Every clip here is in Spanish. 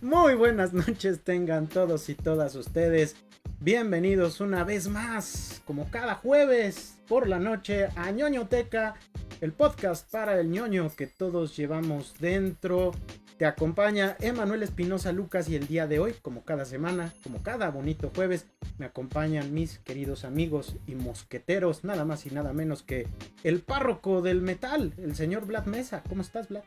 Muy buenas noches tengan todos y todas ustedes. Bienvenidos una vez más, como cada jueves por la noche, a ñoñoteca, el podcast para el ñoño que todos llevamos dentro. Te acompaña Emanuel Espinosa Lucas y el día de hoy, como cada semana, como cada bonito jueves, me acompañan mis queridos amigos y mosqueteros, nada más y nada menos que el párroco del metal, el señor Vlad Mesa. ¿Cómo estás, Vlad?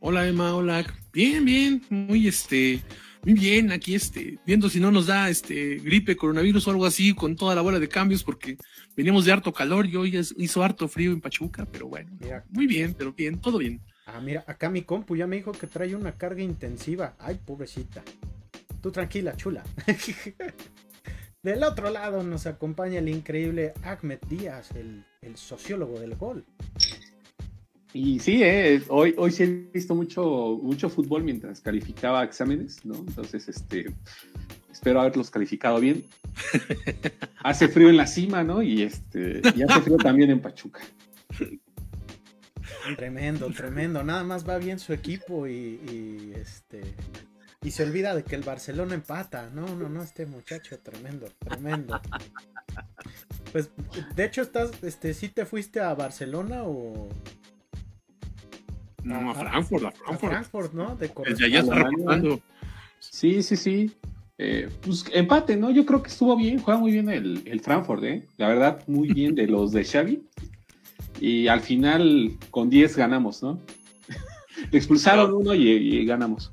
Hola Emma, hola. Bien, bien, muy este, muy bien, aquí este, viendo si no nos da este gripe, coronavirus o algo así con toda la bola de cambios porque venimos de harto calor y hoy hizo harto frío en Pachuca, pero bueno, muy bien, pero bien, todo bien. Ah, mira, acá mi compu ya me dijo que trae una carga intensiva. Ay, pobrecita. Tú tranquila, chula. Del otro lado nos acompaña el increíble Ahmed Díaz, el, el sociólogo del gol. Y sí, eh, hoy, hoy sí he visto mucho, mucho fútbol mientras calificaba exámenes, ¿no? Entonces, este, espero haberlos calificado bien. hace frío en la cima, ¿no? Y, este, y hace frío también en Pachuca. Tremendo, tremendo. Nada más va bien su equipo y, y, este y se olvida de que el Barcelona empata. No, no, no, este muchacho tremendo, tremendo. Pues de hecho estás, este, ¿sí te fuiste a Barcelona o no, a Frankfurt, a Frankfurt. Frankfurt, ¿no? De Desde allá está Sí, sí, sí. Eh, pues empate, ¿no? Yo creo que estuvo bien, juega muy bien el, el, Frankfurt, ¿eh? La verdad, muy bien de los de Xavi. Y al final, con 10 ganamos, ¿no? expulsaron uno y, ganamos.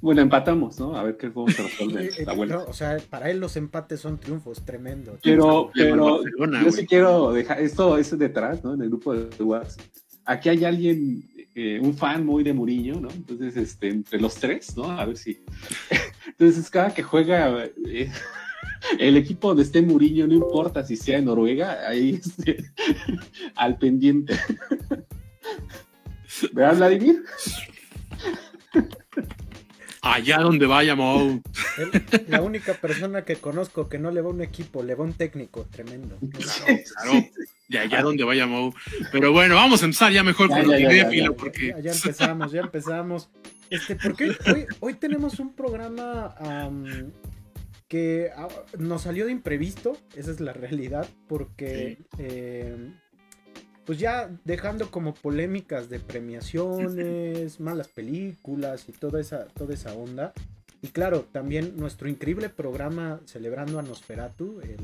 Bueno, empatamos, ¿no? A ver qué cómo se resuelve la vuelta. o sea, para él los empates son triunfos tremendos. Pero, pero yo sí quiero dejar esto es detrás, ¿no? En el grupo de WhatsApp. Aquí hay alguien eh, un fan muy de Muriño, ¿no? Entonces, este, entre los tres, ¿no? A ver si. Entonces, cada que juega eh, el equipo donde esté Muriño, no importa si sea en Noruega, ahí este, al pendiente. ¿Verdad, Vladimir? Allá donde vaya Mou. La única persona que conozco que no le va un equipo, le va un técnico, tremendo. Claro, claro. De allá donde vaya Mou. Pero bueno, vamos a empezar ya mejor con el idea, porque. Ya, empezamos, ya empezamos. Este, porque hoy, hoy tenemos un programa que ah, nos salió de imprevisto, esa es la realidad, porque em, pues ya dejando como polémicas de premiaciones, malas películas y toda esa, toda esa onda. Y claro, también nuestro increíble programa celebrando a Nosferatu, el,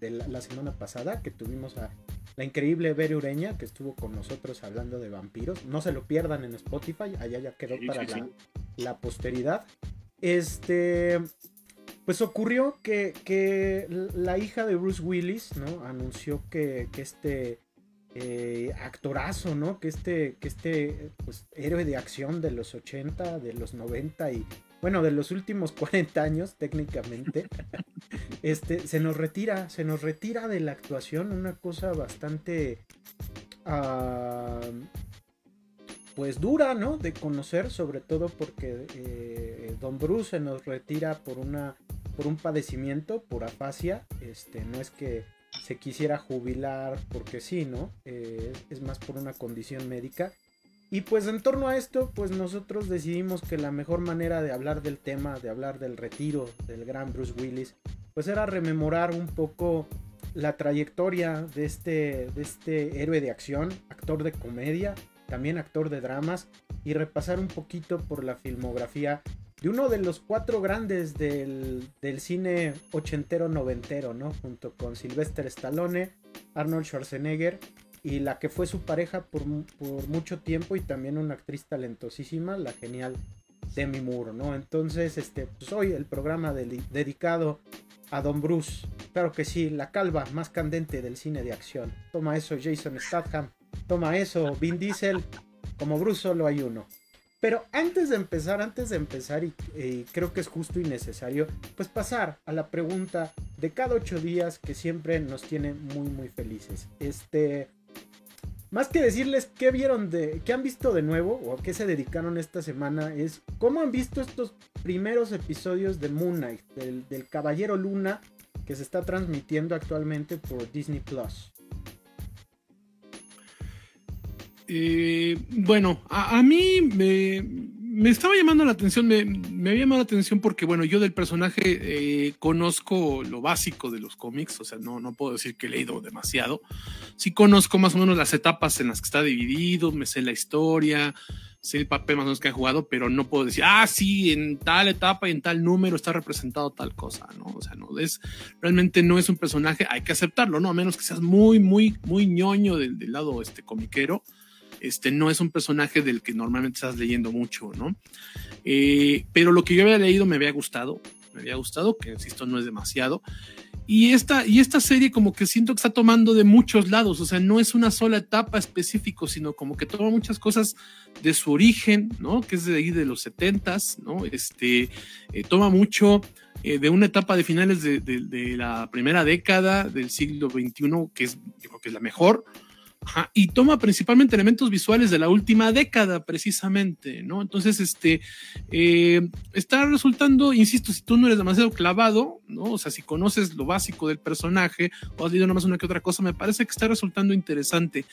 de la, semana pasada, que tuvimos a la increíble Bere Ureña, que estuvo con nosotros hablando de vampiros. No se lo pierdan en Spotify, allá ya quedó para la, la, posteridad. Este, pues ocurrió que, que, la hija de Bruce Willis, ¿no? Anunció que, que este eh, actorazo, ¿no? Que este, que este pues, héroe de acción de los 80, de los 90 y, bueno, de los últimos 40 años técnicamente, este, se nos retira, se nos retira de la actuación, una cosa bastante, uh, pues dura, ¿no? De conocer, sobre todo porque eh, Don Bruce se nos retira por una, por un padecimiento, por afasia, este, no es que se quisiera jubilar porque sí, ¿no? Eh, es más por una condición médica. Y pues en torno a esto, pues nosotros decidimos que la mejor manera de hablar del tema, de hablar del retiro del gran Bruce Willis, pues era rememorar un poco la trayectoria de este, de este héroe de acción, actor de comedia, también actor de dramas, y repasar un poquito por la filmografía de uno de los cuatro grandes del, cine ochentero noventero, ¿no? Junto con Sylvester Stallone, Arnold Schwarzenegger y la que fue su pareja por, mucho tiempo y también una actriz talentosísima, la genial Demi Moore, ¿no? Entonces, este, pues hoy el programa dedicado a Don Bruce, claro que sí, la calva más candente del cine de acción. Toma eso Jason Statham, toma eso Vin Diesel, como Bruce solo hay uno. Pero antes de empezar, antes de empezar, y, creo que es justo y necesario, pues pasar a la pregunta de cada ocho días que siempre nos tiene muy, muy felices. Este, más que decirles qué vieron de, qué han visto de nuevo o a qué se dedicaron esta semana, es cómo han visto estos primeros episodios de Moon Knight, del Caballero Luna, que se está transmitiendo actualmente por Disney Plus. Eh, bueno, a, mí me, estaba llamando la atención, me, me, había llamado la atención porque, bueno, yo del personaje eh, conozco lo básico de los cómics, o sea, no, no puedo decir que he leído demasiado. Sí conozco más o menos las etapas en las que está dividido, me sé la historia, sé el papel más o menos que ha jugado, pero no puedo decir, ah, sí, en tal etapa y en tal número está representado tal cosa, ¿no? O sea, no es, realmente no es un personaje, hay que aceptarlo, ¿no? A menos que seas muy, muy, muy ñoño del, del lado este comiquero este no es un personaje del que normalmente estás leyendo mucho, ¿no? Eh, pero lo que yo había leído me había gustado, me había gustado, que insisto, no es demasiado. Y esta, y esta serie como que siento que está tomando de muchos lados, o sea, no es una sola etapa específico, sino como que toma muchas cosas de su origen, ¿no? Que es de ahí de los setentas, ¿no? Este, eh, toma mucho eh, de una etapa de finales de, de, la primera década del siglo XXI, que es, yo creo que es la mejor, y toma principalmente elementos visuales de la última década, precisamente, ¿no? Entonces, este, eh, está resultando, insisto, si tú no eres demasiado clavado, ¿no? O sea, si conoces lo básico del personaje o has leído nomás una que otra cosa, me parece que está resultando interesante.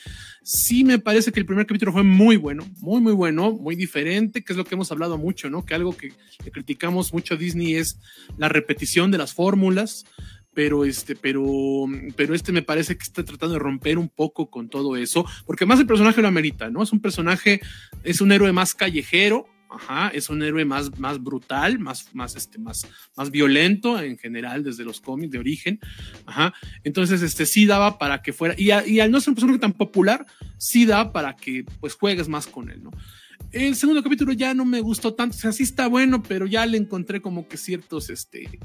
Sí me parece que el primer capítulo fue muy bueno, muy, muy bueno, muy diferente, que es lo que hemos hablado mucho, ¿no? Que algo que, que criticamos mucho a Disney es la repetición de las fórmulas pero este, pero, pero este me parece que está tratando de romper un poco con todo eso, porque más el personaje lo amerita, ¿no? Es un personaje, es un héroe más callejero, ajá, es un héroe más, más brutal, más, más, este, más, más violento en general desde los cómics de origen, ajá. Entonces, este, sí daba para que fuera, y, y al no ser un personaje tan popular, sí da para que, pues, juegues más con él, ¿no? El segundo capítulo ya no me gustó tanto, o sea, sí está bueno, pero ya le encontré como que ciertos, este,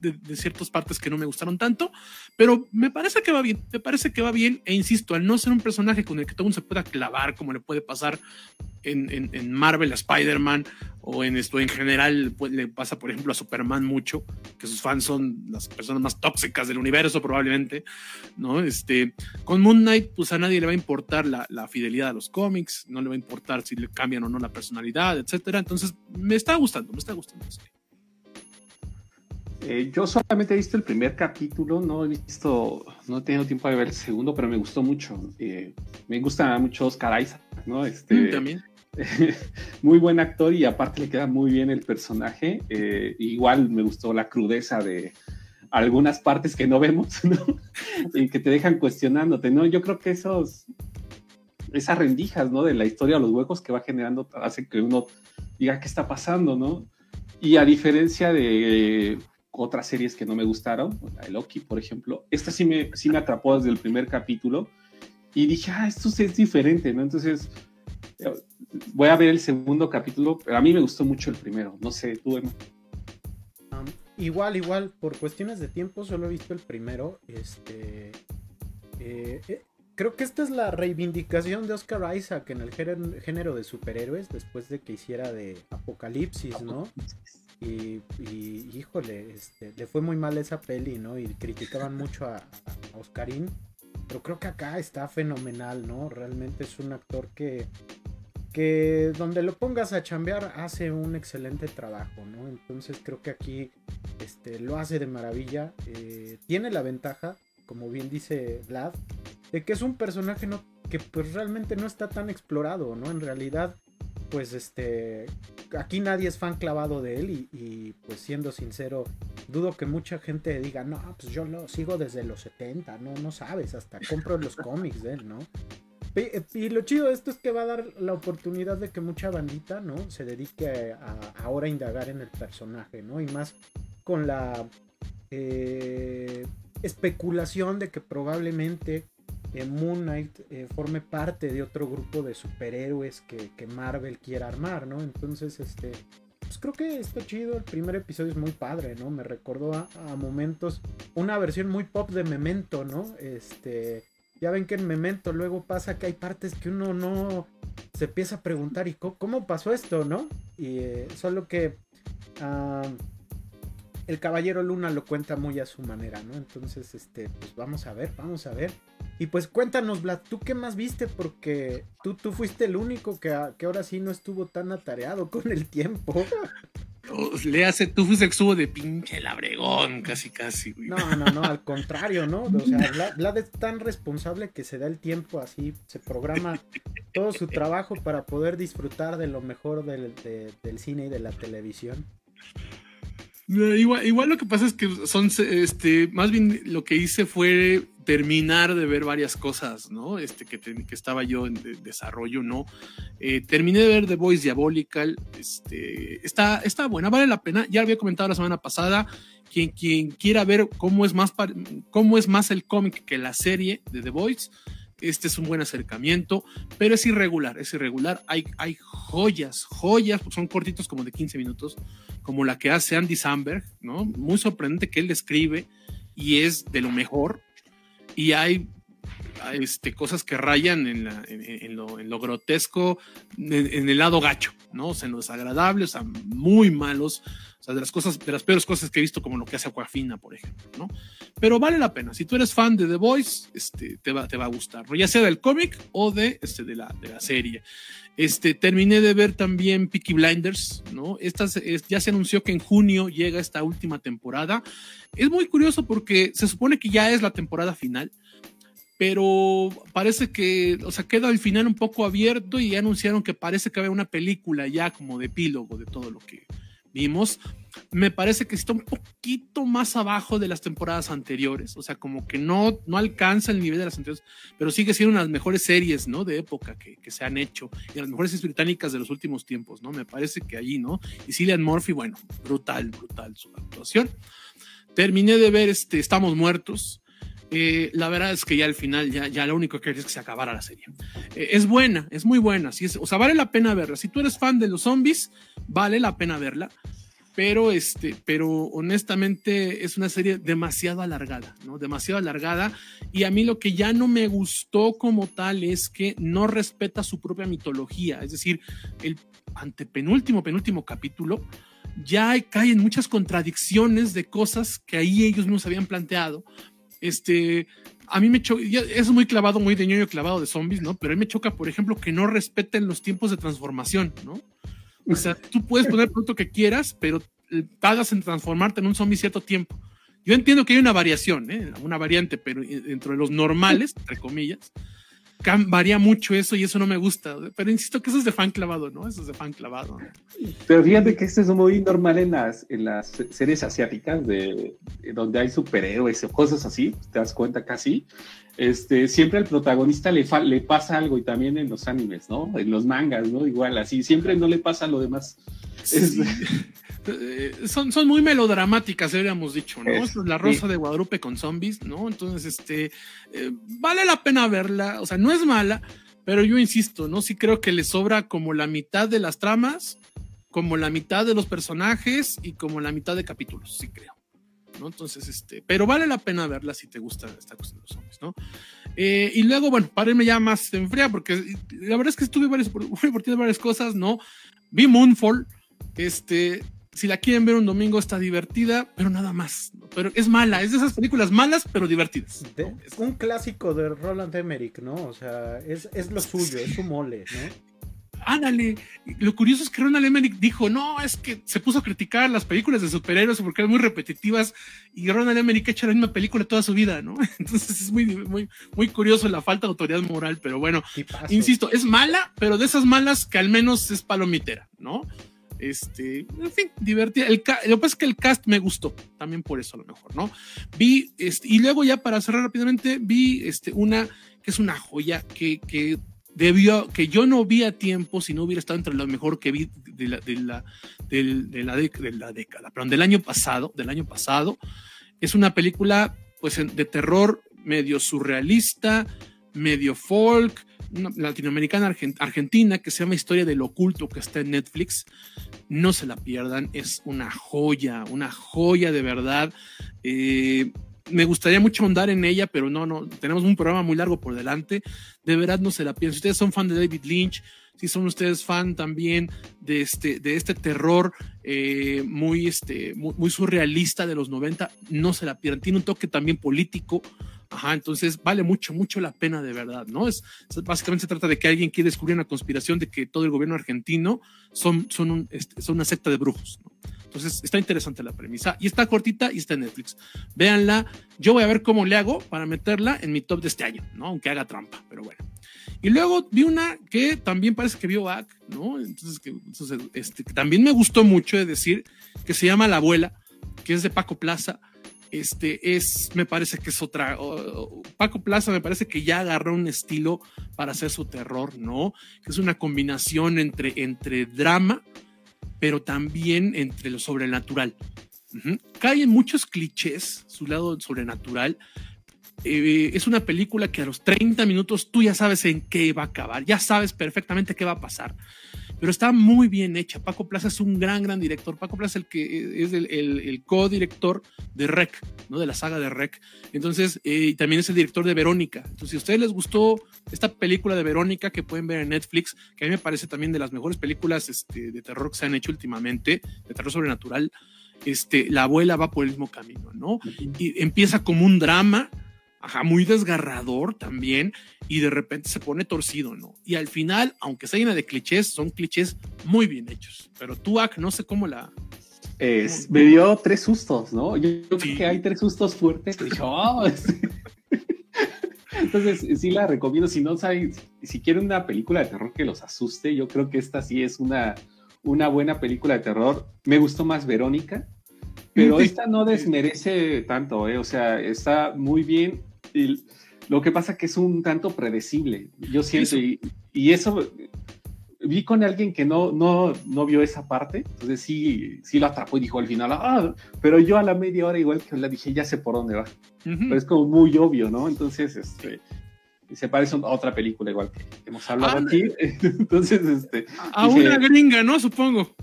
de, ciertas partes que no me gustaron tanto, pero me parece que va bien, me parece que va bien, e insisto, al no ser un personaje con el que todo mundo se pueda clavar, como le puede pasar en, en, Marvel a Spider-Man, o en esto en general pues, le pasa, por ejemplo, a Superman mucho, que sus fans son las personas más tóxicas del universo probablemente, ¿no? Este, con Moon Knight, pues a nadie le va a importar la, la fidelidad a los cómics, no le va a importar si le cambian o no la personalidad, etcétera, entonces me está gustando, me está gustando. Eh, yo solamente he visto el primer capítulo, no he visto, no he tenido tiempo de ver el segundo, pero me gustó mucho. Eh, me gusta mucho Oscar Isaac, ¿no? Este, mm, También. muy buen actor y aparte le queda muy bien el personaje. Eh, igual me gustó la crudeza de algunas partes que no vemos, ¿no? y que te dejan cuestionándote, ¿no? Yo creo que esos, esas rendijas, ¿no? De la historia, los huecos que va generando, hace que uno diga qué está pasando, ¿no? Y a diferencia de otras series que no me gustaron, la de Loki, por ejemplo. Esta sí me, sí me atrapó desde el primer capítulo y dije, ah, esto es diferente, ¿no? Entonces, eh, voy a ver el segundo capítulo, pero a mí me gustó mucho el primero, no sé, tú, Emma. igual, igual, por cuestiones de tiempo solo he visto el primero, este... Eh, eh, creo que esta es la reivindicación de Oscar Isaac en el género de superhéroes después de que hiciera de Apocalipsis, ¿no? Y, híjole, este, le fue muy mal esa peli, ¿no? Y criticaban mucho a, Oscarín. Pero creo que acá está fenomenal, ¿no? Realmente es un actor que, que donde lo pongas a chambear hace un excelente trabajo, ¿no? Entonces creo que aquí este, lo hace de maravilla. Eh, tiene la ventaja, como bien dice Vlad, de que es un personaje no, que pues realmente no está tan explorado, ¿no? En realidad pues este, aquí nadie es fan clavado de él y, pues siendo sincero, dudo que mucha gente diga, no, pues yo lo sigo desde los 70, no, no sabes, hasta compro los cómics de él, ¿no? Y, lo chido de esto es que va a dar la oportunidad de que mucha bandita, ¿no? Se dedique a, ahora a indagar en el personaje, ¿no? Y más con la eh, especulación de que probablemente Moon Knight eh, forme parte de otro grupo de superhéroes que, Marvel quiera armar, ¿no? Entonces, este, pues creo que está chido. El primer episodio es muy padre, ¿no? Me recordó a, momentos, una versión muy pop de Memento, ¿no? Este, ya ven que en Memento luego pasa que hay partes que uno no se empieza a preguntar, ¿y cómo, pasó esto, no? Y eh, solo que... Ah, el Caballero Luna lo cuenta muy a su manera, ¿no? Entonces, este, pues vamos a ver, vamos a ver. Y pues cuéntanos, Vlad, ¿tú qué más viste? Porque tú, tú fuiste el único que, que ahora sí no estuvo tan atareado con el tiempo. le hace, tú fuiste exubo de pinche labregón, casi, casi, güey. No, no, no, al contrario, ¿no? O sea, Vlad, es tan responsable que se da el tiempo así, se programa todo su trabajo para poder disfrutar de lo mejor del, del cine y de la televisión. Igual, igual, lo que pasa es que son, este, más bien lo que hice fue terminar de ver varias cosas, ¿no? Este, que, que estaba yo en desarrollo, ¿no? Eh, terminé de ver The Voice Diabolical, este, está, está buena, vale la pena, ya había comentado la semana pasada, quien, quien quiera ver cómo es más, cómo es más el cómic que la serie de The Voice, este es un buen acercamiento, pero es irregular, es irregular. Hay, hay joyas, joyas, son cortitos como de 15 minutos, como la que hace Andy Samberg, ¿no? Muy sorprendente que él escribe y es de lo mejor. Y hay este, cosas que rayan en, en, lo, grotesco, en, el lado gacho, ¿no? O sea, en lo desagradable, o sea, muy malos, de las cosas, de las peores cosas que he visto, como lo que hace Aquafina, por ejemplo, ¿no? Pero vale la pena. Si tú eres fan de The Voice, este, te, va, te va a gustar, ya sea del cómic o de, este, de, la, de la serie. Este, terminé de ver también Peaky Blinders, ¿no? Esta, ya se anunció que en junio llega esta última temporada. Es muy curioso porque se supone que ya es la temporada final pero parece que, o sea, queda el final un poco abierto y anunciaron que parece que va una película ya como de epílogo de todo lo que vimos. Me parece que está un poquito más abajo de las temporadas anteriores, o sea, como que no, no alcanza el nivel de las anteriores, pero sigue siendo una de las mejores series, ¿no? De época que, que se han hecho y las mejores series británicas de los últimos tiempos, ¿no? Me parece que allí, ¿no? Y Cillian Murphy, bueno, brutal, brutal su actuación. Terminé de ver este Estamos Muertos eh, la verdad es que ya al final, ya, ya lo único que quería es que se acabara la serie. Eh, es buena, es muy buena. Si es, o sea, vale la pena verla. Si tú eres fan de los zombies, vale la pena verla. Pero, este, pero honestamente es una serie demasiado alargada, ¿no? Demasiado alargada. Y a mí lo que ya no me gustó como tal es que no respeta su propia mitología. Es decir, el antepenúltimo, penúltimo capítulo ya caen muchas contradicciones de cosas que ahí ellos se habían planteado este, a mí me choca, es muy clavado, muy de ñoño clavado de zombies, ¿no? Pero a mí me choca, por ejemplo, que no respeten los tiempos de transformación, ¿no? O sea, tú puedes poner el producto que quieras, pero pagas en transformarte en un zombie cierto tiempo. Yo entiendo que hay una variación, ¿eh? una variante, pero dentro de los normales, entre comillas, varía mucho eso y eso no me gusta. Pero insisto que eso es de fan clavado, ¿no? Eso es de fan clavado. Pero fíjate que esto es muy normal en las, en las series asiáticas, de, donde hay superhéroes o cosas así, te das cuenta casi. Este, siempre al protagonista le, le pasa algo y también en los animes, ¿no? En los mangas, ¿no? Igual así, siempre no le pasa lo demás. Eh, son, son muy melodramáticas, habríamos dicho, ¿no? Es, la Rosa de Guadalupe con zombies, ¿no? Entonces, este, eh, vale la pena verla, o sea, no es mala, pero yo insisto, ¿no? Sí creo que le sobra como la mitad de las tramas, como la mitad de los personajes y como la mitad de capítulos, sí creo. ¿no? Entonces, este, pero vale la pena verla si te gusta esta cuestión de los zombies, ¿no? Eh, y luego, bueno, para irme ya más en fría, porque la verdad es que estuve varias, por, por varias cosas, ¿no? Vi Moonfall, este, si la quieren ver un domingo está divertida, pero nada más. Pero es mala, es de esas películas malas, pero divertidas. Es un clásico de Roland Emmerich, ¿no? O sea, es, es lo suyo, es su mole, ¿no? Ándale, lo curioso es que Roland Emmerich dijo, no, es que se puso a criticar las películas de superhéroes porque eran muy repetitivas y Roland Emmerich ha hecho la misma película toda su vida, ¿no? Entonces es muy, muy, muy curioso la falta de autoridad moral, pero bueno, insisto, es mala, pero de esas malas que al menos es palomitera, ¿no? Este, en fin, divertida. El, lo que pasa es que el cast me gustó, también por eso a lo mejor, ¿no? Vi, este, y luego ya para cerrar rápidamente, vi este, una que es una joya que, que debió, que yo no vi a tiempo si no hubiera estado entre lo mejor que vi de la, de la, de, la, década, perdón, del año pasado, del año pasado. Es una película, pues, de terror medio surrealista, medio folk, latinoamericana argentina que se llama Historia del Oculto, que está en Netflix. No se la pierdan, es una joya, una joya de verdad. Eh, me gustaría mucho ahondar en ella, pero no, no, tenemos un programa muy largo por delante. De verdad no se la pierdan. Si ustedes son fan de David Lynch, si son ustedes fan también de este, de este terror eh, muy, este, muy, surrealista de los 90, no se la pierdan. Tiene un toque también político, Ajá, entonces vale mucho, mucho la pena de verdad, ¿no? Es, básicamente se trata de que alguien quiere descubrir una conspiración de que todo el gobierno argentino son, son, un, este, son una secta de brujos, ¿no? Entonces está interesante la premisa y está cortita y está en Netflix. Véanla. Yo voy a ver cómo le hago para meterla en mi top de este año, ¿no? Aunque haga trampa, pero bueno. Y luego vi una que también parece que vio Back, ¿no? Entonces, que, este, que también me gustó mucho de decir que se llama La Abuela, que es de Paco Plaza este es, me parece que es otra. Paco Plaza me parece que ya agarró un estilo para hacer su terror, ¿no? Que es una combinación entre, entre drama, pero también entre lo sobrenatural. Cae en muchos clichés, su lado sobrenatural. Eh, es una película que a los 30 minutos tú ya sabes en qué va a acabar, ya sabes perfectamente qué va a pasar pero está muy bien hecha. Paco Plaza es un gran, gran director. Paco Plaza es el que es el, el, co-director de Rec, ¿no? De la saga de Rec. Entonces, eh, también es el director de Verónica. Entonces, si a ustedes les gustó esta película de Verónica que pueden ver en Netflix, que a mí me parece también de las mejores películas este, de terror que se han hecho últimamente, de terror sobrenatural, este, la abuela va por el mismo camino, ¿no? Y empieza como un drama, ajá, muy desgarrador también, y de repente se pone torcido, ¿no? Y al final, aunque sea llena de clichés, son clichés muy bien hechos. Pero tú, Ak, no sé cómo la. me dio tres sustos, ¿no? Yo, creo que hay tres sustos fuertes. Oh, Entonces, sí la recomiendo. Si no saben, si quieren una película de terror que los asuste, yo creo que esta sí es una, una buena película de terror. Me gustó más Verónica, pero esta no desmerece tanto, ¿eh? O sea, está muy bien. Y lo que pasa que es un tanto predecible, yo siento, Y, y, eso vi con alguien que no, no, no vio esa parte, entonces sí, sí lo atrapó y dijo al final, ah, pero yo a la media hora igual que le dije, ya sé por dónde va, pero es como muy obvio, ¿no? Entonces, este, se parece a otra película igual que hemos hablado ah, aquí, entonces, este... A una gringa, ¿no? Supongo.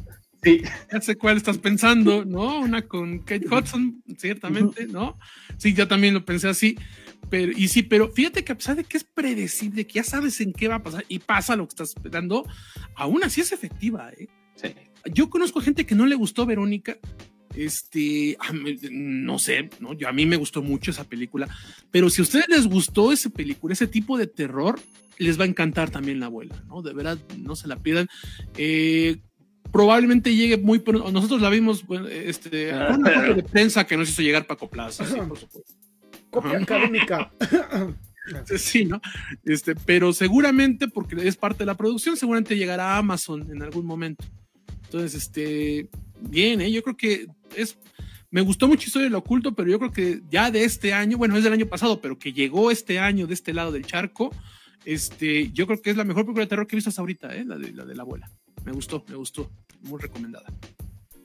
Sí. Ya sé cuál estás pensando, ¿no? Una con Kate Hudson, ciertamente, ¿no? Sí, yo también lo pensé así. Pero, y sí, pero fíjate que a pesar de que es predecible, que ya sabes en qué va a pasar y pasa lo que estás esperando, aún así es efectiva. ¿eh? Sí. Yo conozco gente que no le gustó Verónica. Este, no sé, ¿no? Yo, a mí me gustó mucho esa película, pero si a ustedes les gustó esa película, ese tipo de terror, les va a encantar también la abuela, ¿no? De verdad, no se la pierdan. Eh, probablemente llegue muy pronto. Nosotros la vimos, este, una de prensa que nos hizo llegar Paco Plaza, sí, por supuesto copia académica. sí, ¿no? Este, pero seguramente, porque es parte de la producción, seguramente llegará a Amazon en algún momento. Entonces, este, bien, ¿eh? yo creo que es, me gustó mucho Historia del Oculto, pero yo creo que ya de este año, bueno, es del año pasado, pero que llegó este año de este lado del charco, este, yo creo que es la mejor película de terror que he visto hasta ahorita, ¿eh? la, de, la de la abuela. Me gustó, me gustó, muy recomendada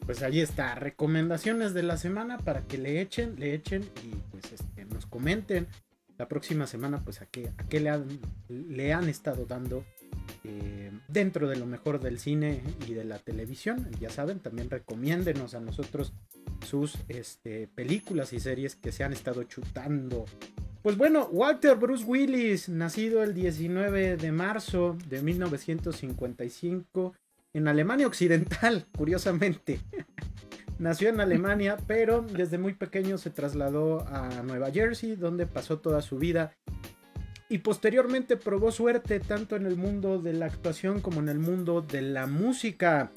pues ahí está, recomendaciones de la semana para que le echen, le echen y pues este, nos comenten la próxima semana pues a qué, a qué le, han, le han estado dando eh, dentro de lo mejor del cine y de la televisión. Ya saben, también recomiéndenos a nosotros sus este, películas y series que se han estado chutando. Pues bueno, Walter Bruce Willis, nacido el 19 de marzo de 1955 en Alemania Occidental, curiosamente. Nació en Alemania, pero desde muy pequeño se trasladó a Nueva Jersey, donde pasó toda su vida. Y posteriormente probó suerte tanto en el mundo de la actuación como en el mundo de la música.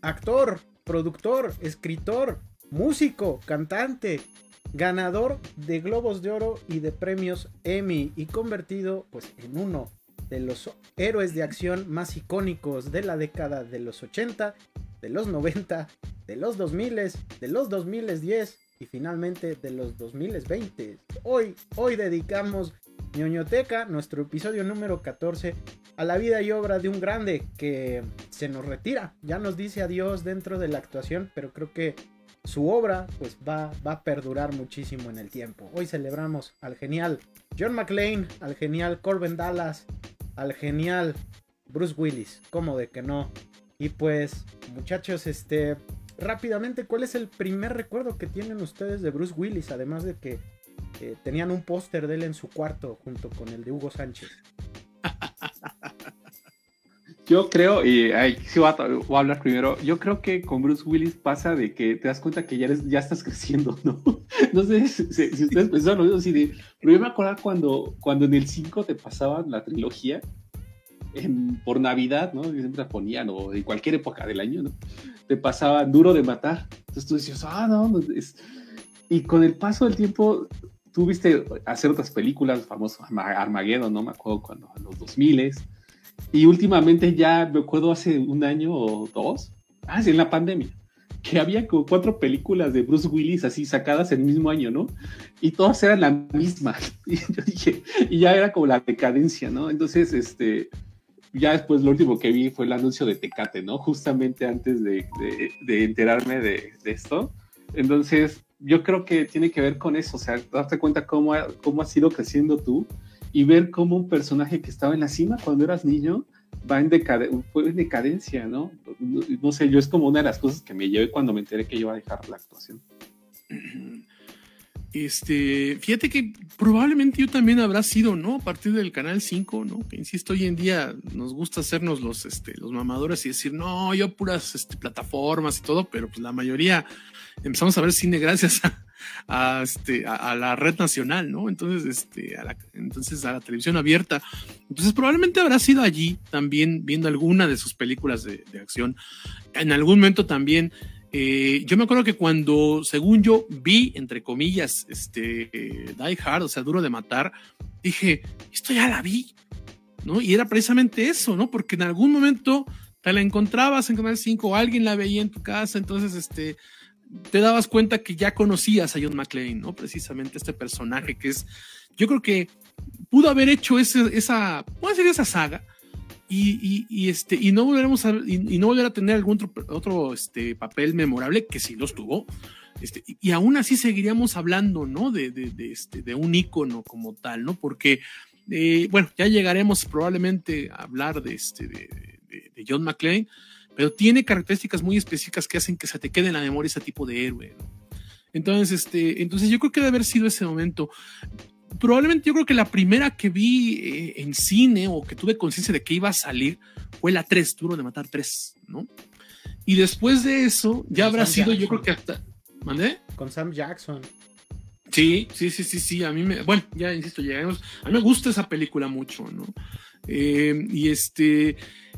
Actor, productor, escritor, músico, cantante, ganador de Globos de Oro y de premios Emmy y convertido pues en uno de los héroes de acción más icónicos de la década de los 80, de los 90, de los 2000, de los 2010 y finalmente de los 2020. Hoy, hoy dedicamos ñoñoteca, nuestro episodio número 14, a la vida y obra de un grande que se nos retira, ya nos dice adiós dentro de la actuación, pero creo que su obra pues va, va a perdurar muchísimo en el tiempo. Hoy celebramos al genial John McClane, al genial Corbin Dallas, al genial Bruce Willis, como de que no. Y pues, muchachos, este, rápidamente, ¿cuál es el primer recuerdo que tienen ustedes de Bruce Willis? Además de que eh, tenían un póster de él en su cuarto junto con el de Hugo Sánchez. Yo creo, y ay, sí voy a, hablar primero, yo creo que con Bruce Willis pasa de que te das cuenta que ya, eres, ya estás creciendo, ¿no? No sé si, ustedes pensaron lo mismo, así de, pero yo me acuerdo cuando, cuando en el 5 te pasaban la trilogía, por Navidad, ¿no? siempre la ponían, o en cualquier época del año, ¿no? te pasaba duro de matar. Entonces tú decías, ah, no, y con el paso del tiempo, tú viste hacer otras películas, famoso Armageddon, ¿no? Me acuerdo cuando, en los 2000 y últimamente ya me acuerdo hace un año o dos, ah, sí, en la pandemia, que había como cuatro películas de Bruce Willis así sacadas el mismo año, ¿no? Y todas eran la misma. Y yo dije, y ya era como la decadencia, ¿no? Entonces, este, ya después lo último que vi fue el anuncio de Tecate, ¿no? Justamente antes de, de, enterarme de, de, esto. Entonces, yo creo que tiene que ver con eso, o sea, darte cuenta cómo, cómo has ido creciendo tú y ver cómo un personaje que estaba en la cima cuando eras niño va en, en decadencia, ¿no? ¿no? sé, yo es como una de las cosas que me llevé cuando me enteré que iba a dejar la actuación. Este, fíjate que probablemente yo también habrá sido, ¿no? A partir del canal 5, ¿no? Que insisto, hoy en día nos gusta hacernos los, este, mamadores y decir, no, yo puras este, plataformas y todo, pero pues la mayoría empezamos a ver cine gracias a, este, a, la red nacional, ¿no? Entonces, este, a la, entonces a la televisión abierta. Entonces probablemente habrá sido allí también viendo alguna de sus películas de, de acción. En algún momento también eh, yo me acuerdo que cuando, según yo, vi, entre comillas, este, Die Hard, o sea, Duro de Matar, dije, esto ya la vi, ¿no? Y era precisamente eso, ¿no? Porque en algún momento te la encontrabas en Canal 5 o alguien la veía en tu casa, entonces, este, te dabas cuenta que ya conocías a John McClane, ¿no? Precisamente este personaje que es, yo creo que pudo haber hecho esa, puede ser esa saga, y, este, y no volveremos a, y, no volver a tener algún otro, este, papel memorable, que sí los tuvo. Este, y, aún así seguiríamos hablando, ¿no? De, de, este, de un ícono como tal, ¿no? Porque, eh, bueno, ya llegaremos probablemente a hablar de, este, de, de, John McClane, pero tiene características muy específicas que hacen que se te quede en la memoria ese tipo de héroe, Entonces, este, entonces yo creo que debe haber sido ese momento probablemente yo creo que la primera que vi eh, en cine o que tuve conciencia de que iba a salir fue la 3, Duro de Matar 3, ¿no? Y después de eso, ya habrá sido, yo creo que hasta. ¿Mandé? Con Sam Jackson. Sí, sí, sí, sí, sí. A mí me. Bueno, ya insisto, llegamos. A mí me gusta esa película mucho, ¿no? Eh, y este.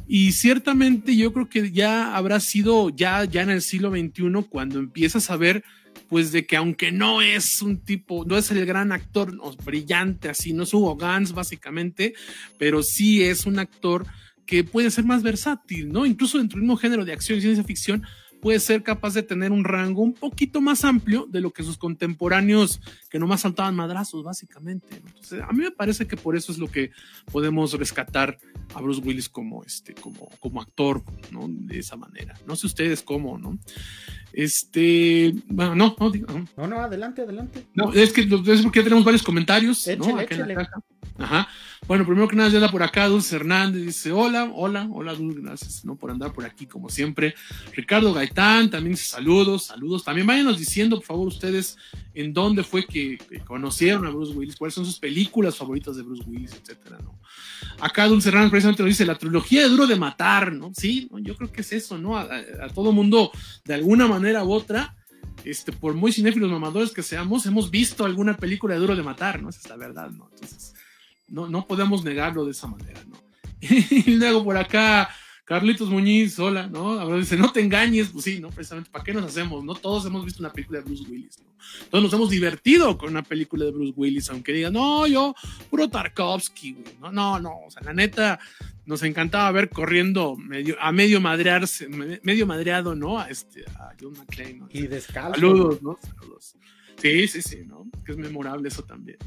Y ciertamente yo creo que ya habrá sido ya, ya en el siglo XXI cuando empiezas a ver pues de que aunque no es un tipo, no es el gran actor brillante así, no es Hugo Gans básicamente, pero sí es un actor que puede ser más versátil, ¿no? Incluso dentro del mismo género de acción y ciencia ficción, puede ser capaz de tener un rango un poquito más amplio de lo que sus contemporáneos que nomás saltaban madrazos, básicamente. Entonces, a mí me parece que por eso es lo que podemos rescatar a Bruce Willis como, este, como, como actor, ¿no? De esa manera. No sé ustedes cómo, ¿no? Este, bueno, no, no, no, no, adelante, adelante. No, es que es porque ya tenemos varios comentarios, ¿no? Ajá. Bueno, primero que nada, ya da por acá Dulce Hernández, dice hola, hola, hola Dulce, gracias ¿no? por andar por aquí como siempre. Ricardo Gaitán también saludos, saludos. También váyanos diciendo, por favor, ustedes en dónde fue que, conocieron a Bruce Willis, cuáles son sus películas favoritas de Bruce Willis, etcétera, ¿no? Acá Dulce Hernández precisamente nos dice la trilogía de Duro de Matar, ¿no? Sí, yo creo que es eso, ¿no? A, a todo mundo, de alguna manera u otra, este, por muy cinéfilos mamadores que seamos, hemos visto alguna película de Duro de Matar, ¿no? Esa es la verdad, ¿no? Entonces, no, no podemos negarlo de esa manera, ¿no? y luego por acá, Carlitos Muñiz, hola, ¿no? Ahora dice, no te engañes, pues sí, ¿no? Precisamente, ¿para qué nos hacemos? No todos hemos visto una película de Bruce Willis, ¿no? Todos nos hemos divertido con una película de Bruce Willis, aunque digan, no, yo, puro Tarkovsky, güey, no, no, no, o sea, la neta, nos encantaba ver corriendo medio, a medio madrearse, medio madreado, ¿no? A, este, a John McClane, ¿no? Y descalzo. Saludos, ¿no? Saludos. Sí, sí, sí, ¿no? Que es memorable eso también.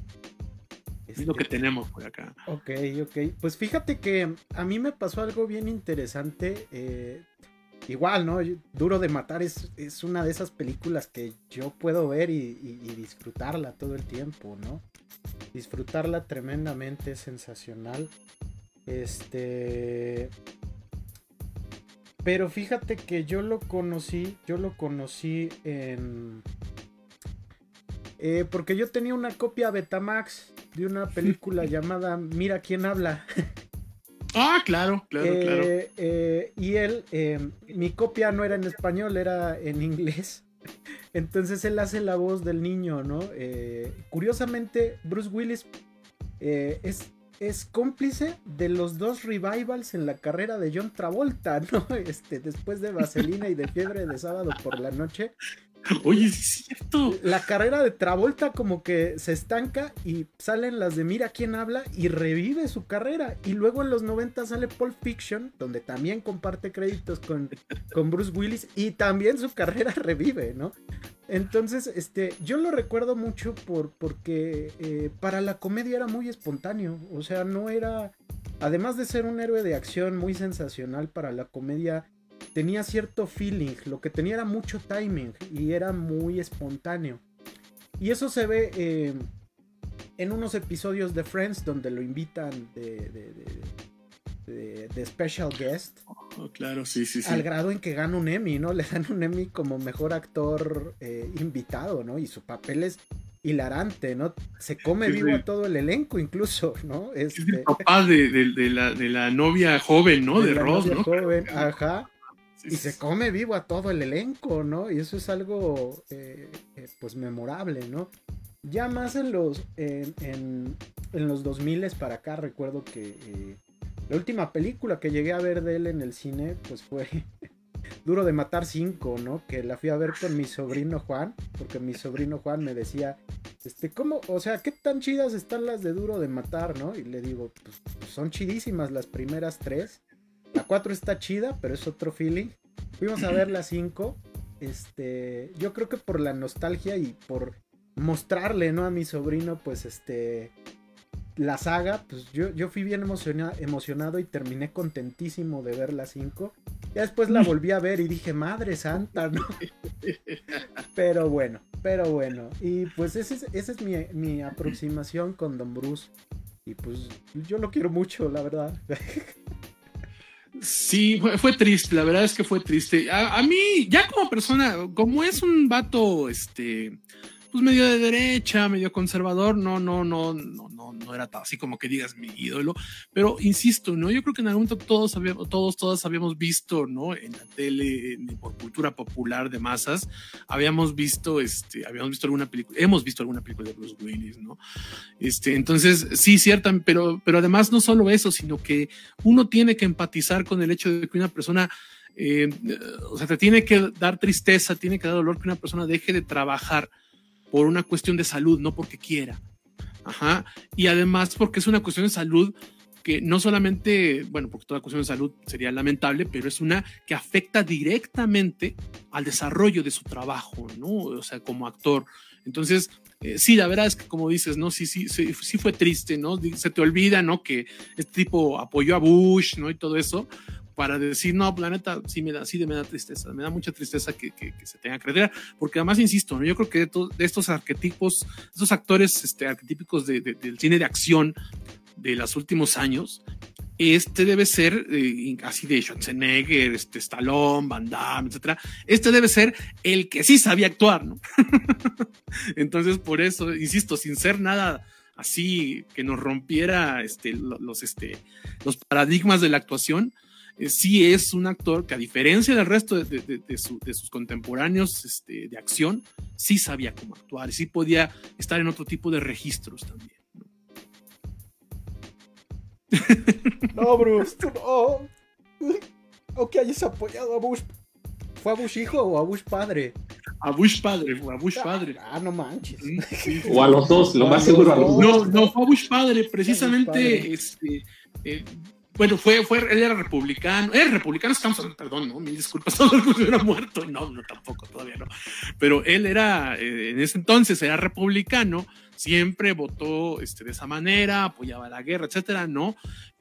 Es lo que tenemos por acá. Ok, ok. Pues fíjate que a mí me pasó algo bien interesante. Eh, igual, ¿no? Duro de Matar es, es, una de esas películas que yo puedo ver y, disfrutarla todo el tiempo, ¿no? Disfrutarla tremendamente, sensacional. Este... Pero fíjate que yo lo conocí, yo lo conocí en... Eh, porque yo tenía una copia Betamax de una película llamada Mira quién habla. Ah, claro, claro, eh, claro. Eh, y él, eh, mi copia no era en español, era en inglés. Entonces él hace la voz del niño, ¿no? curiosamente, Bruce Willis es es cómplice de los dos revivals en la carrera de John Travolta, ¿no? Este, después de Vaselina y de Fiebre de Sábado por la Noche. Oye, es cierto. La carrera de Travolta como que se estanca y salen las de Mira quién habla y revive su carrera. Y luego en los 90 sale Pulp Fiction, donde también comparte créditos con, con Bruce Willis y también su carrera revive, ¿no? Entonces, este, yo lo recuerdo mucho por, porque eh, para la comedia era muy espontáneo. O sea, no era. Además de ser un héroe de acción muy sensacional para la comedia, tenía cierto feeling. Lo que tenía era mucho timing y era muy espontáneo. Y eso se ve eh, en unos episodios de Friends donde lo invitan de de, special guest. Oh, claro, sí, sí, sí. Al grado en que gana un Emmy, ¿no? Le dan un Emmy como mejor actor eh, invitado, ¿no? Y su papel es hilarante, ¿no? Se come vivo a todo el elenco incluso, ¿no? Es el este papá de, la, novia joven, ¿no? De, Ross, ¿no? joven, ajá. Y se come vivo a todo el elenco, ¿no? Y eso es algo, eh, eh, pues, memorable, ¿no? Ya más en los, en, en, en los 2000 para acá recuerdo que la última película que llegué a ver de él en el cine, pues fue Duro de Matar 5, ¿no? Que la fui a ver con mi sobrino Juan, porque mi sobrino Juan me decía, este, ¿cómo? O sea, ¿qué tan chidas están las de Duro de Matar, ¿no? Y le digo, pues, pues son chidísimas las primeras tres. La 4 está chida, pero es otro feeling. Fuimos a ver la 5. Este, yo creo que por la nostalgia y por mostrarle, ¿no? A mi sobrino, pues, este, la saga, pues yo, yo fui bien emocionado y terminé contentísimo de ver la 5. Ya después la volví a ver y dije, madre santa, ¿no? pero bueno, pero bueno. Y pues esa es, esa es mi, mi, aproximación con Don Bruce. Y pues yo lo quiero mucho, la verdad. Sí, fue, triste, la verdad es que fue triste. A, a, mí, ya como persona, como es un vato, este, pues medio de derecha, medio conservador, no, no, no, no, no, no era así como que digas mi ídolo, pero insisto, ¿no? Yo creo que en algún momento todos habíamos, todos, todas habíamos visto, ¿no? En la tele, por cultura popular de masas, habíamos visto, este, habíamos visto alguna película, hemos visto alguna película de Bruce Willis, ¿no? Este, entonces, sí, cierta, pero, pero además no solo eso, sino que uno tiene que empatizar con el hecho de que una persona eh, o sea, te tiene que dar tristeza, tiene que dar dolor que una persona deje de trabajar por una cuestión de salud, no porque quiera. Ajá. Y además porque es una cuestión de salud que no solamente, bueno, porque toda cuestión de salud sería lamentable, pero es una que afecta directamente al desarrollo de su trabajo, ¿no? O sea, como actor. Entonces, eh, sí, la verdad es que como dices, ¿no? Sí, sí, sí, sí fue triste, ¿no? Se te olvida, ¿no? Que este tipo apoyó a Bush, ¿no? Y todo eso, para decir, no, planeta, pues, sí me da, sí me da tristeza, me da mucha tristeza que, se tenga que retirar, porque además, insisto, yo creo que de, estos arquetipos, estos actores este, arquetípicos del cine de acción de los últimos años, este debe ser, eh, así de Schwarzenegger, este, Stallone, Van Damme, etcétera, este debe ser el que sí sabía actuar, ¿no? Entonces, por eso, insisto, sin ser nada así que nos rompiera este, los, este, los paradigmas de la actuación, eh, sí es un actor que a diferencia del resto de, sus contemporáneos este, de acción, sí sabía cómo actuar, y sí podía estar en otro tipo de registros también. No, Bruce, tú no. Aunque hayas apoyado a Bush. ¿Fue a Bush hijo o a Bush padre? A Bush padre, a Bush padre. Ah, no manches. O a los dos, lo más seguro a los dos. No, no, fue a Bush padre, precisamente. Este, eh, bueno, fue, fue, él era republicano, era republicano, estamos hablando, perdón, no, mil disculpas, todo el mundo hubiera muerto, no, no, tampoco, todavía no, pero él era, eh, en ese entonces era republicano, siempre votó este, de esa manera, apoyaba la guerra, etcétera, no,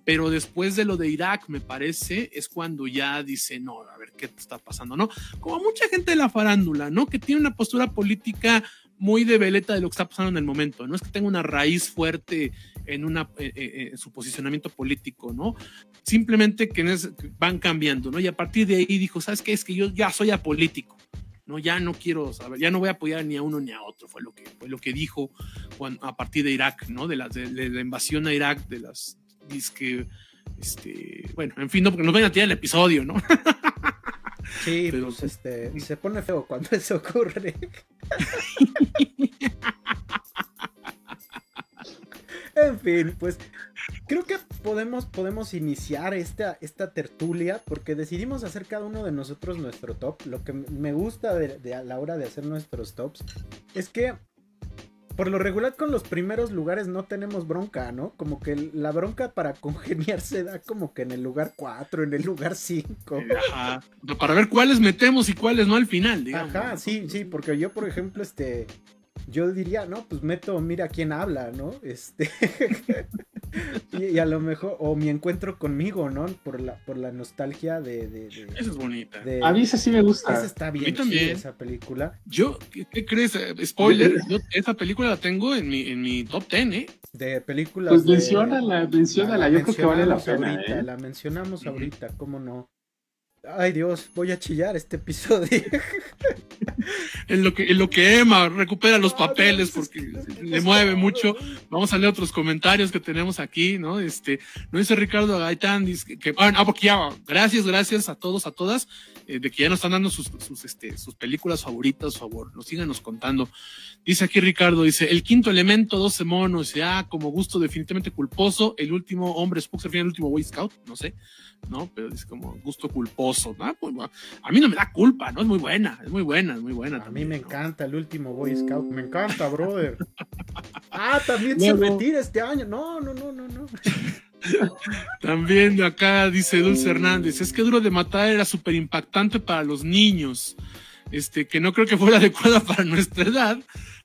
pero después de lo de Irak, me parece, es cuando ya dice, no, a ver qué está pasando, ¿no? Como mucha gente de la farándula, ¿no? Que tiene una postura política muy de veleta de lo que está pasando en el momento. No es que tenga una raíz fuerte en, una, eh, eh, su posicionamiento político, ¿no? Simplemente que van cambiando, ¿no? Y a partir de ahí dijo, ¿sabes qué? Es que yo ya soy apolítico. No, ya no quiero saber, ya no voy a apoyar ni a uno ni a otro, fue lo que, fue lo que dijo a partir de Irak, ¿no? De la, de, la invasión a Irak, de las que este, bueno, en fin, no, porque nos vayan a tirar el episodio, ¿no? Sí, pero pues, este, se pone feo cuando eso ocurre. En fin, pues creo que podemos, podemos iniciar esta, esta tertulia porque decidimos hacer cada uno de nosotros nuestro top. Lo que me gusta de, a la hora de hacer nuestros tops es que por lo regular con los primeros lugares no tenemos bronca, ¿no? Como que la bronca para congeniar se da como que en el lugar 4, en el lugar 5. Ajá. Para ver cuáles metemos y cuáles no al final, digamos. Ajá, sí, sí, porque yo, por ejemplo, este, yo diría, no, pues meto, mira quién habla, ¿no? Este. y, a lo mejor, o mi encuentro conmigo, ¿no? Por la, por la nostalgia de. de, esa es bonita. a mí esa sí me gusta. Esa está bien, también. esa película. Yo, ¿qué, crees? Eh, spoiler, yo esa película la tengo en mi, en mi top 10, ¿eh? De películas. Pues menciónala, menciónala, yo creo que vale la pena. Ahorita, ¿eh? La mencionamos ahorita, ¿cómo no? Ay Dios, voy a chillar este episodio. en lo que, en lo que Emma recupera los papeles porque le mueve mucho. Vamos a leer otros comentarios que tenemos aquí, ¿no? Este, no dice Ricardo Gaitán, dice que, ah, porque ya, gracias, gracias a todos, a todas, eh, de que ya nos están dando sus, sus, este, sus películas favoritas, favor, nos síganos contando. Dice aquí Ricardo, dice, el quinto elemento, 12 monos, ya, como gusto definitivamente culposo, el último hombre Spook se el último Boy Scout, no sé. ¿no? Pero es como gusto culposo, ¿no? Pues, a mí no me da culpa, ¿no? Es muy buena, es muy buena, es muy buena. A mí me encanta el último Boy Scout, me encanta, brother. ah, también se retira este año. No, no, no, no, no. También de acá dice Dulce Hernández, es que duro de matar era súper impactante para los niños, este, que no creo que fuera adecuada para nuestra edad,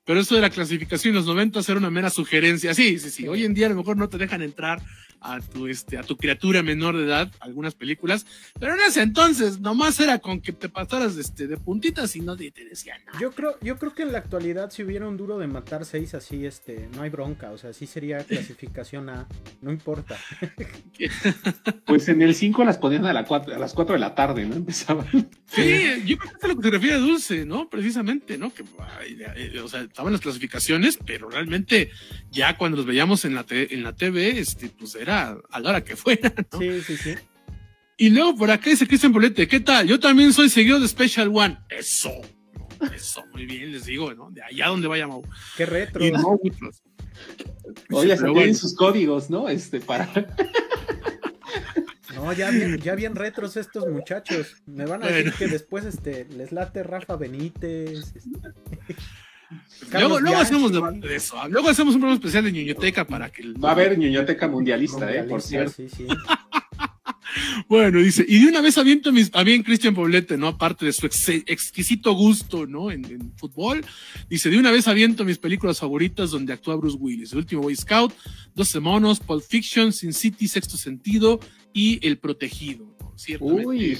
pero eso de la clasificación en los 90 era una mera sugerencia. Sí, sí, sí, hoy en día a lo mejor no te dejan entrar a tu, este, a tu criatura menor de edad, algunas películas, pero en ese entonces nomás era con que te pasaras este, de puntitas y no te, decían nada. Yo creo, yo creo que en la actualidad si hubiera un duro de matar seis así, este, no hay bronca, o sea, sí sería clasificación A, no importa. pues en el 5 las ponían a, la a las 4 de la tarde, ¿no? Empezaban. Sí, yo creo que es a lo que se refiere a Dulce, ¿no? Precisamente, ¿no? Que, eh, o sea, estaban las clasificaciones, pero realmente ya cuando los veíamos en la, en la TV, este, pues era a la hora que fuera. Sí, sí, sí. Y luego por acá dice Cristian Bolete, ¿qué tal? Yo también soy seguidor de Special One. Eso, eso, muy bien, les digo, ¿no? De allá donde vaya Mau. Qué retro. Oye, se tienen sus códigos, ¿no? Este, para. No, ya bien, ya bien retros estos muchachos. Me van a decir que después este, les late Rafa Benítez. Este. Luego, luego hacemos de eso. Luego hacemos un programa especial de ñoñoteca para que. Va a haber ñoñoteca mundialista, eh, por cierto. bueno, dice, y de una vez aviento mis, a bien Cristian Poblete, ¿no? Aparte de su exquisito gusto, ¿no? En, fútbol. Dice, de una vez aviento mis películas favoritas donde actúa Bruce Willis. El último Boy Scout, 12 monos, Pulp Fiction, Sin City, Sexto Sentido y El Protegido. Uy.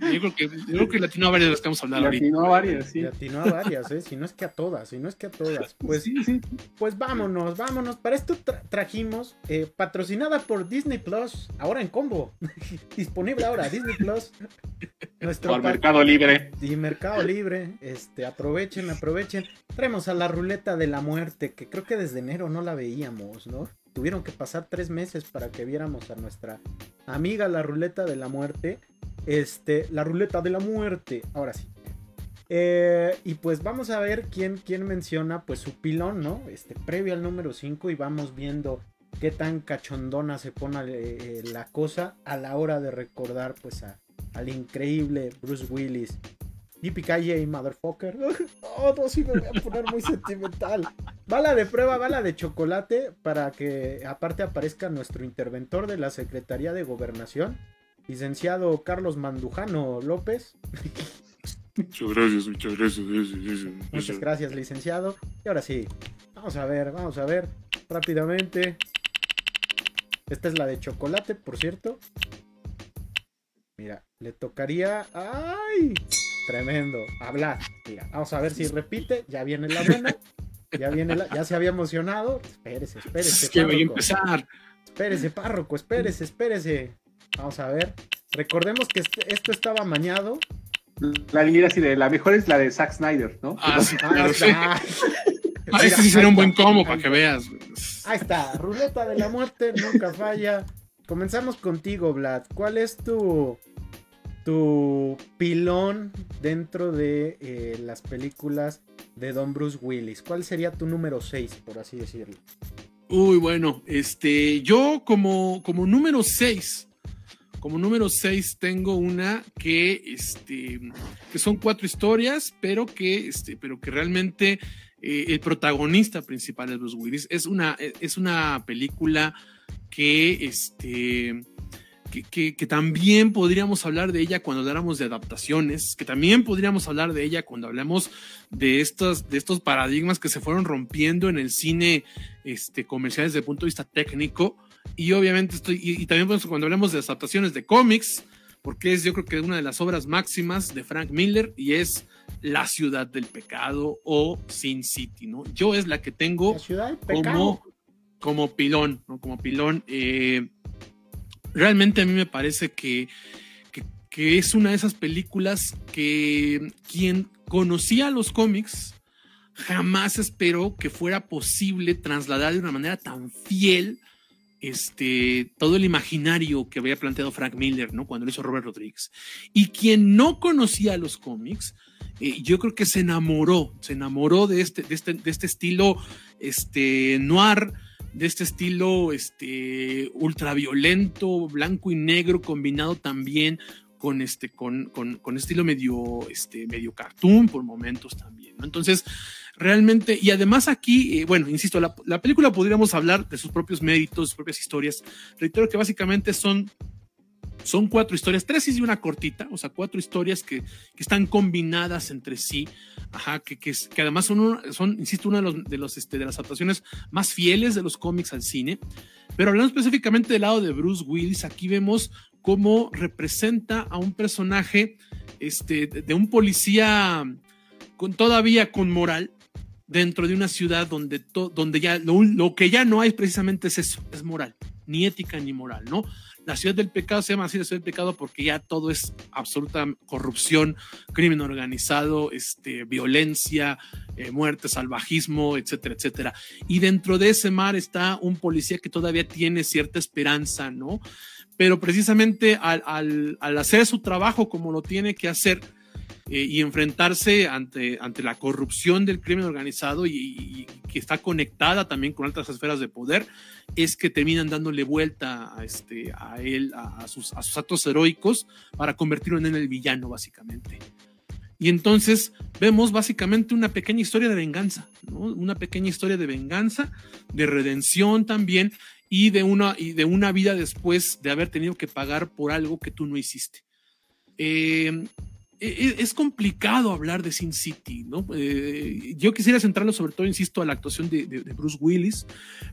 Yo creo que, yo creo que latinó a varias de las que vamos a hablar latinó a varias, sí. Latinó a varias, ¿eh? Si no es que a todas, si no es que a todas. Pues, sí, sí. pues vámonos, vámonos. Para esto trajimos, eh, patrocinada por Disney Plus, ahora en combo. Disponible ahora, Disney Plus. Nuestro por Mercado Libre. Y Mercado Libre. Este, aprovechen, aprovechen. Traemos a la ruleta de la muerte, que creo que desde enero no la veíamos, ¿no? Tuvieron que pasar tres meses para que viéramos a nuestra amiga la ruleta de la muerte. Este, la ruleta de la muerte. Ahora sí. Eh, y pues vamos a ver quién, quién menciona pues su pilón, ¿no? Este, previo al número 5 y vamos viendo qué tan cachondona se pone eh, la cosa a la hora de recordar pues a, al increíble Bruce Willis Yippee motherfucker. Oh, no, sí me voy a poner muy sentimental. Bala de prueba, bala de chocolate para que aparte aparezca nuestro interventor de la Secretaría de Gobernación, licenciado Carlos Mandujano López. Muchas gracias, muchas gracias. Muchas gracias, licenciado. Y ahora sí, vamos a ver, vamos a ver rápidamente. Esta es la de chocolate, por cierto. Mira, le tocaría... ¡Ay! Tremendo. Hablar. vamos a ver si repite. Ya viene la buena. Ya viene la. Ya se había emocionado. Espérese, espérese. Es que voy a empezar. Espérese, párroco, espérese, espérese. Vamos a ver. Recordemos que este, esto estaba mañado. La línea así de la mejor es la de Zack Snyder, ¿no? Ah, sí, ah, ah, este sí sería un buen combo para que veas. Ahí está, ruleta de la muerte, nunca falla. Comenzamos contigo, Vlad. ¿Cuál es tu tu pilón dentro de eh, las películas de Don Bruce Willis? ¿Cuál sería tu número 6, por así decirlo? Uy, bueno, este, yo como, como número 6, como número 6 tengo una que, este, que son cuatro historias, pero que, este, pero que realmente eh, el protagonista principal es Bruce Willis. Es una, es una película que, este, que, también podríamos hablar de ella cuando habláramos de adaptaciones, que también podríamos hablar de ella cuando hablamos de estos, de estos paradigmas que se fueron rompiendo en el cine este, comercial desde el punto de vista técnico. Y obviamente estoy, y, también cuando hablamos de adaptaciones de cómics, porque es yo creo que una de las obras máximas de Frank Miller y es La ciudad del pecado o Sin City, ¿no? Yo es la que tengo como, como pilón, ¿no? Como pilón. Eh, realmente a mí me parece que, que, es una de esas películas que quien conocía los cómics jamás esperó que fuera posible trasladar de una manera tan fiel este, todo el imaginario que había planteado Frank Miller, ¿no? Cuando lo hizo Robert Rodríguez. Y quien no conocía los cómics, eh, yo creo que se enamoró, se enamoró de este, de este, de este estilo este, noir, de este estilo este, ultraviolento, blanco y negro, combinado también con este, con, con, estilo medio, este, medio cartoon por momentos también. Entonces, realmente, y además aquí, eh, bueno, insisto, la, la, película podríamos hablar de sus propios méritos, sus propias historias. Reitero que básicamente son son cuatro historias, tres y una cortita, o sea, cuatro historias que, que están combinadas entre sí, ajá, que, que, que además son, son, insisto, una de, los, de, los, este, de las adaptaciones más fieles de los cómics al cine. Pero hablando específicamente del lado de Bruce Willis, aquí vemos cómo representa a un personaje este, de, un policía con, todavía con moral, dentro de una ciudad donde, donde ya lo, lo, que ya no hay precisamente es eso, es moral, ni ética ni moral, ¿no? La ciudad del pecado se llama así la ciudad del pecado porque ya todo es absoluta corrupción, crimen organizado, este, violencia, eh, muerte, salvajismo, etcétera, etcétera. Y dentro de ese mar está un policía que todavía tiene cierta esperanza, ¿no? Pero precisamente al, al, al hacer su trabajo como lo tiene que hacer, eh, y enfrentarse ante, ante la corrupción del crimen organizado y, que está conectada también con altas esferas de poder, es que terminan dándole vuelta a, este, a él, a, sus, a sus actos heroicos para convertirlo en el villano, básicamente. Y entonces vemos básicamente una pequeña historia de venganza, ¿no? una pequeña historia de venganza, de redención también, y de, una, y de una vida después de haber tenido que pagar por algo que tú no hiciste. Eh, es complicado hablar de Sin City, ¿no? Eh, yo quisiera centrarlo sobre todo, insisto, a la actuación de, Bruce Willis,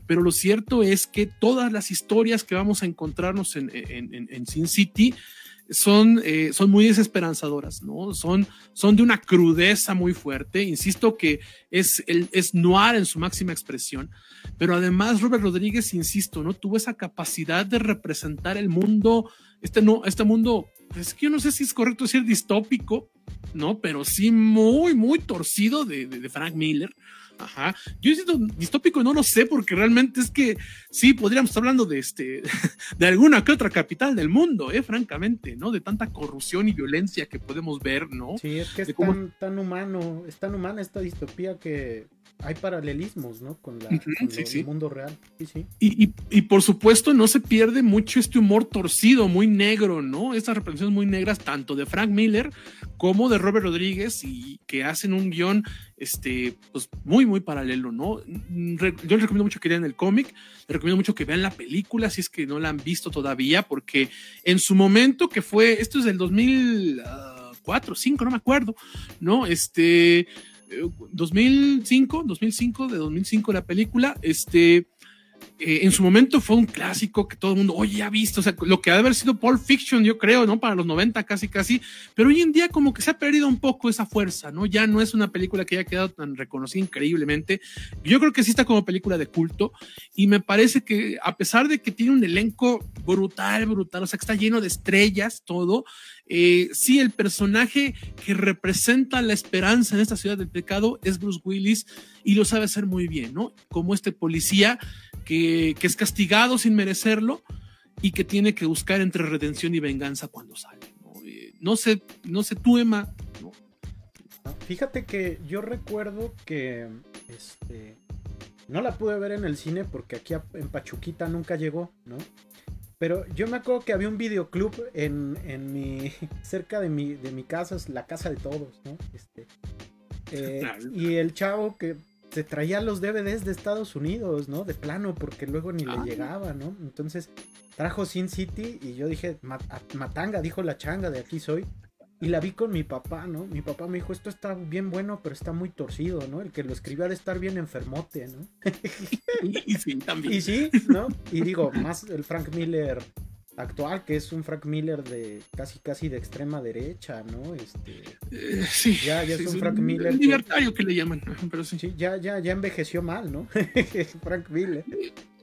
pero lo cierto es que todas las historias que vamos a encontrarnos en, Sin City son, eh, son muy desesperanzadoras, ¿no? Son, son de una crudeza muy fuerte, insisto que es, el, es noir en su máxima expresión, pero además Robert Rodríguez, insisto, ¿no? Tuvo esa capacidad de representar el mundo, este, no, este mundo es que yo no sé si es correcto decir distópico, ¿no? Pero sí muy, muy torcido de, de, Frank Miller. Ajá. Yo siento distópico no lo sé, porque realmente es que sí, podríamos estar hablando de este, de alguna que otra capital del mundo, eh, francamente, ¿no? De tanta corrupción y violencia que podemos ver, ¿no? Sí, es que es tan, tan humano, es tan humana esta distopía que hay paralelismos, ¿no? Con, la, el mundo real. Sí, sí. Y, y, por supuesto no se pierde mucho este humor torcido, muy negro, ¿no? Estas representaciones muy negras, tanto de Frank Miller como de Robert Rodríguez, y que hacen un guion, este, pues muy, muy paralelo, ¿no? Yo les recomiendo mucho que lean el cómic, les recomiendo mucho que vean la película, si es que no la han visto todavía, porque en su momento, que fue, esto es del 2004, 5, no me acuerdo, ¿no? Este 2005, 2005, de 2005 la película, este, eh, en su momento fue un clásico que todo el mundo, oye, ha visto, o sea, lo que ha de haber sido Pulp Fiction, yo creo, ¿no? Para los 90 casi, casi, pero hoy en día como que se ha perdido un poco esa fuerza, ¿no? Ya no es una película que haya quedado tan reconocida increíblemente. Yo creo que sí está como película de culto y me parece que a pesar de que tiene un elenco brutal, brutal, o sea, que está lleno de estrellas, todo, eh, sí, el personaje que representa la esperanza en esta ciudad del pecado es Bruce Willis y lo sabe hacer muy bien, ¿no? Como este policía que, es castigado sin merecerlo y que tiene que buscar entre redención y venganza cuando sale. No, eh, sé, no sé tú, Emma. Fíjate que yo recuerdo que este, No la pude ver en el cine porque aquí en Pachuquita nunca llegó, ¿no? Pero yo me acuerdo que había un videoclub en, en mi. cerca de mi, de mi casa, es la casa de todos, ¿no? Este, eh, y el chavo que se traía los DVDs de Estados Unidos, ¿no? De plano, porque luego ni le ah. llegaba, ¿no? Entonces trajo Sin City y yo dije, Matanga, dijo la changa, de aquí soy. Y la vi con mi papá, ¿no? Mi papá me dijo, esto está bien bueno, pero está muy torcido, ¿no? El que lo escribió ha de estar bien enfermote, ¿no? y sí, también. Y sí, ¿no? Y digo, más el Frank Miller actual, que es un Frank Miller de casi casi de extrema derecha, ¿no? Este, eh, sí, ya, ya es un Frank Miller. libertario que, le llaman, pero sí. sí. ya, ya, ya envejeció mal, ¿no? Frank Miller.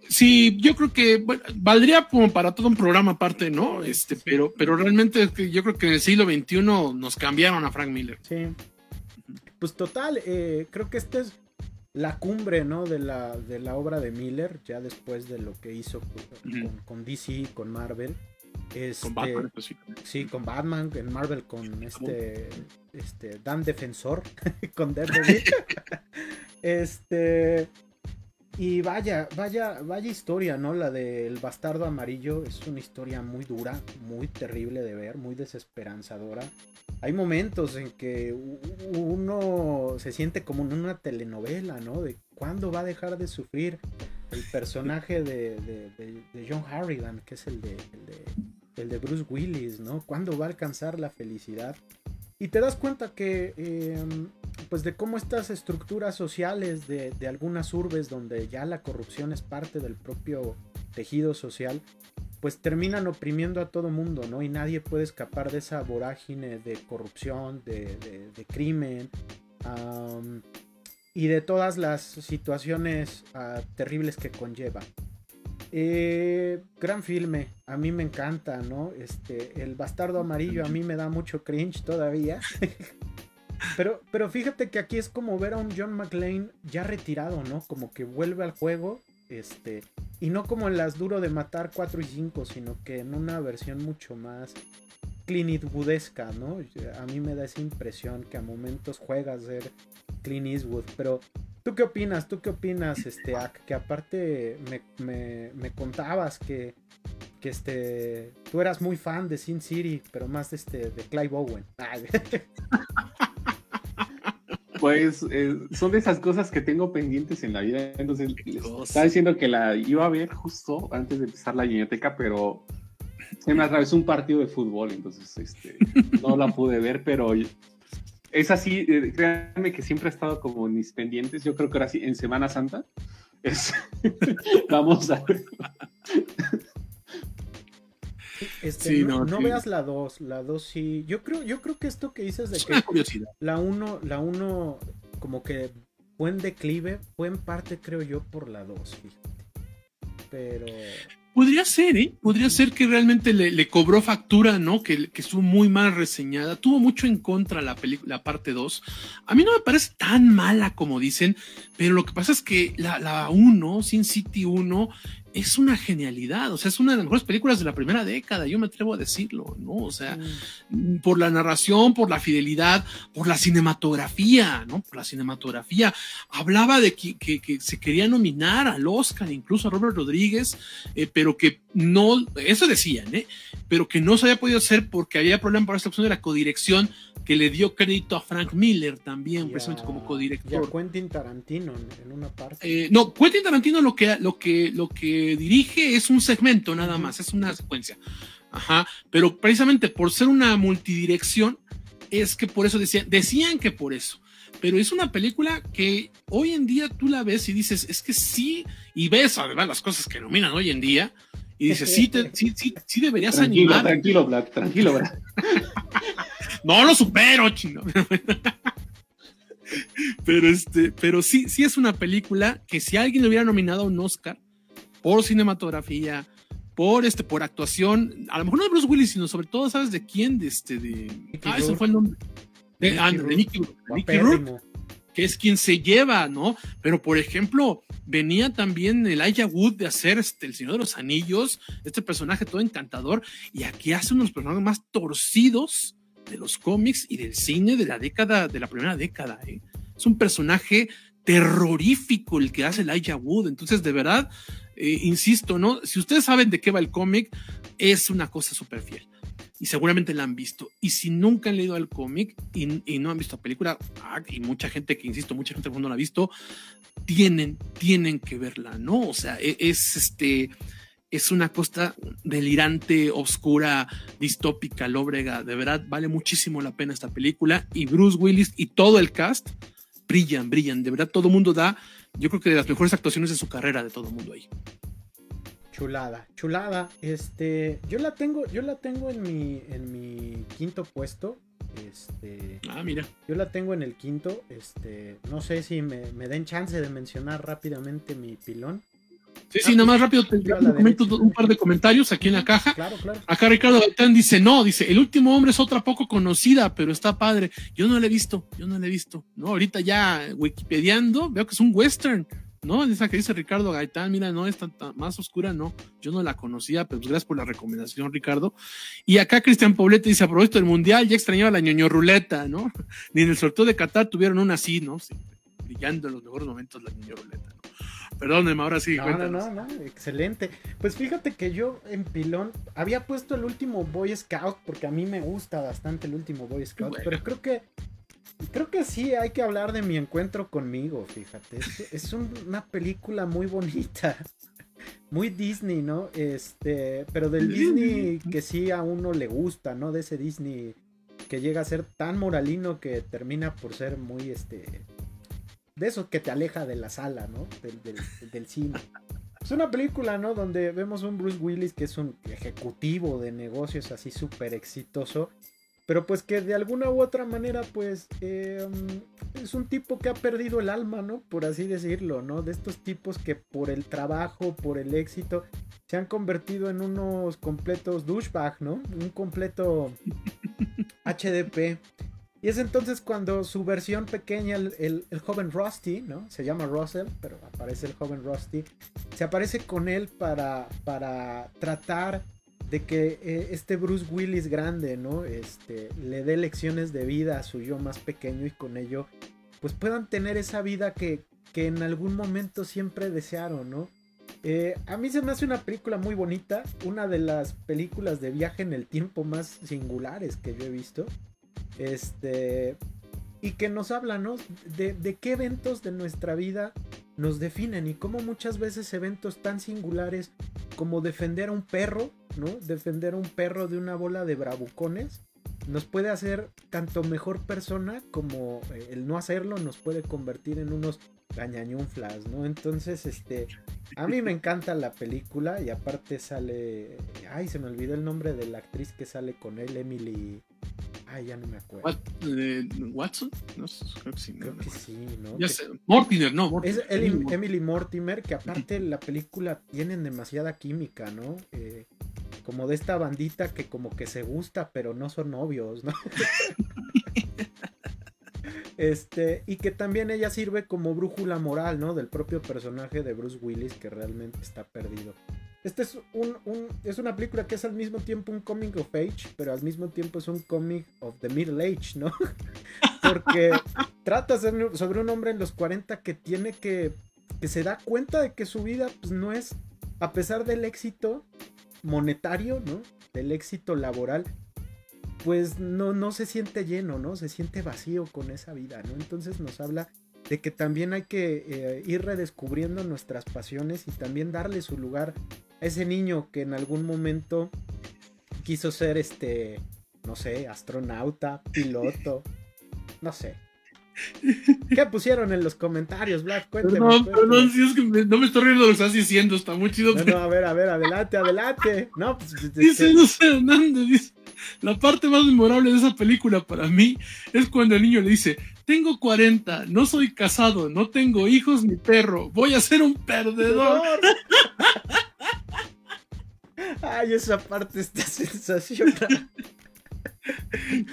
Sí, yo creo que valdría como para todo un programa aparte, ¿no? Este, pero, pero realmente yo creo que en el siglo XXI nos cambiaron a Frank Miller. Sí. Pues total, eh, creo que esta es la cumbre, ¿no? De la, de la obra de Miller, ya después de lo que hizo con, DC, con Marvel. Este, con Batman, pues sí. con Batman, en Marvel con este, este Dan Defensor, con Daredevil. este, y vaya, vaya, vaya historia, ¿no? La del bastardo amarillo es una historia muy dura, muy terrible de ver, muy desesperanzadora. Hay momentos en que uno se siente como en una telenovela, ¿no? De cuándo va a dejar de sufrir el personaje de, John Harrigan, que es el de, el de, Bruce Willis, ¿no? ¿Cuándo va a alcanzar la felicidad? Y te das cuenta que em, pues de cómo estas estructuras sociales de, algunas urbes donde ya la corrupción es parte del propio tejido social, pues terminan oprimiendo a todo mundo, ¿no? Y nadie puede escapar de esa vorágine de corrupción, de, crimen y de todas las situaciones ah, terribles que conlleva. Eh, gran filme, a mí me encanta, ¿no? Este, el bastardo amarillo a mí me da mucho cringe todavía. Pero, pero fíjate que aquí es como ver a un John McClane ya retirado, ¿no? Como que vuelve al juego, este, y no como en las duro de matar 4 y 5, sino que en una versión mucho más Clint Eastwoodesca, ¿no? A mí me da esa impresión que a momentos juega a ser Clint Eastwood, pero ¿tú qué opinas? ¿Tú qué opinas, este, Que aparte me, me, contabas que, que este, tú eras muy fan de Sin City, pero más de, este, de Clive Owen. Pues eh, son de esas cosas que tengo pendientes en la vida. Entonces, estaba diciendo que la iba a ver justo antes de empezar la biblioteca, pero se me atravesó un partido de fútbol, entonces este, no la pude ver, pero es así, eh, créanme que siempre ha estado como en mis pendientes. Yo creo que ahora sí, en Semana Santa. vamos a ver. Este, no, veas la 2, la 2 sí. Yo creo, yo creo que esto que dices de que la 1, la 1 como que buen declive fue en parte creo yo por la 2, fíjate. Pero Podría ser, ¿eh? Podría ser que realmente le, cobró factura, ¿no? Que, que, estuvo muy mal reseñada. Tuvo mucho en contra la película, la parte 2. A mí no me parece tan mala como dicen, pero lo que pasa es que la, la 1, Sin City 1, es una genialidad, o sea, es una de las mejores películas de la primera década, yo me atrevo a decirlo, ¿no? O sea, mm. por la narración, por la fidelidad, por la cinematografía, ¿no? Por la cinematografía. Hablaba de que, que, se quería nominar al Oscar, incluso a Robert Rodríguez, eh, pero que no, eso decían, ¿eh? Pero que no se había podido hacer porque había problema para esta opción de la codirección que le dio crédito a Frank Miller también, precisamente como codirector. Y a Quentin Tarantino en una parte. Eh, no, Quentin Tarantino lo que, lo que, lo que dirige es un segmento nada más, es una secuencia. Ajá, pero precisamente por ser una multidirección, es que por eso decían, decían que por eso. Pero es una película que hoy en día tú la ves y dices, es que sí, y ves además las cosas que iluminan hoy en día, y dices, sí, sí, sí, sí, deberías animar. Tranquilo, Black, tranquilo, Black. no lo supero, chino. pero este, pero sí, sí es una película que si alguien le hubiera nominado a un Oscar por cinematografía, por este, por actuación, a lo mejor no de Bruce Willis, sino sobre todo, ¿sabes de quién? De este, de. ah, ese fue el nombre. De, ah, Nicky, que es quien se lleva, ¿no? Pero por ejemplo, venía también el Aya Wood de hacer este, El Señor de los Anillos, este personaje todo encantador, y aquí hace unos personajes más torcidos de los cómics y del cine de la década, de la primera década. ¿eh? Es un personaje terrorífico el que hace Elijah Wood. Entonces, de verdad, eh, insisto, ¿no? Si ustedes saben de qué va el cómic, es una cosa súper fiel. Y seguramente la han visto. Y si nunca han leído el cómic y, no han visto la película, ah, y mucha gente que, insisto, mucha gente que no la ha visto, tienen, tienen que verla, ¿no? O sea, e, es, este, es una costa delirante, oscura, distópica, lóbrega. De verdad, vale muchísimo la pena esta película. Y Bruce Willis y todo el cast brillan, brillan. De verdad, todo el mundo da, yo creo que de las mejores actuaciones de su carrera, de todo el mundo ahí. Chulada, chulada. Este, yo la tengo, yo la tengo en mi, en mi quinto puesto. Este, ah, mira. Yo la tengo en el quinto. Este, no sé si me, me den chance de mencionar rápidamente mi pilón. Sí, sí, nada más rápido te comento un par de comentarios aquí en la caja. Claro, claro. Acá Ricardo Gaitán dice, no, dice, el último hombre es otra poco conocida, pero está padre. Yo no la he visto, yo no la he visto. No, ahorita ya wikipediando, veo que es un western. ¿no? Esa que dice Ricardo Gaitán, mira, no es tan, más oscura, no, yo no la conocía, pero pues gracias por la recomendación, Ricardo. Y acá Cristian Poblete dice, a propósito del Mundial, ya extrañaba la ñoño ruleta, ¿no? Ni en el sorteo de Qatar tuvieron una así, ¿no? brillando en los mejores momentos la ñoño ruleta. Perdóneme, ahora sí. No, no, no, no, excelente. Pues fíjate que yo en pilón había puesto el último Boy Scout porque a mí me gusta bastante el último Boy Scout, pero creo que creo que sí hay que hablar de mi encuentro conmigo, fíjate. Es, una película muy bonita. Muy Disney, ¿no? Este, pero del Disney que sí a uno le gusta, ¿no? De ese Disney que llega a ser tan moralino que termina por ser muy, este, de eso que te aleja de la sala, ¿no? Del, cine. Es una película, ¿no? Donde vemos un Bruce Willis que es un ejecutivo de negocios así súper exitoso. Pero pues que de alguna u otra manera pues em, es un tipo que ha perdido el alma, ¿no? Por así decirlo, ¿no? De estos tipos que por el trabajo, por el éxito, se han convertido en unos completos douchebag, ¿no? Un completo HDP. Y es entonces cuando su versión pequeña, el, joven Rusty, ¿no? Se llama Russell, pero aparece el joven Rusty. Se aparece con él para, para tratar de que eh, este Bruce Willis grande, ¿no? Este, le dé lecciones de vida a su yo más pequeño y con ello, pues puedan tener esa vida que, que en algún momento siempre desearon, ¿no? Eh, a mí se me hace una película muy bonita, una de las películas de viaje en el tiempo más singulares que yo he visto. Este. Y que nos habla, ¿no? De, qué eventos de nuestra vida nos definen y cómo muchas veces eventos tan singulares como defender a un perro, ¿no? Defender a un perro de una bola de bravucones nos puede hacer tanto mejor persona como eh, el no hacerlo nos puede convertir en unos gañañunflas, ¿no? Entonces, este, a mí me encanta la película y aparte sale, ay, se me olvidó el nombre de la actriz que sale con él, Emily, ay, ya no me acuerdo. Eh, ¿Watson? No, creo que sí. creo que sí, ¿no? Ya sé, Mortimer, no. Es Emily, Mortimer, que aparte la película tienen demasiada química, ¿no? Eh, como de esta bandita que como que se gusta, pero no son novios, ¿no? Este, y que también ella sirve como brújula moral, ¿no? Del propio personaje de Bruce Willis que realmente está perdido. Este es, un, es una película que es al mismo tiempo un comic of age, pero al mismo tiempo es un comic of the middle age, ¿no? Porque trata sobre un hombre en los 40 que tiene que, que se da cuenta de que su vida pues, no es, a pesar del éxito monetario, ¿no? Del éxito laboral, pues no, no se siente lleno, ¿no? Se siente vacío con esa vida, ¿no? Entonces nos habla de que también hay que eh, ir redescubriendo nuestras pasiones y también darle su lugar ese niño que en algún momento quiso ser este, no sé, astronauta, piloto, no sé. ¿Qué pusieron en los comentarios, Black? Cuénteme. No, pero no, si es que no me estoy riendo lo que estás diciendo, está muy chido. No, no, a ver, a ver, adelante, adelante. No, pues, dice, no sé, Hernández, dice, la parte más memorable de esa película para mí es cuando el niño le dice, tengo 40, no soy casado, no tengo hijos ni perro, voy a ser un perdedor. Ay, esa parte está sensacional.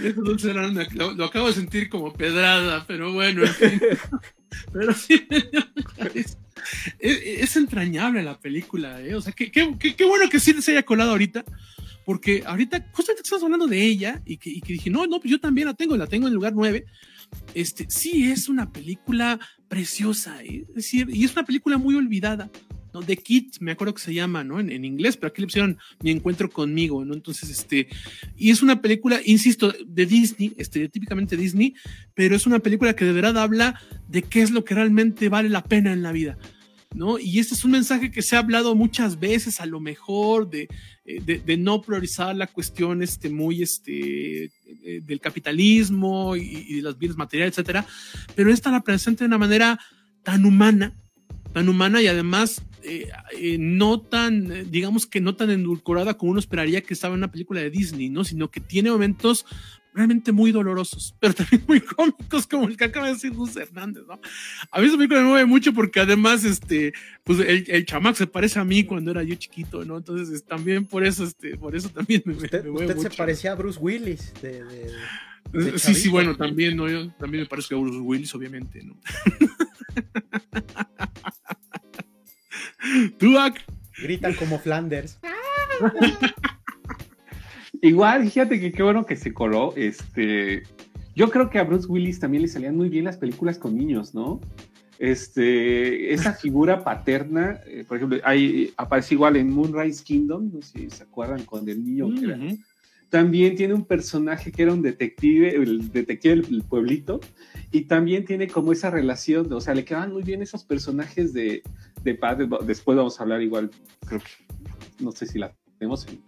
Eso no será lo, acabo de sentir como pedrada, pero bueno, en fin. Pero sí, es, entrañable la película, ¿eh? O sea, qué, qué, bueno que sí se haya colado ahorita, porque ahorita justamente estamos hablando de ella y que, dije, no, no, pues yo también la tengo, la tengo en el lugar 9, este, sí es una película preciosa, ¿eh? es decir, y es una película muy olvidada. ¿No? The Kid, me acuerdo que se llama, ¿no? En, inglés, pero aquí le pusieron Mi Encuentro conmigo, ¿no? Entonces, este, y es una película, insisto, de Disney, estereotípicamente Disney, pero es una película que de verdad habla de qué es lo que realmente vale la pena en la vida. ¿no? Y este es un mensaje que se ha hablado muchas veces, a lo mejor, de, eh, no priorizar la cuestión este, muy este, eh, del capitalismo y, de las bienes materiales, etcétera, pero esta la presenta de una manera tan humana, tan humana y además eh, no tan, digamos que no tan endulcorada como uno esperaría que estaba en una película de Disney, ¿no? Sino que tiene momentos realmente muy dolorosos, pero también muy cómicos, como el que acaba de decir Luz Hernández, ¿no? A mí eso me mueve mucho porque además, este, pues el, el chamac se parece a mí cuando era yo chiquito, ¿no? Entonces, también por eso, este, por eso también me, usted, usted se parecía a Bruce Willis de, de, sí, sí, bueno, también, ¿no? Yo también me parezco a Bruce Willis, obviamente, ¿no? ¿Tú, Gritan como Flanders. Igual, fíjate que qué bueno que se coló. Este, yo creo que a Bruce Willis también le salían muy bien las películas con niños, ¿no? Este, esa figura paterna, eh, por ejemplo, ahí aparece igual en Moonrise Kingdom, no sé si se acuerdan con el niño También tiene un personaje que era un detective, el detective del pueblito, y también tiene como esa relación, o sea, le quedan muy bien esos personajes de, de padre. Después vamos a hablar igual, creo que, no sé si la tenemos en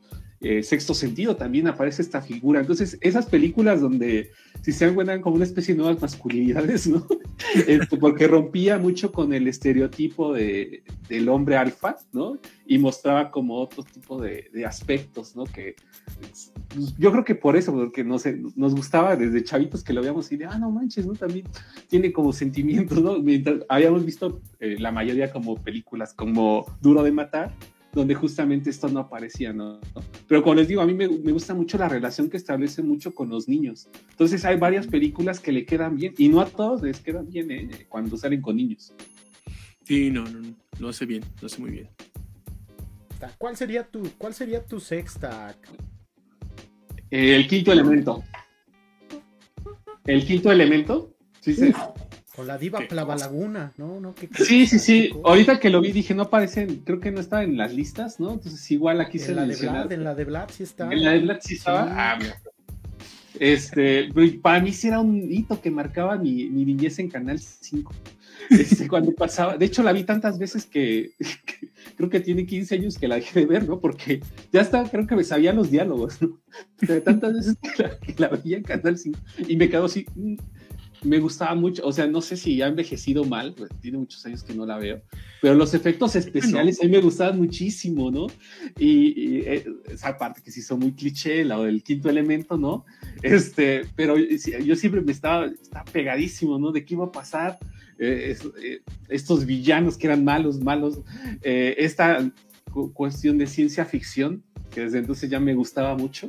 eh, sexto Sentido también aparece esta figura. Entonces, esas películas donde, si se dan como una especie de nuevas masculinidades, ¿no? Porque rompía mucho con el estereotipo de, del hombre alfa, ¿no? Y mostraba como otro tipo de, aspectos, ¿no? Que pues, yo creo que por eso, porque nos, nos gustaba desde chavitos que lo veíamos y de, ah, no manches, ¿no? También tiene como sentimientos, ¿no? Mientras habíamos visto eh, la mayoría como películas como Duro de Matar, donde justamente esto no aparecía, ¿no? Pero como les digo, a mí me, gusta mucho la relación que establece mucho con los niños. Entonces hay varias películas que le quedan bien, y no a todos les quedan bien ¿eh? cuando salen con niños. Sí, no, no, no, lo hace bien, lo hace muy bien. ¿Cuál sería tu, cuál sería tu sexta? El quinto elemento. El quinto elemento, sí, sí. Con la diva Plavalaguna, ¿no? ¿no? sí, sí, sí. Ahorita que lo vi dije, no aparecen, creo que no estaba en las listas, ¿no? Entonces igual aquí se la de En la de Vlad sí estaba. En la de Vlad sí estaba. Ah, mira. Este, para mí sí era un hito que marcaba mi, mi niñez en Canal 5. Este, cuando pasaba, de hecho la vi tantas veces que, creo que tiene 15 años que la dejé de ver, ¿no? Porque ya está, creo que me sabían los diálogos, ¿no? De tantas veces que la, que la veía en Canal 5 y me quedo así, mm, me gustaba mucho, o sea, no sé si ha envejecido mal, pues, tiene muchos años que no la veo, pero los efectos especiales a mí me gustaban muchísimo, ¿no? Y, eh, esa parte que sí son muy cliché, la del quinto elemento, ¿no? Este, pero yo siempre me estaba, estaba pegadísimo, ¿no? De qué iba a pasar, eh, eh, estos villanos que eran malos, malos, esta cuestión de ciencia ficción, que desde entonces ya me gustaba mucho.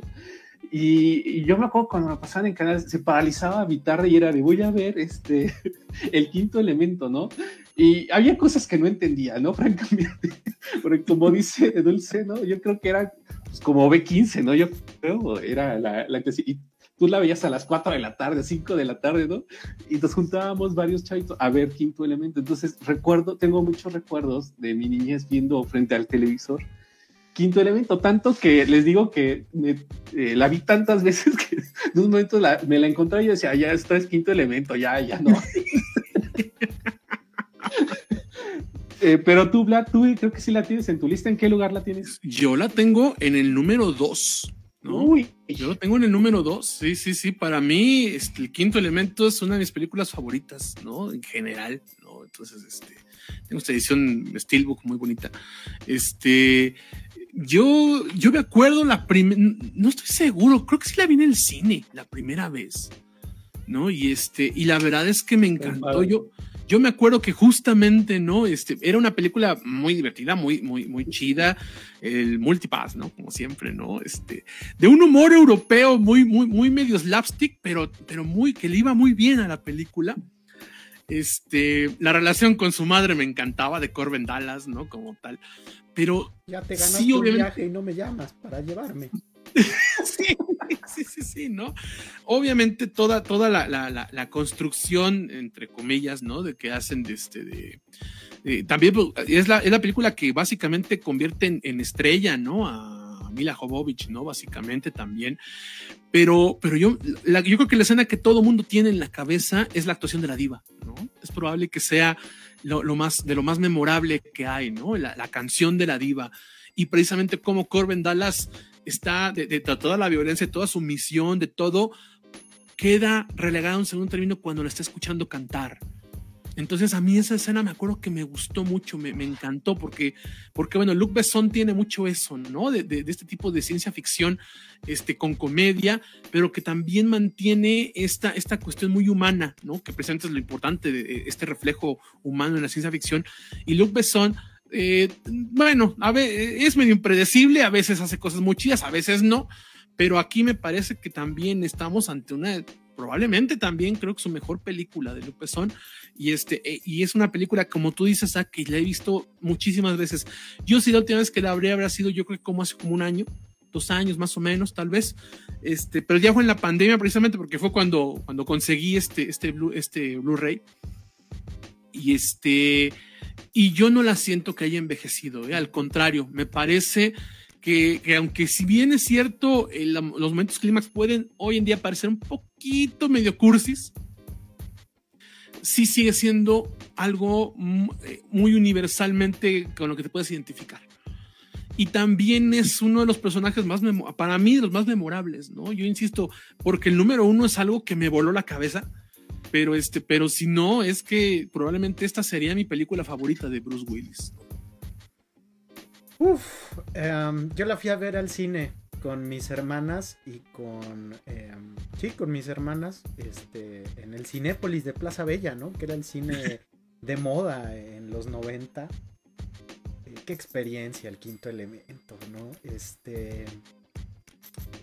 Y, yo me acuerdo cuando me pasaban en canal, se paralizaba mi tarde y era de voy a ver este, el quinto elemento, ¿no? Y había cosas que no entendía, ¿no? Francamente, porque como dice Dulce, ¿no? Yo creo que era pues, como B15, ¿no? Yo creo, era la, la que y tú la veías a las 4 de la tarde, 5 de la tarde, ¿no? Y nos juntábamos varios chavitos a ver quinto elemento. Entonces, recuerdo, tengo muchos recuerdos de mi niñez viendo frente al televisor quinto elemento, tanto que les digo que eh, la vi tantas veces que en un momento me la encontré y decía, ya esto es quinto elemento, ya, ya no. Eh, pero tú, Vlad, tú creo que sí la tienes en tu lista. ¿En qué lugar la tienes? Yo la tengo en el número dos. ¿no? Uy. Yo la tengo en el número dos. Sí, sí, sí. Para mí, este, el quinto elemento es una de mis películas favoritas, ¿no? En general, ¿no? Entonces, este, tengo esta edición Steelbook muy bonita. Este, yo, yo me acuerdo la primera, no estoy seguro, creo que sí la vi en el cine la primera vez, ¿no? Y este, y la verdad es que me encantó. Yo, yo me acuerdo que justamente, ¿no? Este, era una película muy divertida, muy, muy, muy chida, el multipass, ¿no? Como siempre, ¿no? Este, de un humor europeo muy, muy, muy medio slapstick, pero, pero muy, que le iba muy bien a la película. Este, la relación con su madre me encantaba, de Corbin Dallas, ¿no? Como tal. Pero. Ya te ganaste sí, viaje y no me llamas para llevarme. sí. sí, sí, sí, ¿no? Obviamente toda, toda la, la, la, construcción, entre comillas, ¿no? De que hacen de este, de, también pues, es la, es la película que básicamente convierte en, en estrella, ¿no? A, Mila Jovovich, ¿no? Básicamente también. Pero, pero yo, yo creo que la escena que todo mundo tiene en la cabeza es la actuación de la diva, ¿no? Es probable que sea lo, más, de lo más memorable que hay, ¿no? La, canción de la diva. Y precisamente como Corbin Dallas está de, de, toda la violencia, de toda su misión, de todo, queda relegada a un segundo término cuando la está escuchando cantar. Entonces a mí esa escena me acuerdo que me gustó mucho, me, encantó porque, porque bueno, Luc Besson tiene mucho eso, ¿no? De, este tipo de ciencia ficción este, con comedia, pero que también mantiene esta, esta cuestión muy humana, ¿no? Que presenta lo importante de este reflejo humano en la ciencia ficción. Y Luc Besson, eh, bueno, a ver, es medio impredecible, a veces hace cosas muy chidas, a veces no, pero aquí me parece que también estamos ante una probablemente también creo que su mejor película de Luc Besson y este eh, y es una película como tú dices que la he visto muchísimas veces yo sí la última vez que la habría habrá sido yo creo que como hace como un año dos años más o menos tal vez este pero ya fue en la pandemia precisamente porque fue cuando cuando conseguí este este este Blu-ray y este y yo no la siento que haya envejecido ¿eh? al contrario me parece que, aunque si bien es cierto, los momentos clímax pueden hoy en día parecer un poquito medio cursis, sí sigue siendo algo eh, muy universalmente con lo que te puedes identificar. Y también es uno de los personajes más, para mí, los más memorables, ¿no? Yo insisto, porque el número uno es algo que me voló la cabeza, pero, este, pero si no, es que probablemente esta sería mi película favorita de Bruce Willis. Uf, em, yo la fui a ver al cine con mis hermanas y con em, sí, con mis hermanas, este, en el Cinépolis de Plaza Bella, ¿no? Que era el cine de moda en los 90. Eh, qué experiencia el quinto elemento, ¿no? Este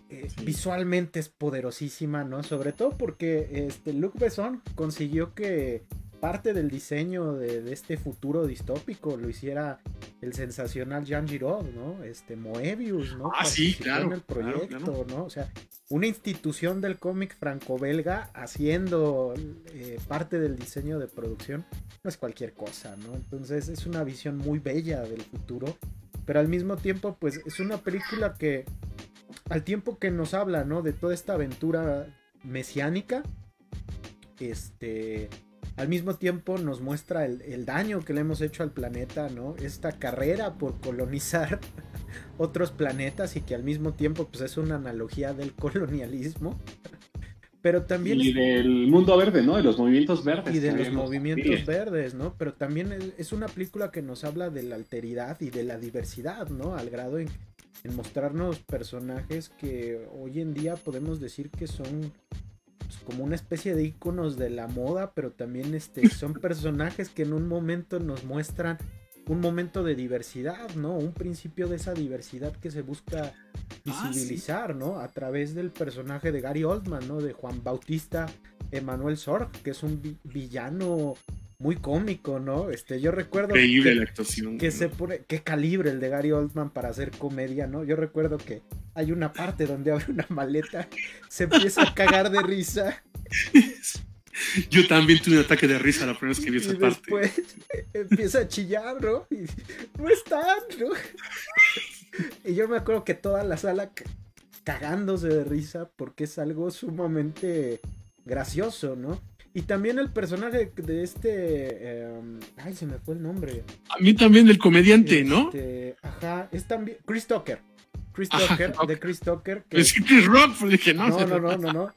eh, visualmente es poderosísima, ¿no? Sobre todo porque este Luc Besson consiguió que parte del diseño de, este futuro distópico lo hiciera el sensacional Jean Giraud, ¿no? Este Moebius, ¿no? Ah, sí, claro. En el proyecto, ¿no? O sea, una institución del cómic franco-belga haciendo eh, parte del diseño de producción no es cualquier cosa, ¿no? Entonces es una visión muy bella del futuro, pero al mismo tiempo, pues es una película que al tiempo que nos habla, ¿no? De toda esta aventura mesiánica, este al mismo tiempo nos muestra el, daño que le hemos hecho al planeta, ¿no? Esta carrera por colonizar otros planetas y que al mismo tiempo pues es una analogía del colonialismo. Pero también... Y del mundo verde, ¿no? De los movimientos verdes. Y de los movimientos verdes, ¿no? Pero también es una película que nos habla de la alteridad y de la diversidad, ¿no? Al grado en, en mostrarnos personajes que hoy en día podemos decir que son como una especie de iconos de la moda, pero también este, son personajes que en un momento nos muestran un momento de diversidad, ¿no? Un principio de esa diversidad que se busca ah, visibilizar, ¿no? A través del personaje de Gary Oldman, ¿no? De Juan Bautista Emanuel Sorg, que es un villano muy cómico, ¿no? Este, yo recuerdo Increíble la actuación. Que se pone, qué calibre el de Gary Oldman para hacer comedia, ¿no? Yo recuerdo que hay una parte donde abre una maleta, se empieza a cagar de risa. Yo también tuve un ataque de risa la primera vez que vi esa y parte. Después empieza a chillar, ¿no? Y no están, ¿no? Y yo me acuerdo que toda la sala cagándose de risa porque es algo sumamente gracioso, ¿no? Y también el personaje de este. Em, ay, se me fue el nombre. A mí también del comediante, ¿no? Este, ajá, es también. Chris Tucker. Chris Tucker, de Chris Tucker. Que, es Chris Rock, pues dije, no. No, no, no, no, no.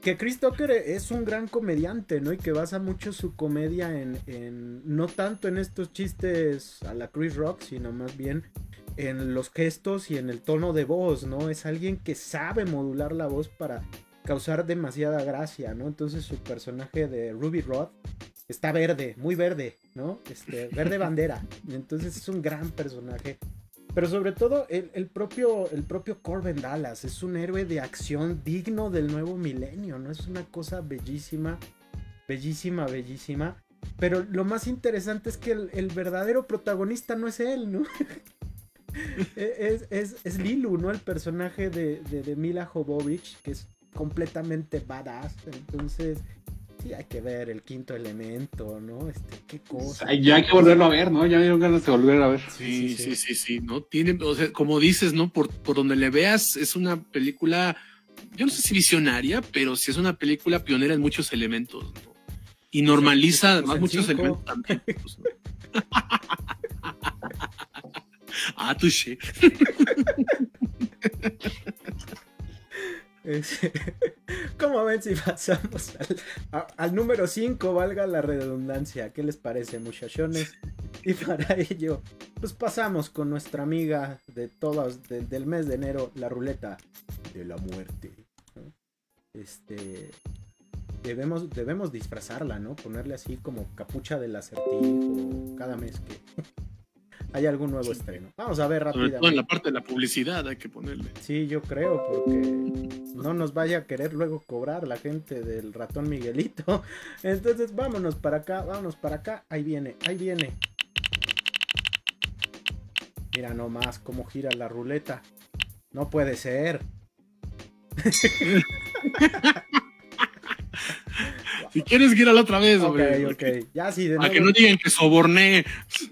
que Chris Tucker es un gran comediante, ¿no? Y que basa mucho su comedia en, en, no tanto en estos chistes a la Chris Rock, sino más bien en los gestos y en el tono de voz, ¿no? Es alguien que sabe modular la voz para causar demasiada gracia, ¿no? Entonces su personaje de Ruby Rod está verde, muy verde, ¿no? Este, verde bandera. Entonces es un gran personaje. Pero sobre todo el, propio, el propio Corbin Dallas es un héroe de acción digno del nuevo milenio, ¿no? Es una cosa bellísima, bellísima, bellísima. Pero lo más interesante es que el, el verdadero protagonista no es él, ¿no? E, es, es, Lilu, ¿no? El personaje de, de, Mila Jovovich, que es completamente badass. Entonces, sí, hay que ver el quinto elemento, ¿no? Este, qué cosa. Ya hay que volverlo a ver, ¿no? Ya me dieron ganas de volver a ver. Sí, sí, sí, sí, ¿no? Tiene, o sea, como dices, ¿no? Por, por donde le veas, es una película, yo no sé si visionaria, pero sí es una película pionera en muchos elementos, ¿no? Y normaliza además muchos elementos también. Pues, ah, touché. ¿Cómo ven si pasamos al, número 5, valga la redundancia? ¿Qué les parece, muchachones? Y para ello, pues pasamos con nuestra amiga de todos, del mes de enero, la ruleta de la muerte. Este. Debemos, debemos disfrazarla, ¿no? Ponerle así como capucha del acertijo cada mes que hay algún nuevo estreno. Vamos a ver rápidamente. en la parte de la publicidad hay que ponerle. Sí, yo creo, porque no nos vaya a querer luego cobrar la gente del ratón Miguelito. Entonces, vámonos para acá, vámonos para acá. Ahí viene, ahí viene. Mira nomás cómo gira la ruleta. No puede ser. Si quieres, la otra vez, Ok, ok. Ya sí, de que no digan que soborné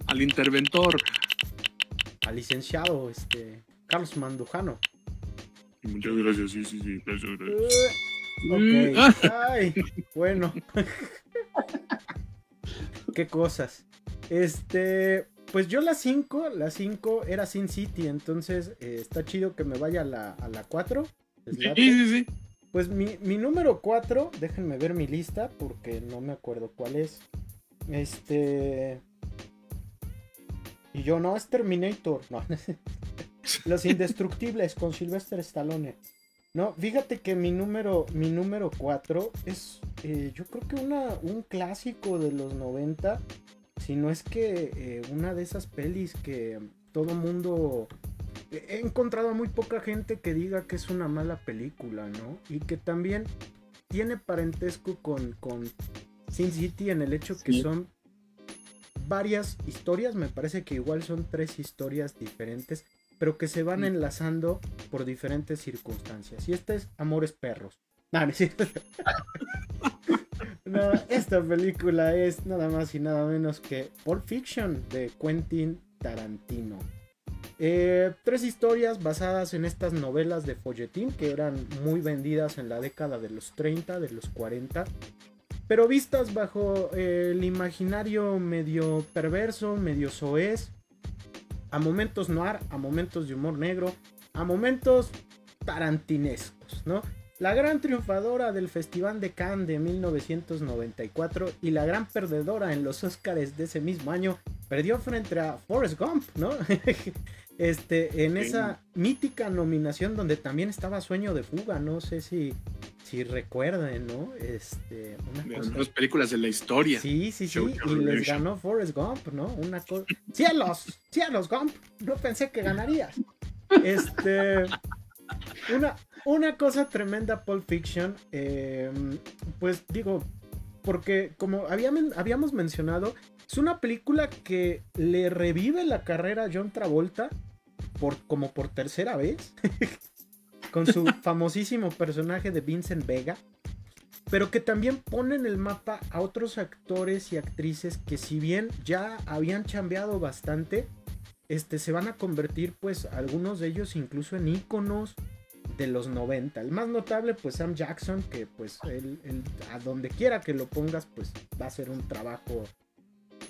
al interventor. Al licenciado, este, Carlos Mandujano. Muchas gracias, sí, sí, sí. Eh, ok. Ay, bueno. Qué cosas. Este, pues yo la 5, la 5 era Sin City, entonces eh, está chido que me vaya a la, a la 4. Sí, sí, sí. Pues mi, número 4, déjenme ver mi lista porque no me acuerdo cuál es. Este. Y yo no, es Terminator. Los Indestructibles con Sylvester Stallone. No, fíjate que mi número, mi número 4 es, eh, yo creo que una, un clásico de los 90. Si no es que eh, una de esas pelis que todo mundo he encontrado a muy poca gente que diga que es una mala película, ¿no? Y que también tiene parentesco con, con Sin City en el hecho que son varias historias, me parece que igual son tres historias diferentes, pero que se van enlazando por diferentes circunstancias. Y esta es Amores Perros. no, esta película es nada más y nada menos que Pulp Fiction de Quentin Tarantino. Eh, tres historias basadas en estas novelas de folletín que eran muy vendidas en la década de los 30, de los 40, pero vistas bajo eh, el imaginario medio perverso, medio soez, a momentos noir, a momentos de humor negro, a momentos tarantinescos, ¿no? La gran triunfadora del Festival de Cannes de 1994 y la gran perdedora en los Oscars de ese mismo año perdió frente a Forrest Gump, ¿no? Este, en esa mítica nominación donde también estaba Sueño de Fuga, no sé si, si recuerden, ¿no? Este, una películas de la historia. Sí, sí, sí, y les ganó Forrest Gump, ¿no? Una cosa. ¡Cielos! ¡Cielos, Gump! No pensé que ganarías. Este. Una, una cosa tremenda, Pulp Fiction. Em, pues digo, porque como habíamos mencionado, es una película que le revive la carrera a John Travolta como por tercera vez, con su famosísimo personaje de Vincent Vega, pero que también pone en el mapa a otros actores y actrices que si bien ya habían chambeado bastante, este, se van a convertir pues algunos de ellos incluso en íconos de los 90. El más notable pues Sam Jackson, que pues a donde quiera que lo pongas pues va a ser un trabajo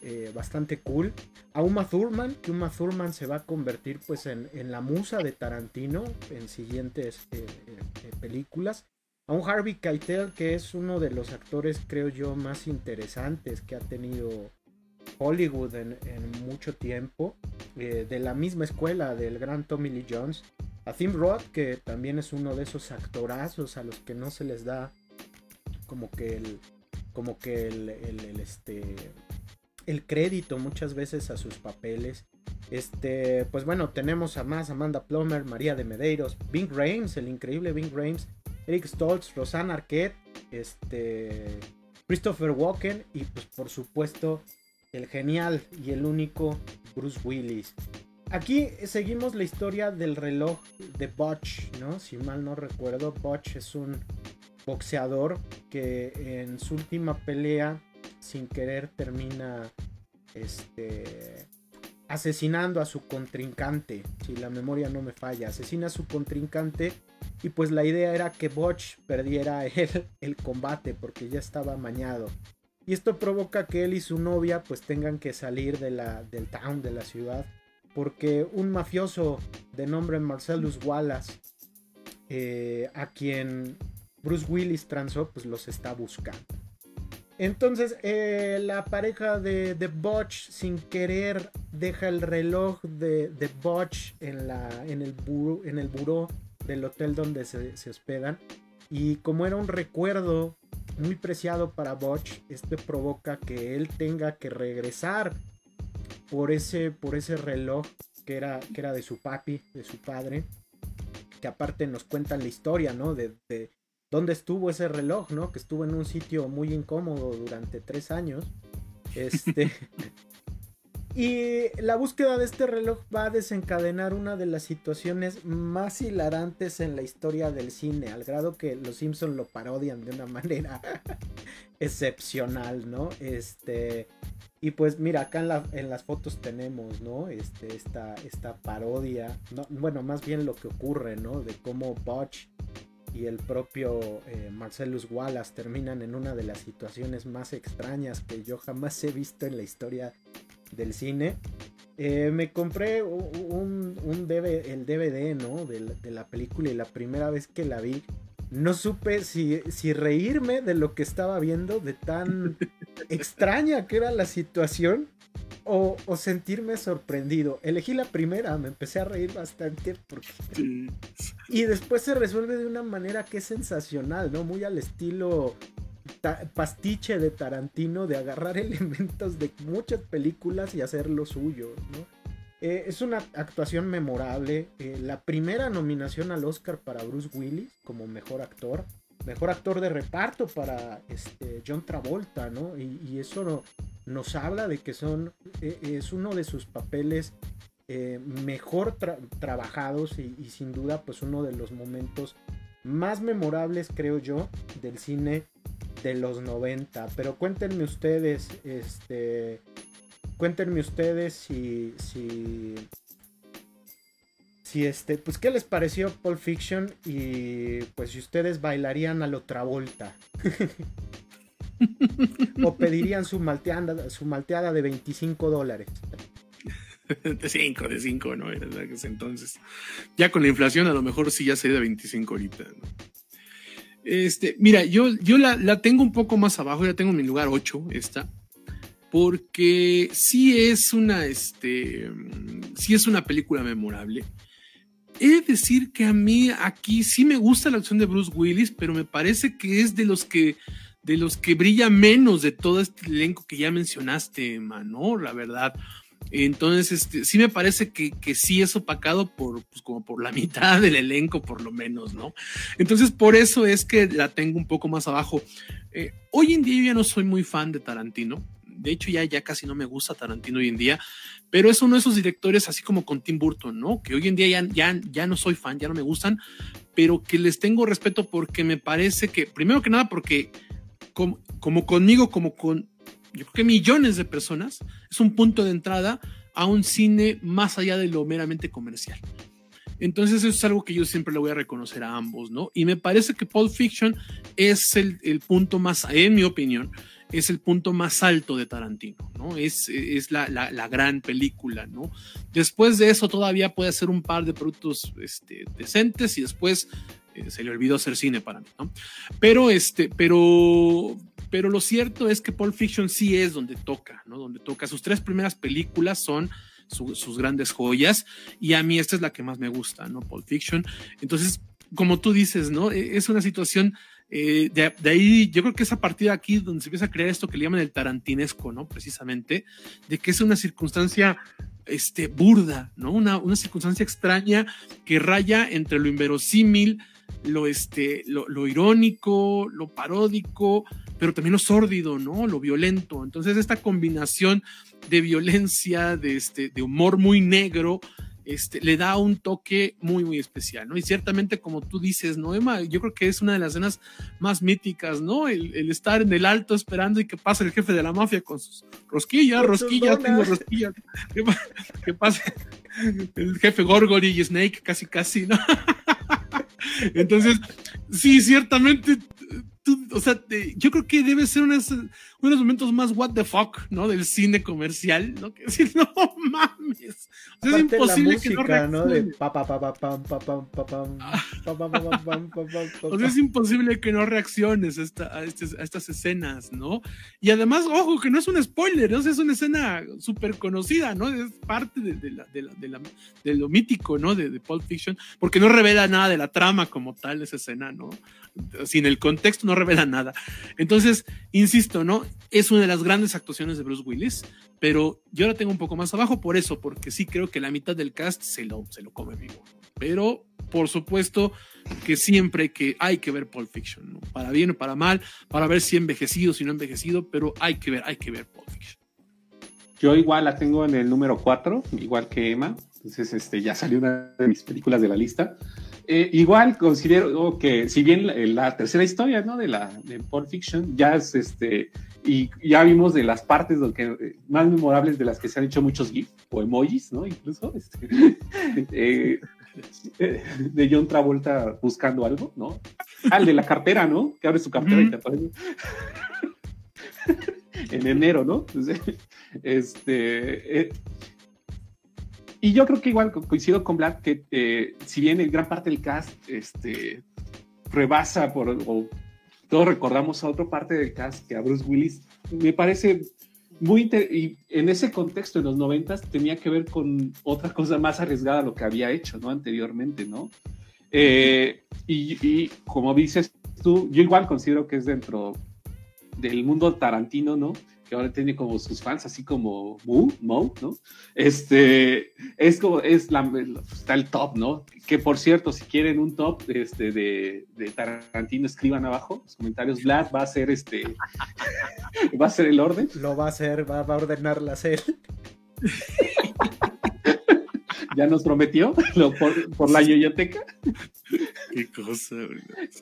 eh, bastante cool. A Uma Thurman, que Uma Thurman se va a convertir pues en, la musa de Tarantino en siguientes eh, eh, películas. A un Harvey Keitel, que es uno de los actores, creo yo, más interesantes que ha tenido Hollywood en, mucho tiempo. de la misma escuela del gran Tommy Lee Jones. A Tim Roth, que también es uno de esos actorazos a los que no se les da como que el como que el, el este el crédito muchas veces a sus papeles. Este, pues bueno, tenemos a más Amanda Plummer, María de Medeiros, Bing Rames, el increíble Bing Rames, Eric Stoltz, Rosanna Arquette, este, Christopher Walken y pues por supuesto el genial y el único Bruce Willis. aquí seguimos la historia del reloj de Butch, ¿no? Si mal no recuerdo, Butch es un boxeador que en su última pelea sin querer termina este asesinando a su contrincante, si la memoria no me falla, asesina a su contrincante y pues la idea era que Butch perdiera el, el combate porque ya estaba mañado. Y esto provoca que él y su novia pues tengan que salir de la, del town, de la ciudad, porque un mafioso de nombre Marcellus Wallace, eh, a quien Bruce Willis transó, pues los está buscando. Entonces, eh, la pareja de, de Butch, sin querer, deja el reloj de, de Butch en, la, en, el buró, en el buró del hotel donde se, se, hospedan. Y como era un recuerdo muy preciado para Butch, este provoca que él tenga que regresar por ese, por ese reloj que era, que era de su papi, de su padre. Que aparte nos cuentan la historia, ¿no? De, de dónde estuvo ese reloj, ¿no? Que estuvo en un sitio muy incómodo durante tres años. Este. y la búsqueda de este reloj va a desencadenar una de las situaciones más hilarantes en la historia del cine, al grado que los Simpson lo parodian de una manera excepcional, ¿no? Este. Y pues mira, acá en, las fotos tenemos, ¿no? Este, esta, esta parodia, no, bueno, más bien lo que ocurre, ¿no? De cómo Butch y el propio eh, Marcellus Wallace terminan en una de las situaciones más extrañas que yo jamás he visto en la historia del cine. Eh, me compré un, el DVD, ¿no? De la, película y la primera vez que la vi, no supe si, si reírme de lo que estaba viendo, de tan extraña que era la situación, o, sentirme sorprendido. Elegí la primera, me empecé a reír bastante porque... Y después se resuelve de una manera que es sensacional, ¿no? Muy al estilo pastiche de Tarantino de agarrar elementos de muchas películas y hacer lo suyo, ¿no? Eh, es una actuación memorable. Eh, la primera nominación al Oscar para Bruce Willis como mejor actor mejor actor de reparto para este, John Travolta, ¿no? Y, eso nos habla de que son, e, es uno de sus papeles eh, mejor trabajados y, sin duda pues uno de los momentos más memorables creo yo del cine de los 90. Pero cuéntenme ustedes, este, cuéntenme ustedes si, si si este, pues qué les pareció Pulp Fiction y pues si ustedes bailarían a lo Travolta. o pedirían su malteada, su malteada de 25 dólares. De 5, de 5, ¿no? Entonces, ya con la inflación a lo mejor sí ya sería de 25 ahorita, Este, mira, yo, yo la, la, tengo un poco más abajo, ya tengo mi lugar 8, esta, porque sí es una, este, sí es una película memorable. He de decir que a mí aquí sí me gusta la acción de Bruce Willis, pero me parece que es de los que de los que brilla menos de todo este elenco que ya mencionaste, mano, la verdad. Entonces, este, sí me parece que, que sí es opacado por, pues, como por la mitad del elenco, por lo menos, ¿no? Entonces, por eso es que la tengo un poco más abajo. Eh, hoy en día yo ya no soy muy fan de Tarantino. De hecho, ya, ya casi no me gusta Tarantino hoy en día, pero es uno de esos directores, así como con Tim Burton, ¿no? Que hoy en día ya, ya, ya no soy fan, ya no me gustan, pero que les tengo respeto porque me parece que, primero que nada, porque como, como conmigo, como con, yo creo que millones de personas, es un punto de entrada a un cine más allá de lo meramente comercial. Entonces eso es algo que yo siempre le voy a reconocer a ambos, ¿no? Y me parece que Pulp Fiction es el, el punto más, en mi opinión, es el punto más alto de Tarantino, ¿no? Es, es la, la, gran película, ¿no? Después de eso todavía puede hacer un par de productos este, decentes y después eh, se le olvidó hacer cine para mí, ¿no? Pero, este, pero, pero lo cierto es que Pulp Fiction sí es donde toca, ¿no? Donde toca. Sus tres primeras películas son sus grandes joyas y a mí esta es la que más me gusta, ¿no? Pulp Fiction. Entonces, como tú dices, ¿no? E, es una situación eh, de, ahí, yo creo que es a partir de aquí donde se empieza a crear esto que le llaman el tarantinesco, ¿no? Precisamente, de que es una circunstancia este, burda, ¿no? Una, una circunstancia extraña que raya entre lo inverosímil, lo, este, lo, irónico, lo paródico, pero también lo sórdido, ¿no? Lo violento. Entonces, esta combinación de violencia, de, este, de humor muy negro, este, le da un toque muy, muy especial, ¿no? Y ciertamente, como tú dices, ¿no, Emma? Yo creo que es una de las escenas más míticas, ¿no? El, estar en el alto esperando y que pase el jefe de la mafia con sus rosquillas, rosquillas, tengo rosquillas. Que, pase el jefe Gorgory y Snake, casi, casi, ¿no? Entonces, sí, ciertamente o sea, yo creo que debe ser unos, unos momentos más what the fuck, ¿no? Del cine comercial, ¿no? Que decir, no mames. O sea, es imposible que no, O sea, es imposible que no reacciones a, esta, a, estas escenas, ¿no? Y además, ojo, que no es un spoiler, ¿no? es una escena súper conocida, ¿no? Es parte de, de, la, de, la, de, la, de lo mítico, ¿no? De, de Pulp Fiction, porque no revela nada de la trama como tal esa escena, ¿no? sin el contexto no revela nada. Entonces, insisto, ¿no? Es una de las grandes actuaciones de Bruce Willis, pero yo la tengo un poco más abajo por eso, porque sí creo que la mitad del cast se lo, se lo come vivo. Pero, por supuesto, que siempre que hay que ver Pulp Fiction, ¿no? Para bien o para mal, para ver si envejecido, si no envejecido, pero hay que ver, hay que ver Pulp Fiction. Yo igual la tengo en el número 4, igual que Emma. Entonces, este, ya salió una de mis películas de la lista. Eh, igual considero que si bien la, tercera historia ¿no? de la de Pulp Fiction ya es este y ya vimos de las partes que, más memorables de las que se han hecho muchos GIFs o emojis, ¿no? Incluso este, eh, de John Travolta buscando algo, ¿no? Al de la cartera, ¿no? Que abre su cartera y te aparece. en enero, ¿no? este, eh, y yo creo que igual coincido con Black que eh, si bien el gran parte del cast este, rebasa por, o todos recordamos a otra parte del cast que a Bruce Willis, me parece muy y en ese contexto en los noventas tenía que ver con otra cosa más arriesgada a lo que había hecho, ¿no? Anteriormente, ¿no? Eh, y, y, como dices tú, yo igual considero que es dentro del mundo tarantino, ¿no? Que ahora tiene como sus fans, así como Mo, Mo ¿no? Este, es como, es la, está el top, ¿no? Que por cierto, si quieren un top este, de, de Tarantino, escriban abajo los comentarios. Vlad va a ser este, va a ser el orden. Lo va a hacer, va, a ordenar la serie. ya nos prometió por, por, la yoyoteca. Qué cosa,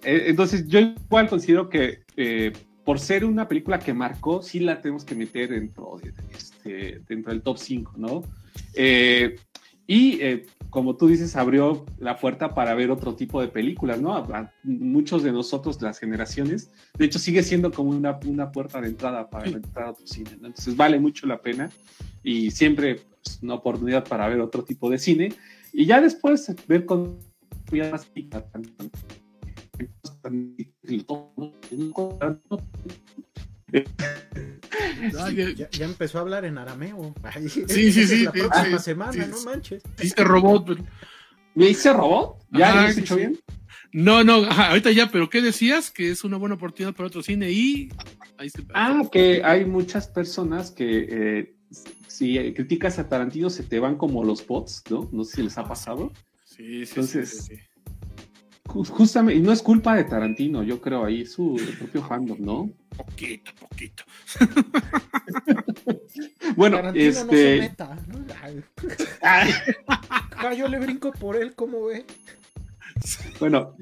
eh, Entonces, yo igual considero que eh, por ser una película que marcó, sí la tenemos que meter dentro, este, dentro del top 5, ¿no? Eh, y eh, como tú dices, abrió la puerta para ver otro tipo de películas, ¿no? A, muchos de nosotros, las generaciones, de hecho sigue siendo como una, una puerta de entrada para entrar a otro cine, ¿no? Entonces vale mucho la pena y siempre pues, una oportunidad para ver otro tipo de cine y ya después ver con más ya, empezó a hablar en arameo. sí, sí, sí. La próxima semana, no manches. Dice robot. ¿Me dice robot? ¿Ya lo has hecho bien? No, no, ahorita ya, pero ¿qué decías? Que es una buena oportunidad para otro cine y... ah, que hay muchas personas que eh, si criticas a Tarantino se te van como los bots, ¿no? No sé si les ha pasado. Sí, sí, Entonces, sí, Justamente, y no es culpa de Tarantino, yo creo, ahí su propio fandom, ¿no? Poquito, poquito. bueno, Tarantino este. No se meta, ¿no? Ah, yo le brinco por él, ¿cómo ve? Bueno,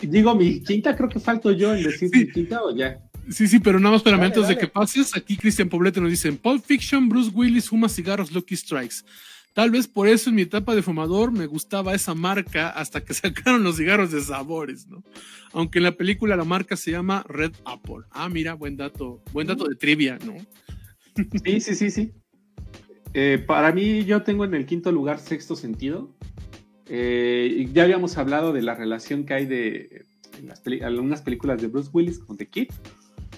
digo mi quinta, creo que falto yo en decir mi quinta o ya. Sí, sí, pero nada más para antes de que pases, aquí Cristian Poblete nos dice, Pulp Fiction, Bruce Willis fuma cigarros Lucky Strikes. Tal vez por eso en mi etapa de fumador me gustaba esa marca hasta que sacaron los cigarros de sabores, ¿no? Aunque en la película la marca se llama Red Apple. Ah, mira, buen dato, buen dato de trivia, ¿no? Sí, sí, sí, sí. Eh, para mí yo tengo en el quinto lugar Sexto Sentido. Eh, ya habíamos hablado de la relación que hay de algunas películas de Bruce Willis con The Kid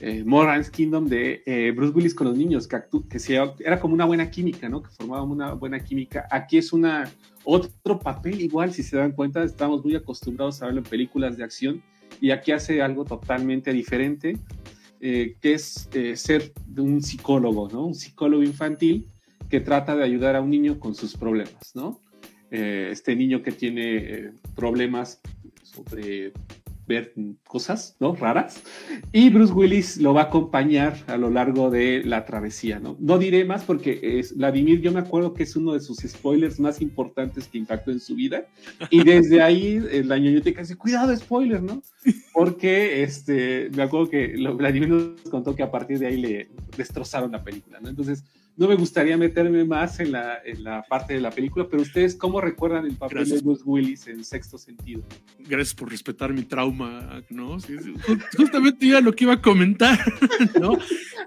eh, Moran's Kingdom de eh, Bruce Willis con los niños, que, que era como una buena química, ¿no? Que formaban una buena química. Aquí es una otro papel igual, si se dan cuenta, estamos muy acostumbrados a verlo en películas de acción y aquí hace algo totalmente diferente, eh, que es eh, ser un psicólogo, ¿no? Un psicólogo infantil que trata de ayudar a un niño con sus problemas, ¿no? este niño que tiene problemas sobre ver cosas, ¿no? Raras. Y Bruce Willis lo va a acompañar a lo largo de la travesía, ¿no? No diré más porque es, Vladimir, yo me acuerdo que es uno de sus spoilers más importantes que impactó en su vida. Y desde ahí, la ñoñoteca dice, cuidado, spoiler, ¿no? Porque, este, me acuerdo que Vladimir nos contó que a partir de ahí le destrozaron la película, ¿no? Entonces, no me gustaría meterme más en la, en la parte de la película, pero ustedes, ¿cómo recuerdan el papel de Bruce Willis en sexto sentido? Gracias por respetar mi trauma, ¿no? justamente ya lo que iba a comentar, ¿no?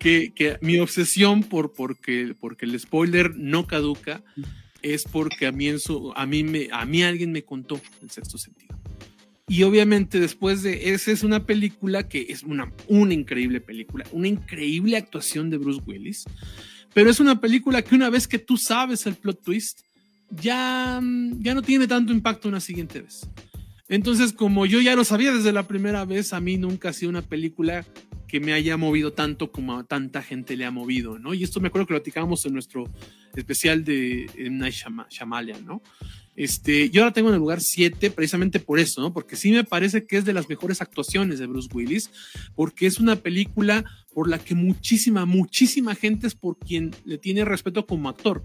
que, que, mi obsesión por porque, porque el spoiler no caduca es porque a mí, en su, a, mí me, a mí alguien me contó el sexto sentido. Y obviamente después de esa es una película que es una, una increíble película, una increíble actuación de Bruce Willis pero es una película que una vez que tú sabes el plot twist, ya, ya no tiene tanto impacto una siguiente vez. Entonces, como yo ya lo sabía desde la primera vez, a mí nunca ha sido una película que me haya movido tanto como a tanta gente le ha movido, ¿no? Y esto me acuerdo que lo platicábamos en nuestro especial de Night Shyamalan, ¿no? Este, yo la tengo en el lugar 7 precisamente por eso, ¿no? Porque sí me parece que es de las mejores actuaciones de Bruce Willis, porque es una película por la que muchísima, muchísima gente es por quien le tiene respeto como actor.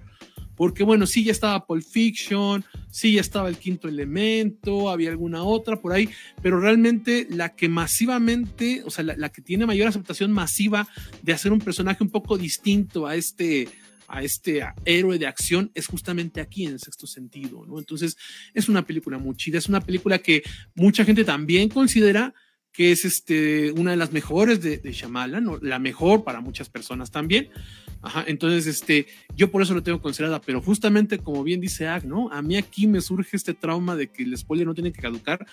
Porque bueno, sí ya estaba Pulp Fiction, sí ya estaba El Quinto Elemento, había alguna otra por ahí, pero realmente la que masivamente, o sea, la, que tiene mayor aceptación masiva de hacer un personaje un poco distinto a este, a este héroe de acción es justamente aquí en el sexto sentido, ¿no? Entonces es una película muy chida, es una película que mucha gente también considera que es este, una de las mejores de, de Shyamalan, la mejor para muchas personas también. Ajá, entonces, este, yo por eso lo tengo considerada, pero justamente como bien dice Ag, ¿no? A mí aquí me surge este trauma de que el spoiler no tiene que caducar.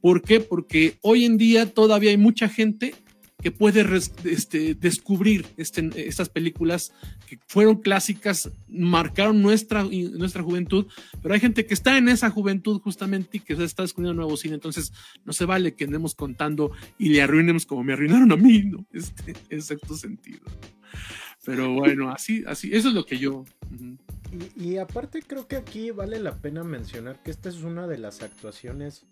¿Por qué? Porque hoy en día todavía hay mucha gente que puede este, descubrir este, estas películas que fueron clásicas, marcaron nuestra, nuestra juventud, pero hay gente que está en esa juventud justamente y que está descubriendo nuevo cine, entonces no se vale que andemos contando y le arruinemos como me arruinaron a mí, ¿no? Este, cierto sentido. Pero bueno, así, así, eso es lo que yo... y, y aparte creo que aquí vale la pena mencionar que esta es una de las actuaciones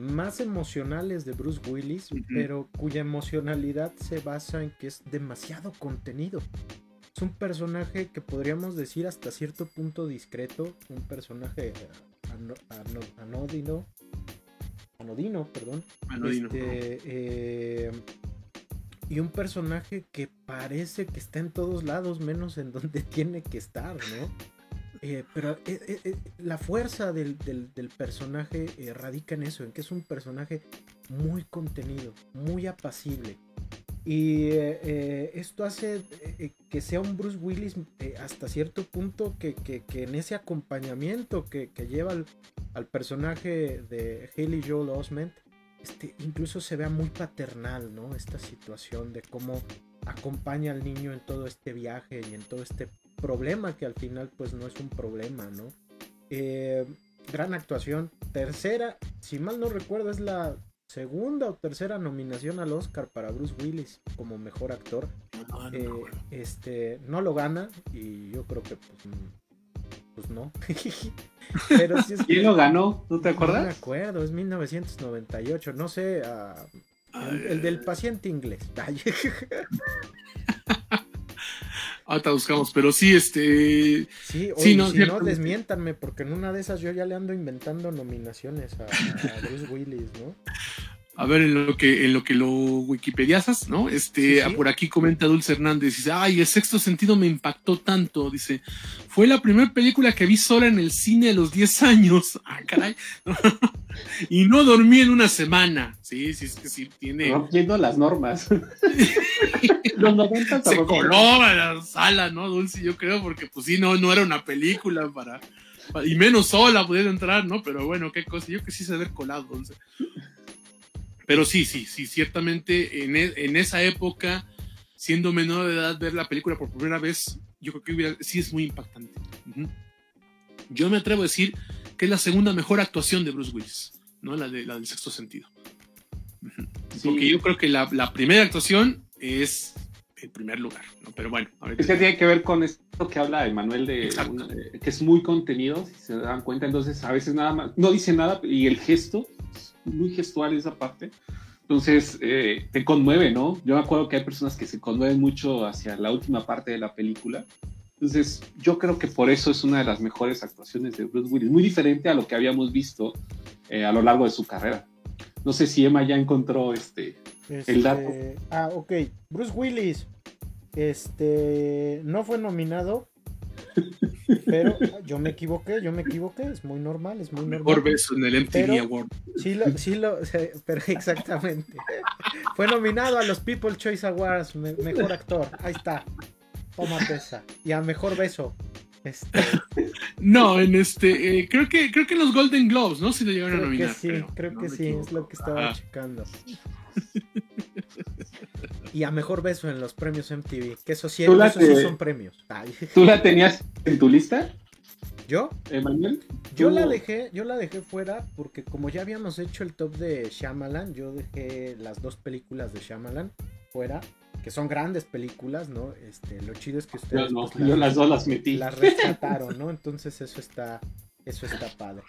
más emocionales de Bruce Willis, pero cuya emocionalidad se basa en que es demasiado contenido. Es un personaje que podríamos decir hasta cierto punto discreto, un personaje anodino, anodino, perdón. Este, eh, y un personaje que parece que está en todos lados, menos en donde tiene que estar, ¿no? Eh, pero eh, eh, la fuerza del, personaje radica en eso, en que es un personaje muy contenido, muy apacible. Y esto hace que sea un Bruce Willis hasta cierto punto que, en ese acompañamiento que, lleva al, personaje de Haley Joel Osment, este, incluso se vea muy paternal, ¿no? Esta situación de cómo acompaña al niño en todo este viaje y en todo este problema que al final pues no es un problema, ¿no? Eh, gran actuación. Tercera, si mal no recuerdo, es la segunda o tercera nominación al Oscar para Bruce Willis como mejor actor. Ah, eh, este no lo gana y yo creo que pues, pues no. Pero si es ¿Quién lo ganó? ¿No te acuerdas? No me acuerdo, es 1998, no sé, ah, el, del paciente inglés. Ahorita buscamos, pero sí, este. Sí, sí no, si no, desmiéntanme, porque en una de esas yo ya le ando inventando nominaciones a, Bruce Willis, ¿no? A ver, en lo que, en lo que lo wikipediasas, ¿no? Este, por aquí comenta Dulce Hernández, dice, ay, el sexto sentido me impactó tanto, dice, fue la primera película que vi sola en el cine a los 10 años. Ah, caray. y no dormí en una semana. Sí, sí, es que sí tiene. Rompiendo las normas. los 90 se coló a la sala, ¿no, Dulce? Yo creo, porque pues sí, no, no era una película para. y menos sola poder entrar, ¿no? Pero bueno, qué cosa. Yo que sí se haber colado, Dulce. Pero sí, sí, sí, ciertamente en, e, en esa época, siendo menor de edad, ver la película por primera vez, yo creo que sí es muy impactante. Yo me atrevo a decir que es la segunda mejor actuación de Bruce Willis, ¿no? La, de, la del sexto sentido. Porque yo creo que la, la, primera actuación es el primer lugar, ¿no? Pero bueno. A ver es que tiene que ver con esto que habla Emanuel de, que es muy contenido, si se dan cuenta, entonces a veces nada más, no dice nada y el gesto muy gestual esa parte. Entonces, eh, te conmueve, ¿no? Yo me acuerdo que hay personas que se conmueven mucho hacia la última parte de la película. Entonces, yo creo que por eso es una de las mejores actuaciones de Bruce Willis, muy diferente a lo que habíamos visto eh, a lo largo de su carrera. No sé si Emma ya encontró este, el dato. Este, ah, ok. Bruce Willis este, no fue nominado pero yo me equivoqué, yo me equivoqué, es muy normal, es muy normal. Mejor beso en el MTV Award. Sí, lo, sí lo, pero exactamente. Fue nominado a los People Choice Awards, mejor actor, ahí está. Toma pesa. Y a mejor beso. Este... No, en este, eh, creo que creo que los Golden Globes, ¿no? Si lo llegaron a nominar. sí, creo, que sí, es lo que estaba checando. y a mejor beso en los premios MTV. Que eso sí, son premios. ¿Tú la tenías en tu lista? ¿Yo? ¿Emanuel? Yo la dejé, yo la dejé fuera porque como ya habíamos hecho el top de Shyamalan, yo dejé las dos películas de Shyamalan fuera, que son grandes películas, ¿no? Este, lo chido es que ustedes yo, pues, las, dos las metí. Las rescataron, ¿no? Entonces eso está, eso está padre.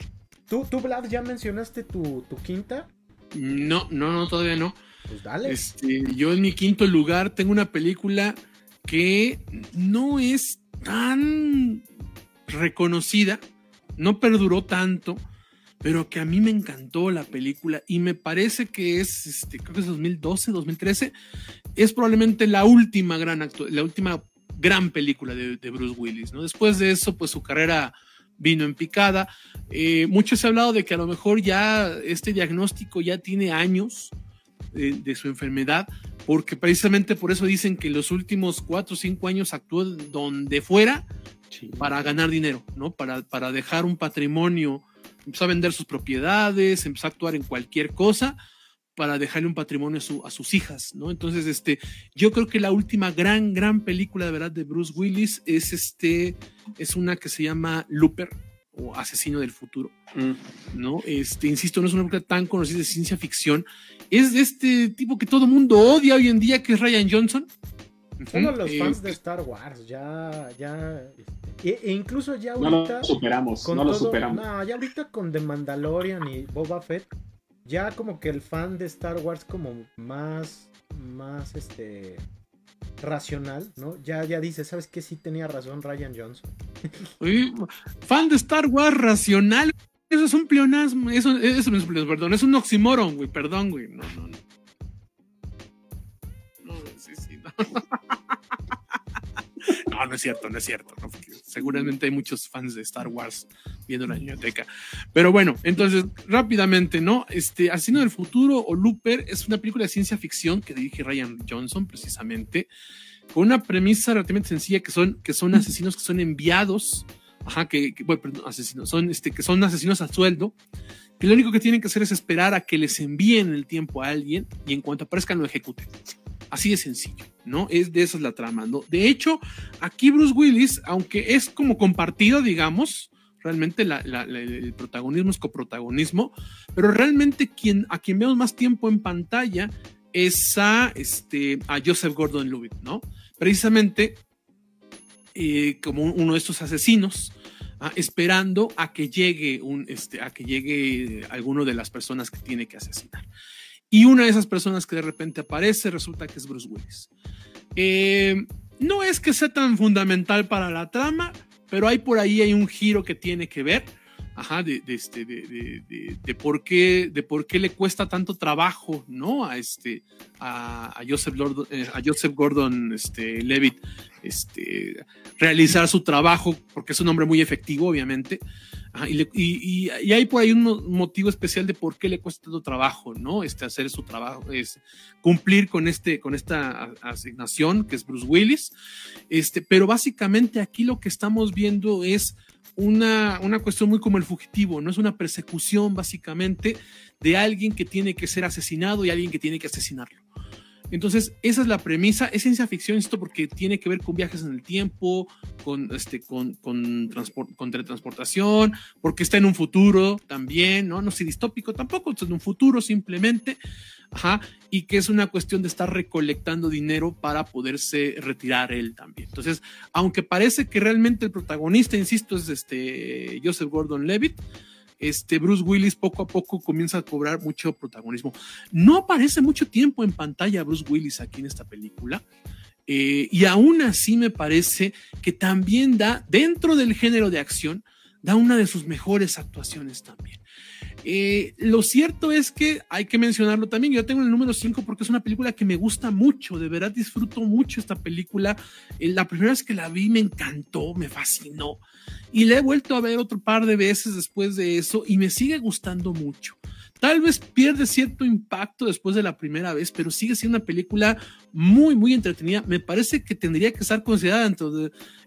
¿Tú, tú Vlad, ya mencionaste tu, tu quinta? No, no, no, todavía no. Pues. Este, yo en mi quinto lugar tengo una película que no es tan reconocida, no perduró tanto, pero que a mí me encantó la película y me parece que es, este, creo que es 2012, 2013, es probablemente la última gran, la última gran película de, Bruce Willis, ¿no? Después de eso, pues su carrera vino en picada. Eh, mucho se ha hablado de que a lo mejor ya este diagnóstico ya tiene años, de, su enfermedad, porque precisamente por eso dicen que los últimos cuatro o cinco años actuó donde fuera para ganar dinero, ¿no? Para, para dejar un patrimonio, empezó a vender sus propiedades, empezó a actuar en cualquier cosa para dejarle un patrimonio a, a, sus hijas, ¿no? Entonces, este, yo creo que la última gran, gran película de verdad de Bruce Willis es este, es una que se llama Looper, o Asesino del Futuro, mm. ¿no? Este, insisto, no es una película tan conocida de ciencia ficción, es de este tipo que todo mundo odia hoy en día, que es Ryan Johnson. Solo los fans de Star Wars, ya, ya, este, e, inclulo ya ahorita... No lo superamos, no lo superamos. No, ya ahorita con The Mandalorian y Boba Fett, ya como que el fan de Star Wars como más, más, este, racional, ¿no? Ya, ya dice, ¿sabes qué? Sí tenía razón Ryan Johnson. fan de Star Wars racional. Eso es un pleonasmo. Eso, eso no es un perdón. Es un oxímoron, güey. Perdón, güey. No, no, no. No, sí, sí, no. No, no es cierto, no es cierto. seguramente hay muchos fans de Star Wars viendo la biblioteca. Pero bueno, entonces, rápidamente, ¿no? Este, Asesino del Futuro o Looper es una película de ciencia ficción que dirige Ryan Johnson, precisamente, con una premisa relativamente sencilla que son, que son asesinos que son enviados, ajá, que, bueno, asesinos, son, este, que son asesinos a sueldo, que lo único que tienen que hacer es esperar a que les envíen el tiempo a alguien y en cuanto aparezcan lo ejecuten. Así de sencillo, ¿no? Es de esa es la trama, ¿no? De hecho, aquí Bruce Willis, aunque es como compartido, digamos, realmente el protagonismo es coprotagonismo, pero realmente quien, a quien vemos más tiempo en pantalla es a, este, a Joseph Gordon-Levitt, ¿no? Precisamente eh, como uno de estos asesinos, ah, esperando a que llegue un, este, a que llegue alguno de las personas que tiene que asesinar. Y una de esas personas que de repente aparece resulta que es Bruce Willis. Eh, no es que sea tan fundamental para la trama, pero hay por ahí hay un giro que tiene que ver, ajá, de, este, de, por qué, de por qué le cuesta tanto trabajo, ¿no? A este, a, Joseph, Gordon, eh, a Joseph Gordon, este, Levitt, este, realizar su trabajo, porque es un hombre muy efectivo, obviamente, y, hay por ahí un motivo especial de por qué le cuesta tanto trabajo, ¿no? Este, hacer su trabajo, es cumplir con, este, con esta asignación que es Bruce Willis. Este, pero básicamente aquí lo que estamos viendo es una, una cuestión muy como el fugitivo, ¿no? Es una persecución básicamente de alguien que tiene que ser asesinado y alguien que tiene que asesinarlo. Entonces, esa es la premisa. Es ciencia ficción esto porque tiene que ver con viajes en el tiempo, con, este, con, con, con teletransportación, porque está en un futuro también, ¿no? No es distópico tampoco, está en un futuro simplemente, ajá, y que es una cuestión de estar recolectando dinero para poderse retirar él también. Entonces, aunque parece que realmente el protagonista, insisto, es este Joseph Gordon-Levitt, este Bruce Willis poco a poco comienza a cobrar mucho protagonismo. No aparece mucho tiempo en pantalla Bruce Willis aquí en esta película. Eh, y aún así me parece que también da, dentro del género de acción, da una de sus mejores actuaciones también. Eh, lo cierto es que hay que mencionarlo también. Yo tengo el número 5 porque es una película que me gusta mucho. De verdad disfruto mucho esta película. Eh, la primera vez que la vi me encantó, me fascinó. Y la he vuelto a ver otro par de veces después de eso y me sigue gustando mucho. Tal vez pierde cierto impacto después de la primera vez, pero sigue siendo una película muy, muy entretenida. Me parece que tendría que estar considerada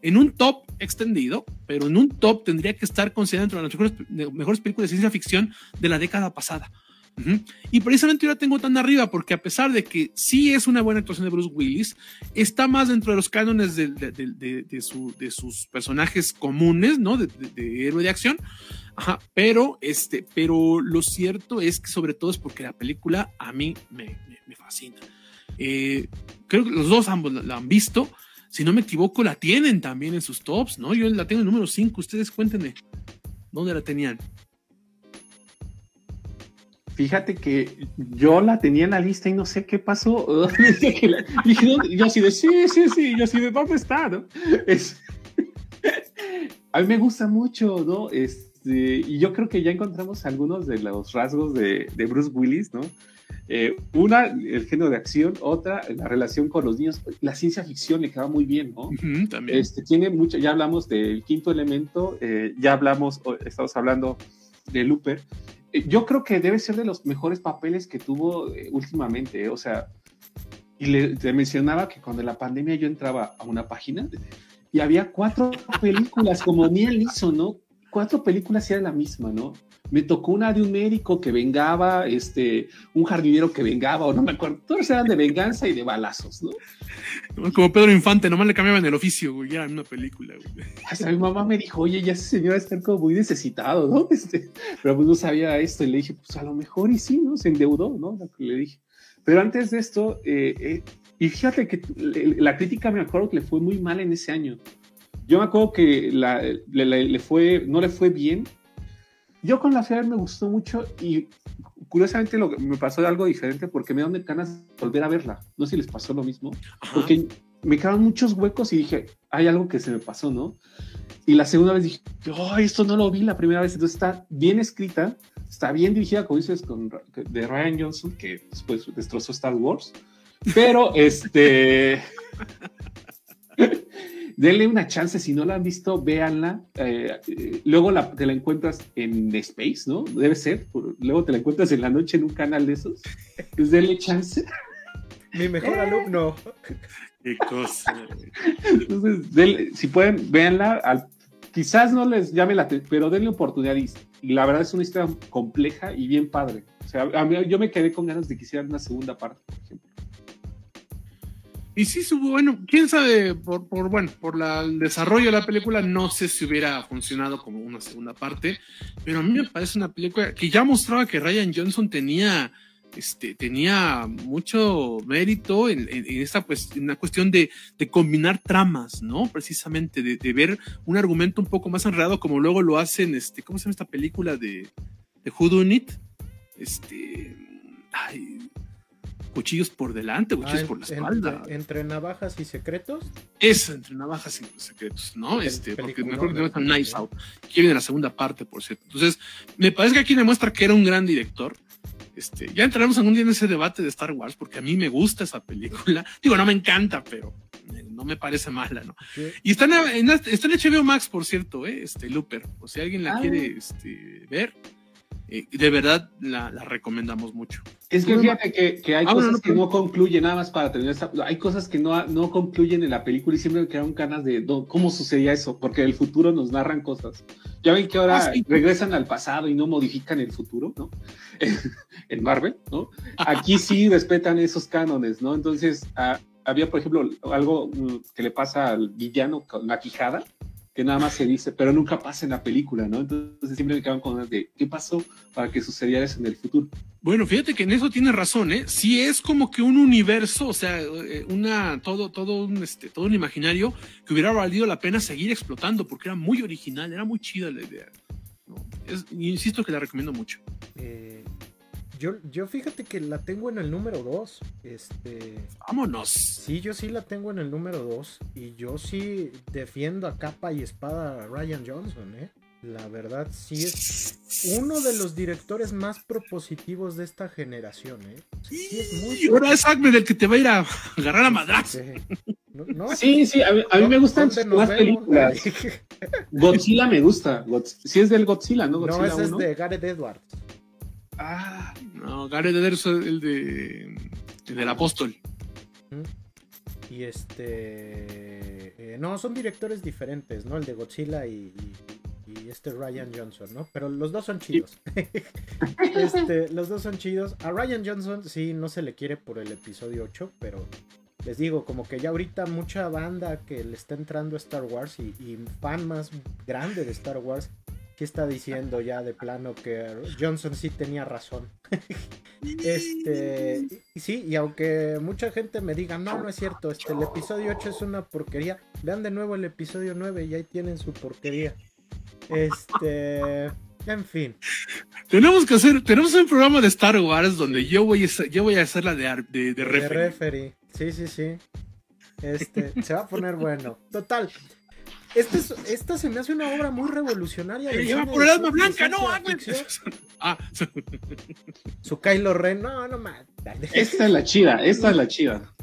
en un top extendido, pero en un top tendría que estar considerada dentro de las mejores, películas de ciencia ficción de la década pasada. Y precisamente yo la tengo tan arriba porque a pesar de que sí es una buena actuación de Bruce Willis, está más dentro de los cánones de, de, sus personajes comunes, ¿no? De, héroe de acción. Ajá, pero, este, pero lo cierto es que sobre todo es porque la película a mí me, me, fascina. Eh, creo que los dos ambos la, han visto. Si no me equivoco, la tienen también en sus tops, ¿no? Yo la tengo en número 5. Ustedes cuéntenme, ¿dónde la tenían? Fíjate que yo la tenía en la lista y no sé qué pasó. yo así de, sí, sí, sí, yo así de, ¿dónde está? ¿no? A mí me gusta mucho, ¿no? Este, y yo creo que ya encontramos algunos de los rasgos de Bruce Willis, ¿no? Eh, una, el género de acción, otra, la relación con los niños. La ciencia ficción le queda muy bien, ¿no? también. Este, tiene mucho, ya hablamos del quinto elemento, eh, ya hablamos, estamos hablando de Looper, eh, yo creo que debe ser de los mejores papeles que tuvo eh, últimamente, eh, o sea, y le, mencionaba que cuando la pandemia yo entraba a una página y había cuatro películas, como Neil hizo, ¿no? Cuatro películas y era la misma, ¿no? Me tocó una de un médico que vengaba, este, un jardinero que vengaba, o no me acuerdo, todos eran de venganza y de balazos, ¿no? Como Pedro Infante, nomás le cambiaban el oficio, güey, era una película, güey. Hasta mi mamá me dijo, oye, ya ese señor está como muy necesitado, ¿no? Este, pero pues no sabía esto, y le dije, pues a lo mejor y sí, ¿no? Se endeudó, ¿no? Le dije. Pero antes de esto, eh, eh, y fíjate que la crítica me acuerdo que le fue muy mal en ese año. Yo me acuerdo que la, le, le, fue, no le fue bien. Yo con la ciudad me gustó mucho y curiosamente lo, me pasó algo diferente porque me dieron ganas de volver a verla. No sé si les pasó lo mismo. Porque me quedaron muchos huecos y dije, hay algo que se me pasó, ¿no? Y la segunda vez dije, oh, esto no lo vi la primera vez. Entonces está bien escrita, está bien dirigida, como dices, con, de Ryan Johnson, que después destrozó Star Wars. Pero, este denle una chance, si no la han visto, véanla. Eh, eh, luego la, te la encuentras en Space, ¿no? Debe ser. luego te la encuentras en la noche en un canal de esos. Pues denle chance. Mi mejor alumno. Qué cosa. Entonces, si pueden, véanla. quizás no les llame la atención, pero denle oportunidad. Y, la verdad es una historia compleja y bien padre. O sea, a mí, yo me quedé con ganas de que hicieran una segunda parte, por ejemplo. Y sí, bueno, quién sabe, por, por bueno, por la, el desarrollo de la película, no sé si hubiera funcionado como una segunda parte, pero a mí me parece una película que ya mostraba que Ryan Johnson tenía, este, tenía mucho mérito en, en, esta pues, en una cuestión de, de, combinar tramas, ¿no? Precisamente, de, de, ver un argumento un poco más enredado, como luego lo hacen, este, ¿cómo se llama esta película de, de Who It? Este, ay, cuchillos por delante, cuchillos ah, por la espalda. Entre, navajas y secretos. Eso, entre navajas y secretos, ¿no? este, porque mejor que no Nice Out, que viene la segunda parte, por cierto. Entonces, me parece que aquí demuestra que era un gran director. Este, ya entraremos algún día en ese debate de Star Wars, porque a mí me gusta esa película. Digo, no me encanta, pero no me parece mala, ¿no? Y está en, está en HBO Max, por cierto, ¿eh? este Looper. O si alguien la ah. quiere este, ver, eh, de verdad la, recomendamos mucho. Es que fíjate que, hay ah, cosas que no concluyen, nada más para tener esta, hay cosas que no, no concluyen en la película y siempre me quedan ganas de cómo sucedía eso, porque el futuro nos narran cosas. Ya ven que ahora ah, regresan al pasado y no modifican el futuro, ¿no? en Marvel, ¿no? Aquí sí respetan esos cánones, ¿no? Entonces, ah, había, por ejemplo, algo mm, que le pasa al villano con la quijada, que nada más se dice, pero nunca pasa en la película, ¿no? Entonces siempre me quedan con de qué pasó para que sucediera eso en el futuro. Bueno, fíjate que en eso tiene razón, ¿eh? Si es como que un universo, o sea, eh, una, todo, todo un, este, todo un imaginario que hubiera valido la pena seguir explotando, porque era muy original, era muy chida la idea. insisto que la recomiendo mucho. Eh, yo, yo fíjate que la tengo en el número 2. Este. Vámonos. Sí, yo sí la tengo en el número 2. Y yo sí defiendo a capa y espada a Ryan Johnson, ¿eh? La verdad, sí es uno de los directores más propositivos de esta generación, ¿eh? Sí, es muy. Y ahora es Acme del que te va a ir a agarrar a madras. Sí, sí, a mí, me gustan las películas. Godzilla me gusta. sí es del Godzilla, ¿no? no, ese es de Gareth Edwards. Ah, no, Gareth Edwards es el de el del apóstol. Y este. Eh, no, son directores diferentes, ¿no? El de Godzilla y, y, este Ryan Johnson, ¿no? Pero los dos son chidos. este, los dos son chidos. A Ryan Johnson sí no se le quiere por el episodio 8, pero les digo, como que ya ahorita mucha banda que le está entrando a Star Wars y, y fan más grande de Star Wars que está diciendo ya de plano que Johnson sí tenía razón. este, sí, y aunque mucha gente me diga, no, no es cierto, este, el episodio 8 es una porquería, vean de nuevo el episodio 9 y ahí tienen su porquería. Este, en fin. Tenemos que hacer, tenemos un programa de Star Wars donde yo voy a, yo voy a hacer la de, de, de referee. Sí, sí, sí. Este, se va a poner bueno. Total, este esta se me hace una obra muy revolucionaria. Se lleva por el alma blanca, no, ah. Su Kylo Ren, no, no más. Esta es la chida, esta es la chida.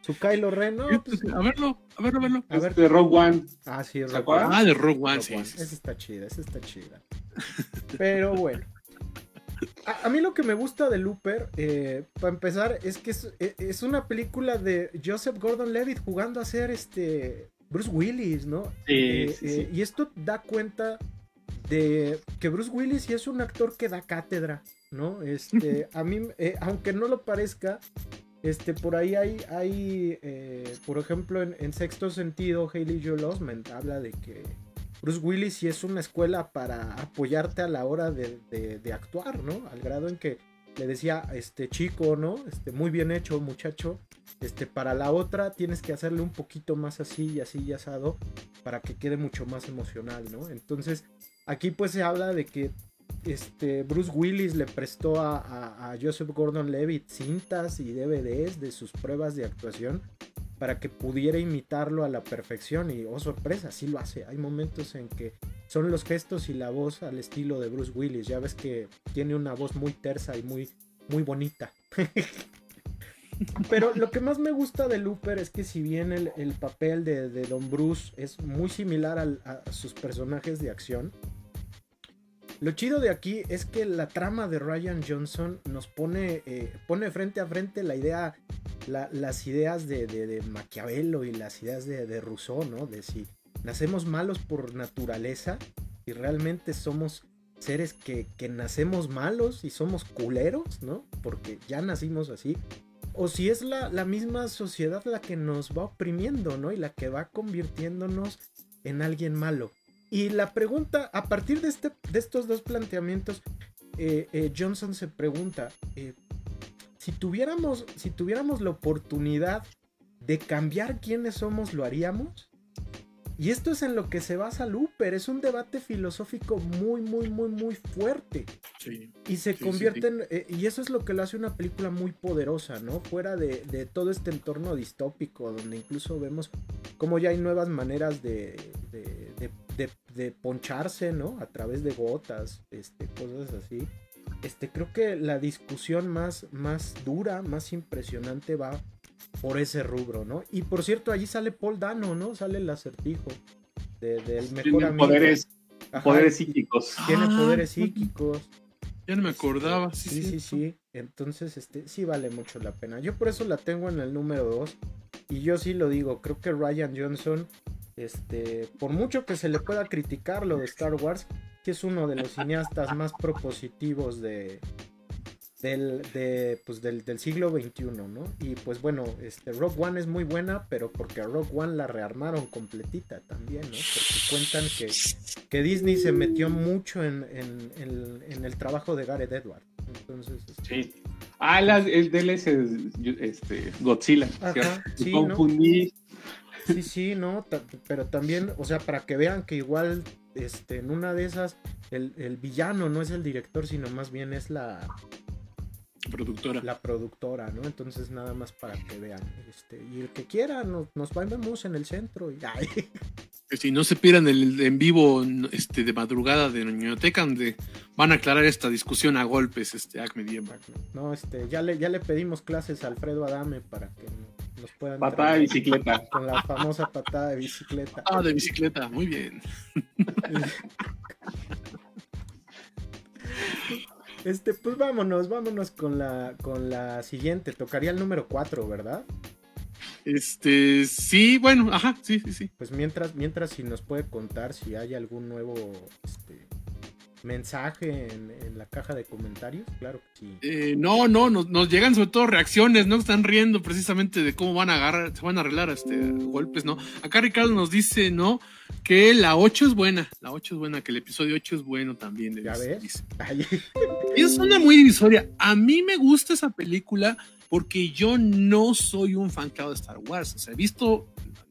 Su Kylo Ren, no. Pues, a verlo, a verlo, a verlo. A ver. De Rogue One. Ah, sí, Rogue One. Ah, de Rogue One, sí. Esa está chida, esa está chida. Pero bueno. A, mí lo que me gusta de Looper, eh, para empezar, es que es, es, una película de Joseph Gordon-Levitt jugando a ser este Bruce Willis, ¿no? Eh, eh, y esto da cuenta de que Bruce Willis sí es un actor que da cátedra, ¿no? Este, a mí, eh, aunque no lo parezca, este, por ahí hay, hay por ejemplo, en, Sexto Sentido, Haley Joel Osment habla de que Bruce Willis sí es una escuela para apoyarte a la hora de, de actuar, ¿no? Al grado en que le decía, este chico, ¿no? Este, muy bien hecho, muchacho. Este, para la otra tienes que hacerle un poquito más así y así y asado para que quede mucho más emocional, ¿no? Entonces, aquí pues se habla de que este, Bruce Willis le prestó a, a Joseph Gordon Levitt cintas y DVDs de sus pruebas de actuación para que pudiera imitarlo a la perfección y oh sorpresa, sí lo hace. Hay momentos en que son los gestos y la voz al estilo de Bruce Willis. Ya ves que tiene una voz muy tersa y muy, muy bonita. Pero lo que más me gusta de Looper es que si bien el, papel de, Don Bruce es muy similar a sus personajes de acción, lo chido de aquí es que la trama de Ryan Johnson nos pone, eh, pone frente a frente la idea, las ideas de, de, Maquiavelo y las ideas de, Rousseau, ¿no? De si nacemos malos por naturaleza y realmente somos seres que, que nacemos malos y somos culeros, ¿no? Porque ya nacimos así. O si es la, la misma sociedad la que nos va oprimiendo, ¿no? Y la que va convirtiéndonos en alguien malo. Y la pregunta, a partir de, este, de estos dos planteamientos, eh, eh, Johnson se pregunta, eh, si, tuviéramos, si tuviéramos la oportunidad de cambiar quiénes somos, ¿lo haríamos? Y esto es en lo que se basa Looper, es un debate filosófico muy, muy, muy, muy fuerte. y se convierte en... y eso es lo que lo hace una película muy poderosa, ¿no? Fuera de, de, todo este entorno distópico, donde incluso vemos cómo ya hay nuevas maneras de, de de, poncharse, ¿no? A través de gotas, este, cosas así. Este, creo que la discusión más, más dura, más impresionante va por ese rubro, ¿no? Y por cierto, allí sale Paul Dano, ¿no? Sale el acertijo del mejor amigo. Poderes, poderes psíquicos. Tiene ah, poderes psíquicos. Ya no me acordaba, sí, sí, sí, sí. Entonces, este, sí vale mucho la pena. Yo por eso la tengo en el número 2. Y yo sí lo digo, creo que Ryan Johnson este, por mucho que se le pueda criticar lo de Star Wars, que es uno de los cineastas más propositivos de, del, pues del, siglo XXI, ¿no? Y pues bueno, este, Rogue One es muy buena, pero porque a Rogue One la rearmaron completita también, ¿no? Porque cuentan que, que Disney se metió mucho en, el trabajo de Gareth Edwards. Entonces, este, sí. Ah, el DLC, este, Godzilla. sí, confundí. Sí, sí, no, pero también, o sea, para que vean que igual este, en una de esas, el, el, villano no es el director, sino más bien es la productora. La productora, ¿no? Entonces nada más para que vean. Este, y el que quiera, nos, nos vemos en el centro. Y, Si no se pierdan el en vivo este, de madrugada de Ñoñoteca, donde van a aclarar esta discusión a golpes, este Acme No, este, ya le, ya le pedimos clases a Alfredo Adame para que nos puedan. Patada de bicicleta. Con la famosa patada de bicicleta. Ah, de bicicleta, muy bien. Este, pues vámonos, vámonos con la, con la siguiente. Tocaría el número 4, ¿verdad? Este, sí, bueno, ajá, sí, sí, sí. Pues mientras, mientras si nos puede contar si hay algún nuevo este, mensaje en, la caja de comentarios, claro que sí. Eh, no, no, nos, llegan sobre todo reacciones, ¿no? Están riendo precisamente de cómo van a agarrar, se van a arreglar este golpes, ¿no? Acá Ricardo nos dice, ¿no? Que la 8 es buena, la 8 es buena, que el episodio 8 es bueno también. ¿Ya ves? es una muy divisoria. A mí me gusta esa película porque yo no soy un fan de Star Wars. O sea, he visto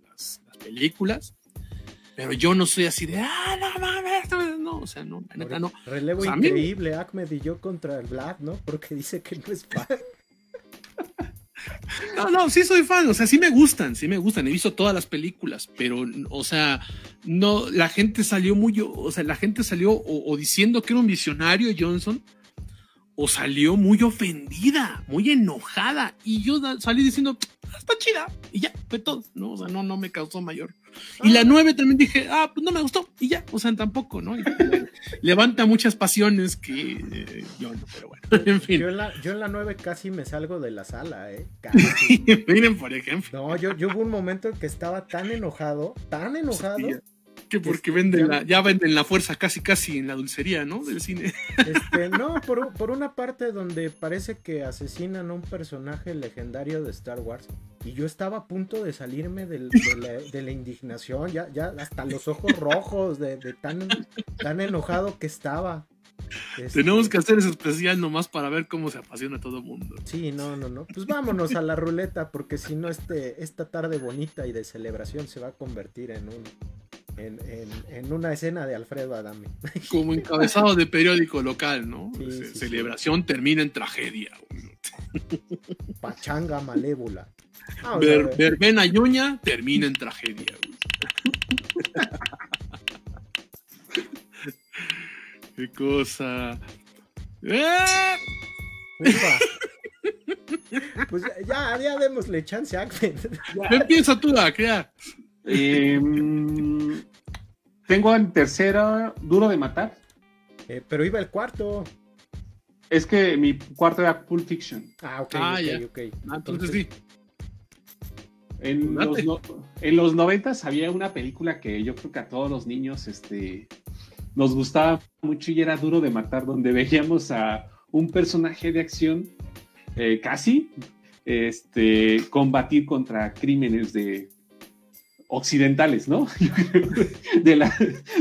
las películas, pero yo no soy así de, ah, no mames, no, o sea, no, la neta no. Relevo increíble, Ahmed y yo contra el Black, ¿no? Porque dice que no es fan. No, no, sí soy fan, o sea, sí me gustan, sí me gustan, he visto todas las películas, pero, o sea, no, la gente salió muy, o sea, la gente salió o diciendo que era un visionario Johnson, o salió muy ofendida, muy enojada, y yo salí diciendo, ah, está chida, y ya, fue todo, ¿no? O sea, no, no me causó mayor. Y la 9 también dije, ah, pues no me gustó, y ya, o sea, tampoco, ¿no? levanta muchas pasiones que eh, yo no, pero bueno, en fin. Yo en, la, yo en la 9 casi me salgo de la sala, ¿eh? Miren, por ejemplo. No, yo, yo hubo un momento en que estaba tan enojado, tan enojado que porque venden la, ya venden la fuerza casi casi en la dulcería, ¿no? Del cine. Este, no, por, por, una parte donde parece que asesinan a un personaje legendario de Star Wars. Y yo estaba a punto de salirme de, la, indignación, ya, ya hasta los ojos rojos de, tan, tan enojado que estaba. Este, Tenemos que hacer ese especial nomás para ver cómo se apasiona todo el mundo. Sí, no, no, no. Pues vámonos a la ruleta, porque si no, este, esta tarde bonita y de celebración se va a convertir en un, en, una escena de Alfredo Adame. Como encabezado de periódico local, ¿no? Celebración termina en tragedia. Pachanga malévola. verbena ñoña termina en tragedia. Qué cosa. ¡Eh! Pues ya, ya démosle chance a Empieza tú, ya. Em, tengo en tercera Duro de Matar. Eh, pero iba el cuarto. Es que mi cuarto era Pulp Fiction. Ah, ok, ah, ok, ah, entonces, sí. En los, en los, noventas había una película que yo creo que a todos los niños este, nos gustaba mucho y era Duro de Matar, donde veíamos a un personaje de acción eh, casi este, combatir contra crímenes de, occidentales, ¿no? de la,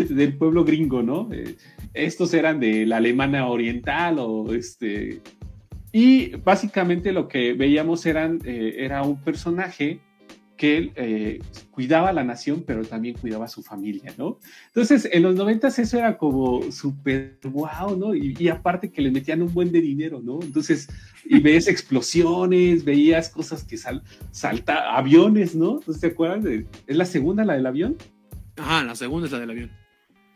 del pueblo gringo, ¿no? Eh, estos eran de la alemana oriental o este... Y básicamente lo que veíamos eran, eh, era un personaje que eh, cuidaba a la nación, pero también cuidaba a su familia, ¿no? Entonces, en los noventas eso era como súper wow, ¿no? Y, aparte que le metían un buen de dinero, ¿no? Entonces, y veías explosiones, veías cosas que sal, salta, aviones, ¿no? Entonces, ¿te acuerdas? De, ¿Es la segunda la del avión? Ajá, la segunda es la del avión.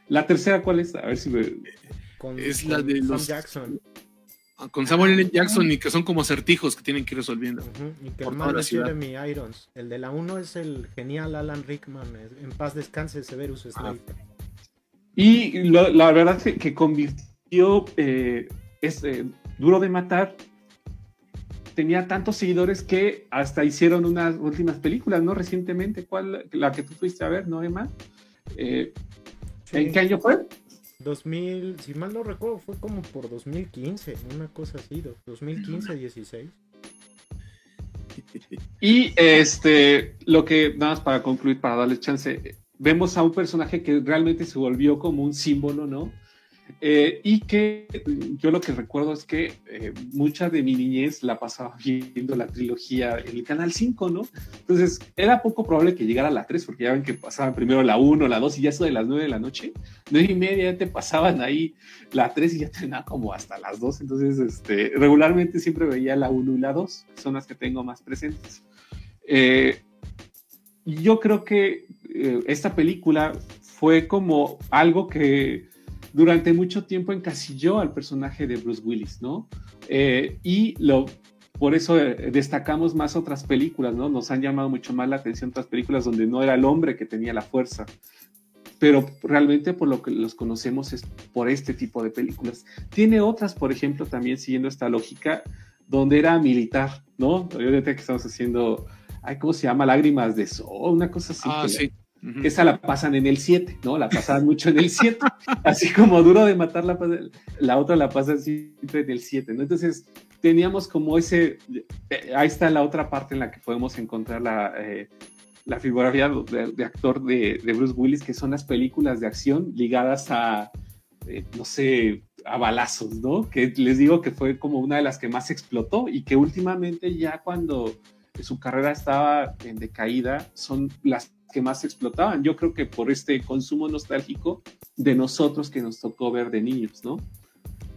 ¿La tercera cuál es? A ver si me... es la de los... Jackson. Con Samuel L. Jackson y que son como acertijos que tienen que ir resolviendo. Y que hermano es Jeremy Irons. El de la 1 es el genial Alan Rickman. En paz descanse Severus ah. Snape. Y la verdad que, que convirtió eh, este, Duro de Matar. Tenía tantos seguidores que hasta hicieron unas últimas películas, ¿no? Recientemente, ¿cuál? La que tú fuiste a ver, ¿no, Emma? Eh, ¿En qué año fue? 2000, si mal no recuerdo, fue como por 2015, una cosa así, 2015, 16. Y este, lo que, nada más para concluir, para darle chance, vemos a un personaje que realmente se volvió como un símbolo, ¿no? Eh, y que yo lo que recuerdo es que eh, mucha de mi niñez la pasaba viendo la trilogía en el Canal 5, ¿no? Entonces era poco probable que llegara a la 3, porque ya ven que pasaban primero la 1, la 2 y ya eso de las 9 de la noche, 9 y media ya te pasaban ahí la 3 y ya terminaba como hasta las 2. Entonces, este, regularmente siempre veía la 1 y la 2, que son las que tengo más presentes. Eh, yo creo que esta película fue como algo que durante mucho tiempo encasilló al personaje de Bruce Willis, ¿no? Eh, y lo, por eso eh, destacamos más otras películas, ¿no? Nos han llamado mucho más la atención otras películas donde no era el hombre que tenía la fuerza. Pero realmente por lo que los conocemos es por este tipo de películas. Tiene otras, por ejemplo, también siguiendo esta lógica, donde era militar, ¿no? Ahorita que estamos haciendo, ay, ¿cómo se llama? Lágrimas de sol, una cosa así. Ah, sí. Esa la pasan en el 7, ¿no? La pasaban mucho en el 7. Así como duro de matar la, la otra la pasan siempre en el 7, ¿no? Entonces teníamos como ese, eh, ahí está la otra parte en la que podemos encontrar la, eh, la figurografía de, actor de, Bruce Willis, que son las películas de acción ligadas a, eh, no sé, a balazos, ¿no? Que les digo que fue como una de las que más explotó y que últimamente ya cuando su carrera estaba en decaída, son las que más explotaban. Yo creo que por este consumo nostálgico de nosotros que nos tocó ver de niños, ¿no?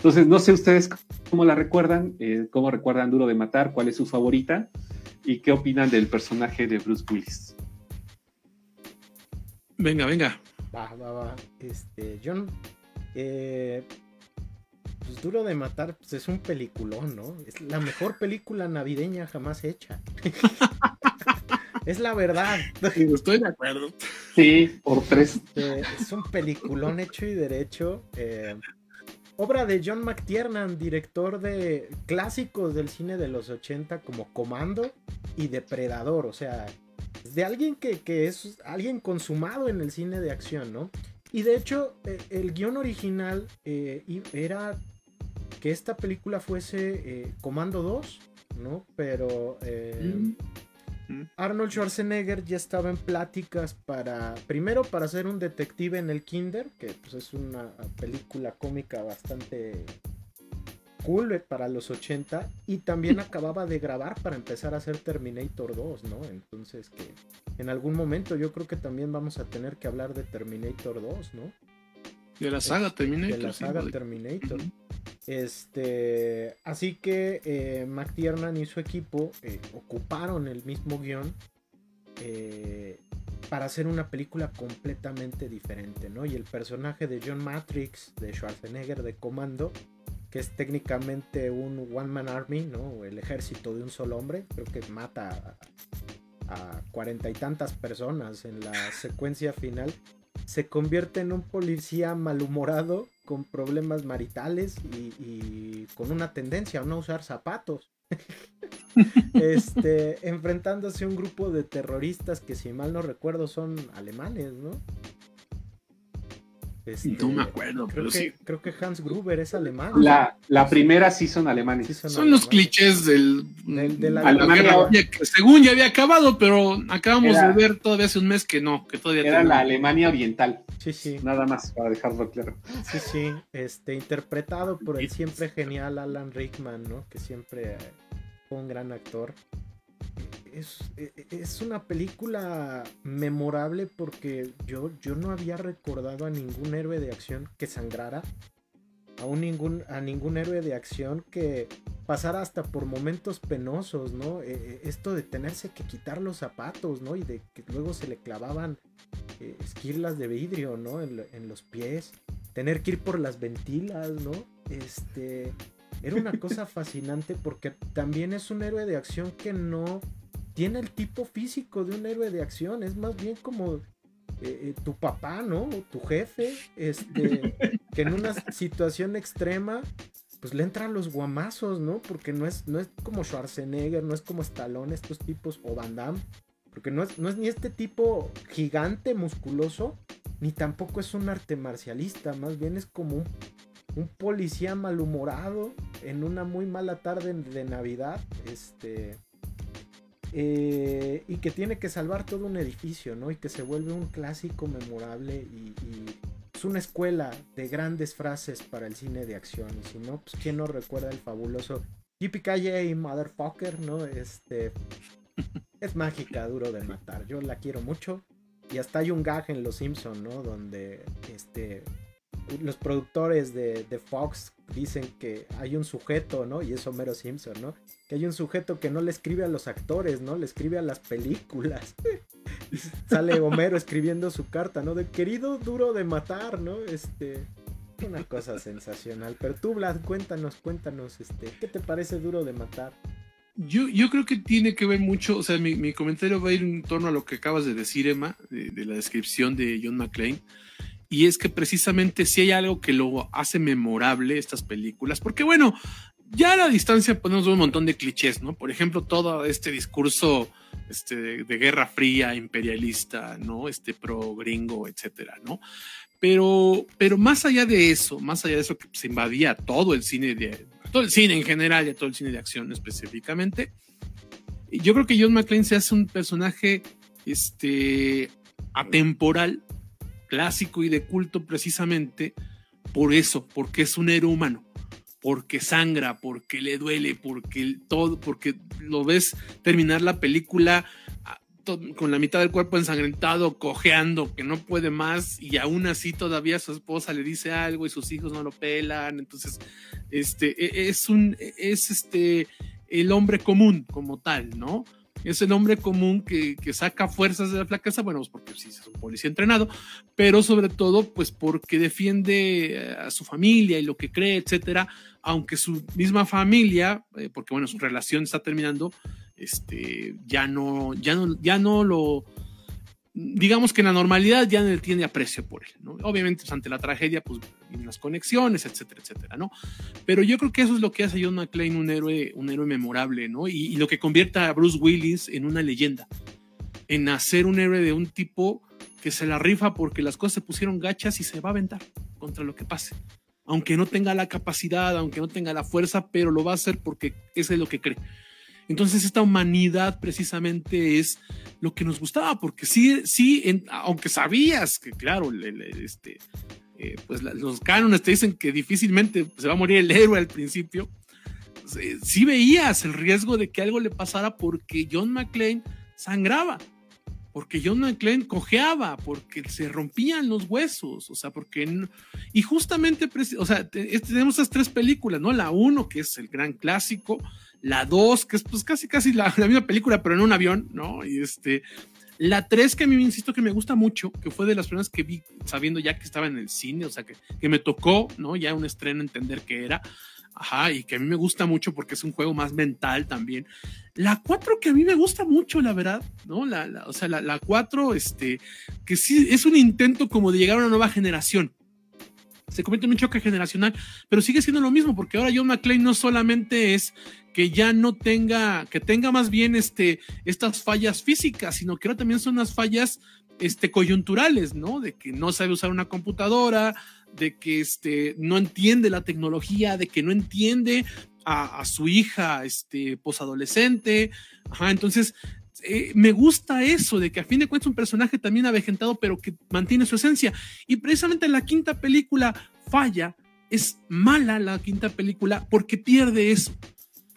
Entonces, no sé ustedes cómo la recuerdan, eh, cómo recuerdan Duro de Matar, cuál es su favorita y qué opinan del personaje de Bruce Willis. Venga, venga. Va, va, va. Este, John, eh, pues Duro de Matar pues es un peliculón, ¿no? Es la mejor película navideña jamás hecha. Es la verdad. Estoy de acuerdo. Sí, por tres. Este, es un peliculón hecho y derecho. Eh, obra de John McTiernan, director de clásicos del cine de los 80 como Comando y Depredador. O sea, de alguien que, es alguien consumado en el cine de acción, ¿no? Y de hecho, eh, el guion original eh, era que esta película fuese Comando 2, ¿no? Pero... Mm. Arnold Schwarzenegger ya estaba en pláticas para, primero para ser un detective en el Kinder, que pues es una película cómica bastante cool para los 80, y también acababa de grabar para empezar a hacer Terminator 2, ¿no? Entonces que en algún momento yo creo que también vamos a tener que hablar de Terminator 2, ¿no? De la saga Terminator. De la saga Terminator. Este, así que eh, McTiernan y su equipo eh, ocuparon el mismo guion eh, para hacer una película completamente diferente, ¿no? Y el personaje de John Matrix, de Schwarzenegger, de Comando, que es técnicamente un One Man Army, ¿no? El ejército de un solo hombre, creo que mata a cuarenta y tantas personas en la secuencia final se convierte en un policía malhumorado con problemas maritales y, con una tendencia a no usar zapatos. este, enfrentándose a un grupo de terroristas que si mal no recuerdo son alemanes, ¿no? Este, no me acuerdo, creo pero que, sí. Creo que Hans Gruber es alemán. La, la primera sí son alemanes. son, los clichés del. de la Alemania, según ya había acabado, pero acabamos de ver todavía hace un mes que no, que todavía Era la Alemania Oriental. Sí, sí. Nada más para dejarlo claro. Sí, sí. Este, interpretado por el siempre genial Alan Rickman, ¿no? Que siempre fue un gran actor. E, es, una película memorable porque yo, yo no había recordado a ningún héroe de acción que sangrara. A, ningún, a ningún héroe de acción que pasara hasta por momentos penosos, ¿no? E, e, esto de tenerse que quitar los zapatos, ¿no? Y de que luego se le clavaban eh, esquirlas de vidrio, ¿no? En, en, los pies. Tener que ir por las ventilas, ¿no? Este. Era una cosa fascinante porque también es un héroe de acción que no tiene el tipo físico de un héroe de acción, es más bien como eh, eh, tu papá, ¿no? O tu jefe, este, que en una situación extrema, pues le entran los guamazos, ¿no? Porque no es, no es como Schwarzenegger, no es como Stallone, estos tipos, o Van Damme, porque no es, no es ni este tipo gigante, musculoso, ni tampoco es un arte marcialista, más bien es como un, un policía malhumorado en una muy mala tarde de Navidad, este eh, y que tiene que salvar todo un edificio, ¿no? Y que se vuelve un clásico memorable y, pues una escuela de grandes frases para el cine de acción. Y si no, pues quién no recuerda el fabuloso y Motherfucker, ¿no? Este es mágica, duro de matar. Yo la quiero mucho. Y hasta hay un gag en Los Simpson, ¿no? Donde este los productores de, de, Fox dicen que hay un sujeto, ¿no? Y es Homero Simpson, ¿no? Que hay un sujeto que no le escribe a los actores, ¿no? Le escribe a las películas. Sale Homero escribiendo su carta, ¿no? De querido duro de matar, ¿no? Este. Una cosa sensacional. Pero tú, Vlad, cuéntanos, cuéntanos, este, ¿qué te parece duro de matar? Yo, yo creo que tiene que ver mucho, o sea, mi, comentario va a ir en torno a lo que acabas de decir, Emma, de, de la descripción de John McClane y es que precisamente si hay algo que lo hace memorable estas películas, porque bueno, ya a la distancia ponemos un montón de clichés, ¿no? Por ejemplo, todo este discurso este, de, guerra fría, imperialista, ¿no? Este pro gringo, etcétera, ¿no? Pero, pero más allá de eso, más allá de eso que se invadía todo el cine de, todo el cine en general y todo el cine de acción específicamente, yo creo que John McClane se hace un personaje, este, atemporal clásico y de culto precisamente por eso, porque es un héroe humano, porque sangra, porque le duele, porque todo, porque lo ves terminar la película ah, con la mitad del cuerpo ensangrentado, cojeando, que no puede más, y aún así todavía su esposa le dice algo y sus hijos no lo pelan. Entonces, este e, es un, es este el hombre común como tal, ¿no? Es el hombre común que, saca fuerzas de la flaqueza, bueno, pues porque sí es un policía entrenado, pero sobre todo, pues porque defiende eh, a su familia y lo que cree, etcétera, aunque su misma familia, eh, porque bueno, su relación está terminando, este, ya no, ya no, ya no lo, digamos que en la normalidad ya no tiene aprecio por él, ¿no? Obviamente, pues, ante la tragedia, pues las conexiones, etcétera, etcétera, ¿no? Pero yo creo que eso es lo que hace a John McClane un héroe, un héroe memorable, ¿no? Y, lo que convierte a Bruce Willis en una leyenda, en hacer un héroe de un tipo que se la rifa porque las cosas se pusieron gachas y se va a aventar contra lo que pase. Aunque no tenga la capacidad, aunque no tenga la fuerza, pero lo va a hacer porque eso es lo que cree. Entonces esta humanidad precisamente es lo que nos gustaba, porque sí, sí, aunque sabías que, claro, este, eh, pues los cánones te dicen que difícilmente se va a morir el héroe al principio, pues, sí veías el riesgo de que algo le pasara porque John McClane sangraba porque John McClane cojeaba, porque se rompían los huesos, o sea, porque... y justamente, o sea, tenemos estas tres películas, ¿no? La uno, que es el gran clásico, la 2, que es pues casi casi la, misma película, pero en un avión, ¿no? Y este, la 3 que a mí me insisto que me gusta mucho, que fue de las primeras que vi sabiendo ya que estaba en el cine, o sea, que, que me tocó, ¿no? Ya un estreno entender qué era. Ajá, y que a mí me gusta mucho porque es un juego más mental también. La 4 que a mí me gusta mucho, la verdad, ¿no? La, o sea, la, la 4, este, que sí es un intento como de llegar a una nueva generación se en un choque generacional, pero sigue siendo lo mismo, porque ahora John McClane no solamente es que ya no tenga, que tenga más bien este, estas fallas físicas, sino que ahora también son unas fallas este, coyunturales, ¿no? De que no sabe usar una computadora, de que este, no entiende la tecnología, de que no entiende a, su hija este, posadolescente. Entonces eh, me gusta eso, de que a fin de cuentas un personaje también avejentado, pero que mantiene su esencia. Y precisamente la quinta película falla, es mala la quinta película porque pierde eso.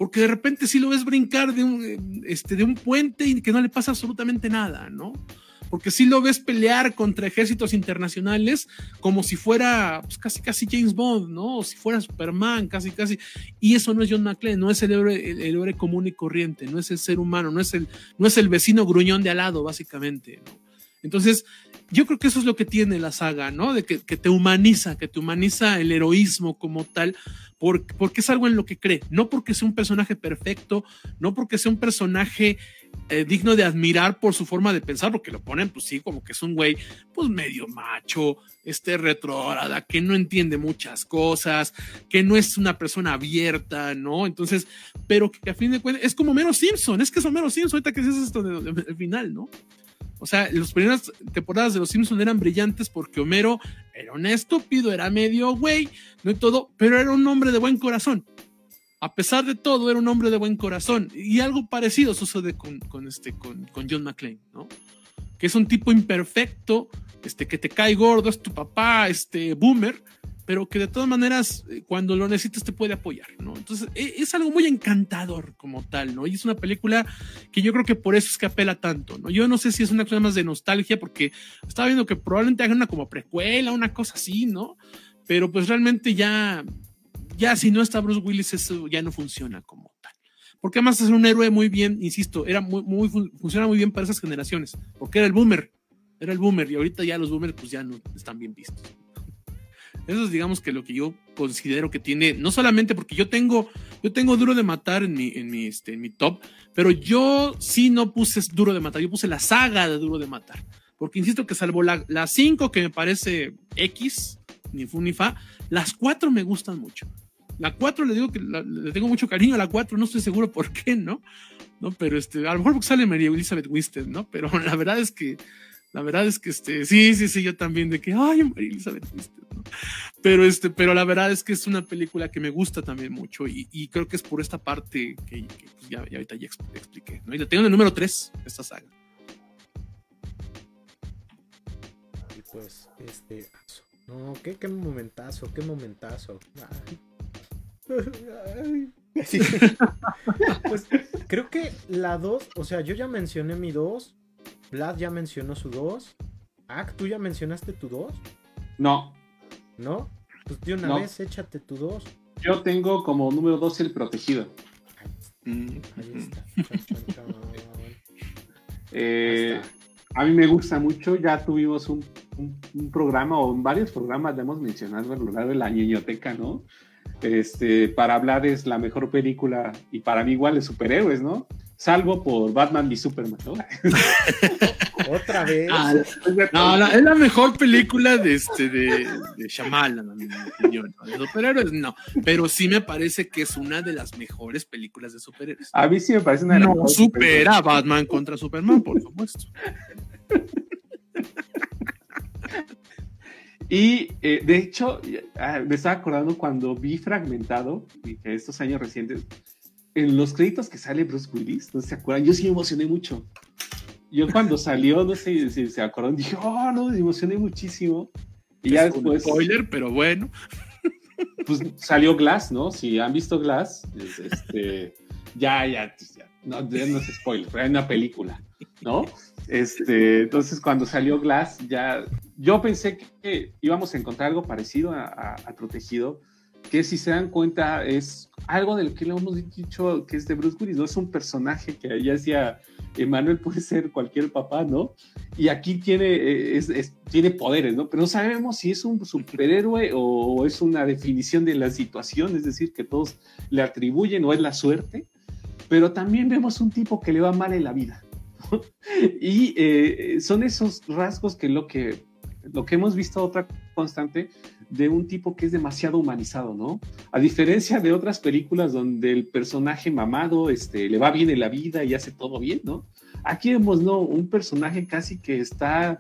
Porque de repente sí lo ves brincar de un, eh, este, de un puente y que no le pasa absolutamente nada, ¿no? porque si lo ves pelear contra ejércitos internacionales como si fuera pues, casi casi James Bond, ¿no? O si fuera Superman, casi casi. Y eso no es John McClane, no es el héroe, el, héroe común y corriente, no es el ser humano, no es el, no es el vecino gruñón de al lado, básicamente, ¿no? Entonces, yo creo que eso es lo que tiene la saga, ¿no? De que, que te humaniza, que te humaniza el heroísmo como tal, porque, porque es algo en lo que cree, no porque sea un personaje perfecto, no porque sea un personaje eh, digno de admirar por su forma de pensar, porque lo ponen, pues sí, como que es un güey, pues medio macho, este retrógrada, que no entiende muchas cosas, que no es una persona abierta, ¿no? Entonces, pero que a fin de cuentas es como Mero Simpson, es que es Mero Simpson, ahorita que es esto del final, ¿no? O sea, las primeras temporadas de Los Simpsons eran brillantes porque Homero era un estúpido, era medio güey, no y todo, pero era un hombre de buen corazón a pesar de todo, era un hombre de buen corazón. Y algo parecido sucede con, este, con, con, John McClane, ¿no? Que es un tipo imperfecto, este, que te cae gordo, es tu papá, este, boomer, pero que de todas maneras, eh, cuando lo necesitas, te puede apoyar, ¿no? Entonces, e, es algo muy encantador como tal, ¿no? Y es una película que yo creo que por eso es que apela tanto, ¿no? Yo no sé si es una cosa más de nostalgia, porque estaba viendo que probablemente hagan una como precuela, una cosa así, ¿no? Pero pues realmente ya, ya si no está Bruce Willis, eso ya no funciona como tal. Porque además es un héroe muy bien, insisto, era muy, muy, funciona muy bien para esas generaciones, porque era el boomer, era el boomer, y ahorita ya los boomers pues ya no están bien vistos. Eso es, digamos, que lo que yo considero que tiene, no solamente porque yo tengo, yo tengo Duro de Matar en mi, en mi, este, en mi top, pero yo sí no puse Duro de Matar, yo puse la saga de Duro de Matar. Porque insisto que salvo la 5 que me parece X, ni fu ni fa, las 4 me gustan mucho. La 4 le digo que le tengo mucho cariño a la 4, no estoy seguro por qué, ¿no? ¿No? Pero este, a lo mejor sale María Elizabeth Winstead, ¿no? Pero la verdad es que la verdad es que este, sí, sí, sí, yo también de que, ay, María Elizabeth Pero este, pero la verdad es que es una película que me gusta también mucho y, creo que es por esta parte que, pues, ya, ahorita ya expliqué, ¿no? Y la tengo en el número 3, esta saga. Y pues, este, no, qué, qué momentazo, qué momentazo. pues creo que la 2, o sea, yo ya mencioné mi 2 Vlad ya mencionó su 2. Ak, ¿tú ya mencionaste tu 2? No. ¿No? Pues de una vez échate tu 2. Yo tengo como número 2 el protegido. Ahí está. Eh, a mí me gusta mucho. Ya tuvimos un, programa o varios programas, le hemos mencionado a lo largo de la ñoñoteca, ¿no? Este, para hablar es la mejor película y para mí igual de superhéroes, ¿no? Salvo por Batman y Superman, ¿no? Otra vez. Ah, no, es la mejor película de este de, de Shyamalan, en mi opinión. De superhéroes, no. Pero sí me parece que es una de las mejores películas de superhéroes. A mí sí me parece una de las No supera Batman contra Superman, por supuesto. Y eh, de hecho, ah, me estaba acordando cuando vi fragmentado, estos años recientes, en los créditos que sale Bruce Willis, no se acuerdan, yo sí me emocioné mucho. Yo cuando salió, no sé si se acuerdan, dije, oh, no, me emocioné muchísimo. Y ya después. Spoiler, pero bueno. Pues salió Glass, ¿no? Si han visto Glass, este, ya, ya, ya, no, no es spoiler, pero hay una película, ¿no? Este, entonces cuando salió Glass, ya, yo pensé que íbamos a encontrar algo parecido a, a Protegido, que si se dan cuenta es algo del que le hemos dicho que es de Bruce Willis, no es un personaje que ya decía Emanuel puede ser cualquier papá, ¿no? Y aquí tiene, eh, tiene poderes, ¿no? Pero no sabemos si es un superhéroe o es una definición de la situación, es decir, que todos le atribuyen o es la suerte, pero también vemos un tipo que le va mal en la vida. y eh, son esos rasgos que lo que lo que hemos visto otra constante de un tipo que es demasiado humanizado, ¿no? A diferencia de otras películas donde el personaje mamado este, le va bien en la vida y hace todo bien, ¿no? Aquí vemos, ¿no? Un personaje casi que está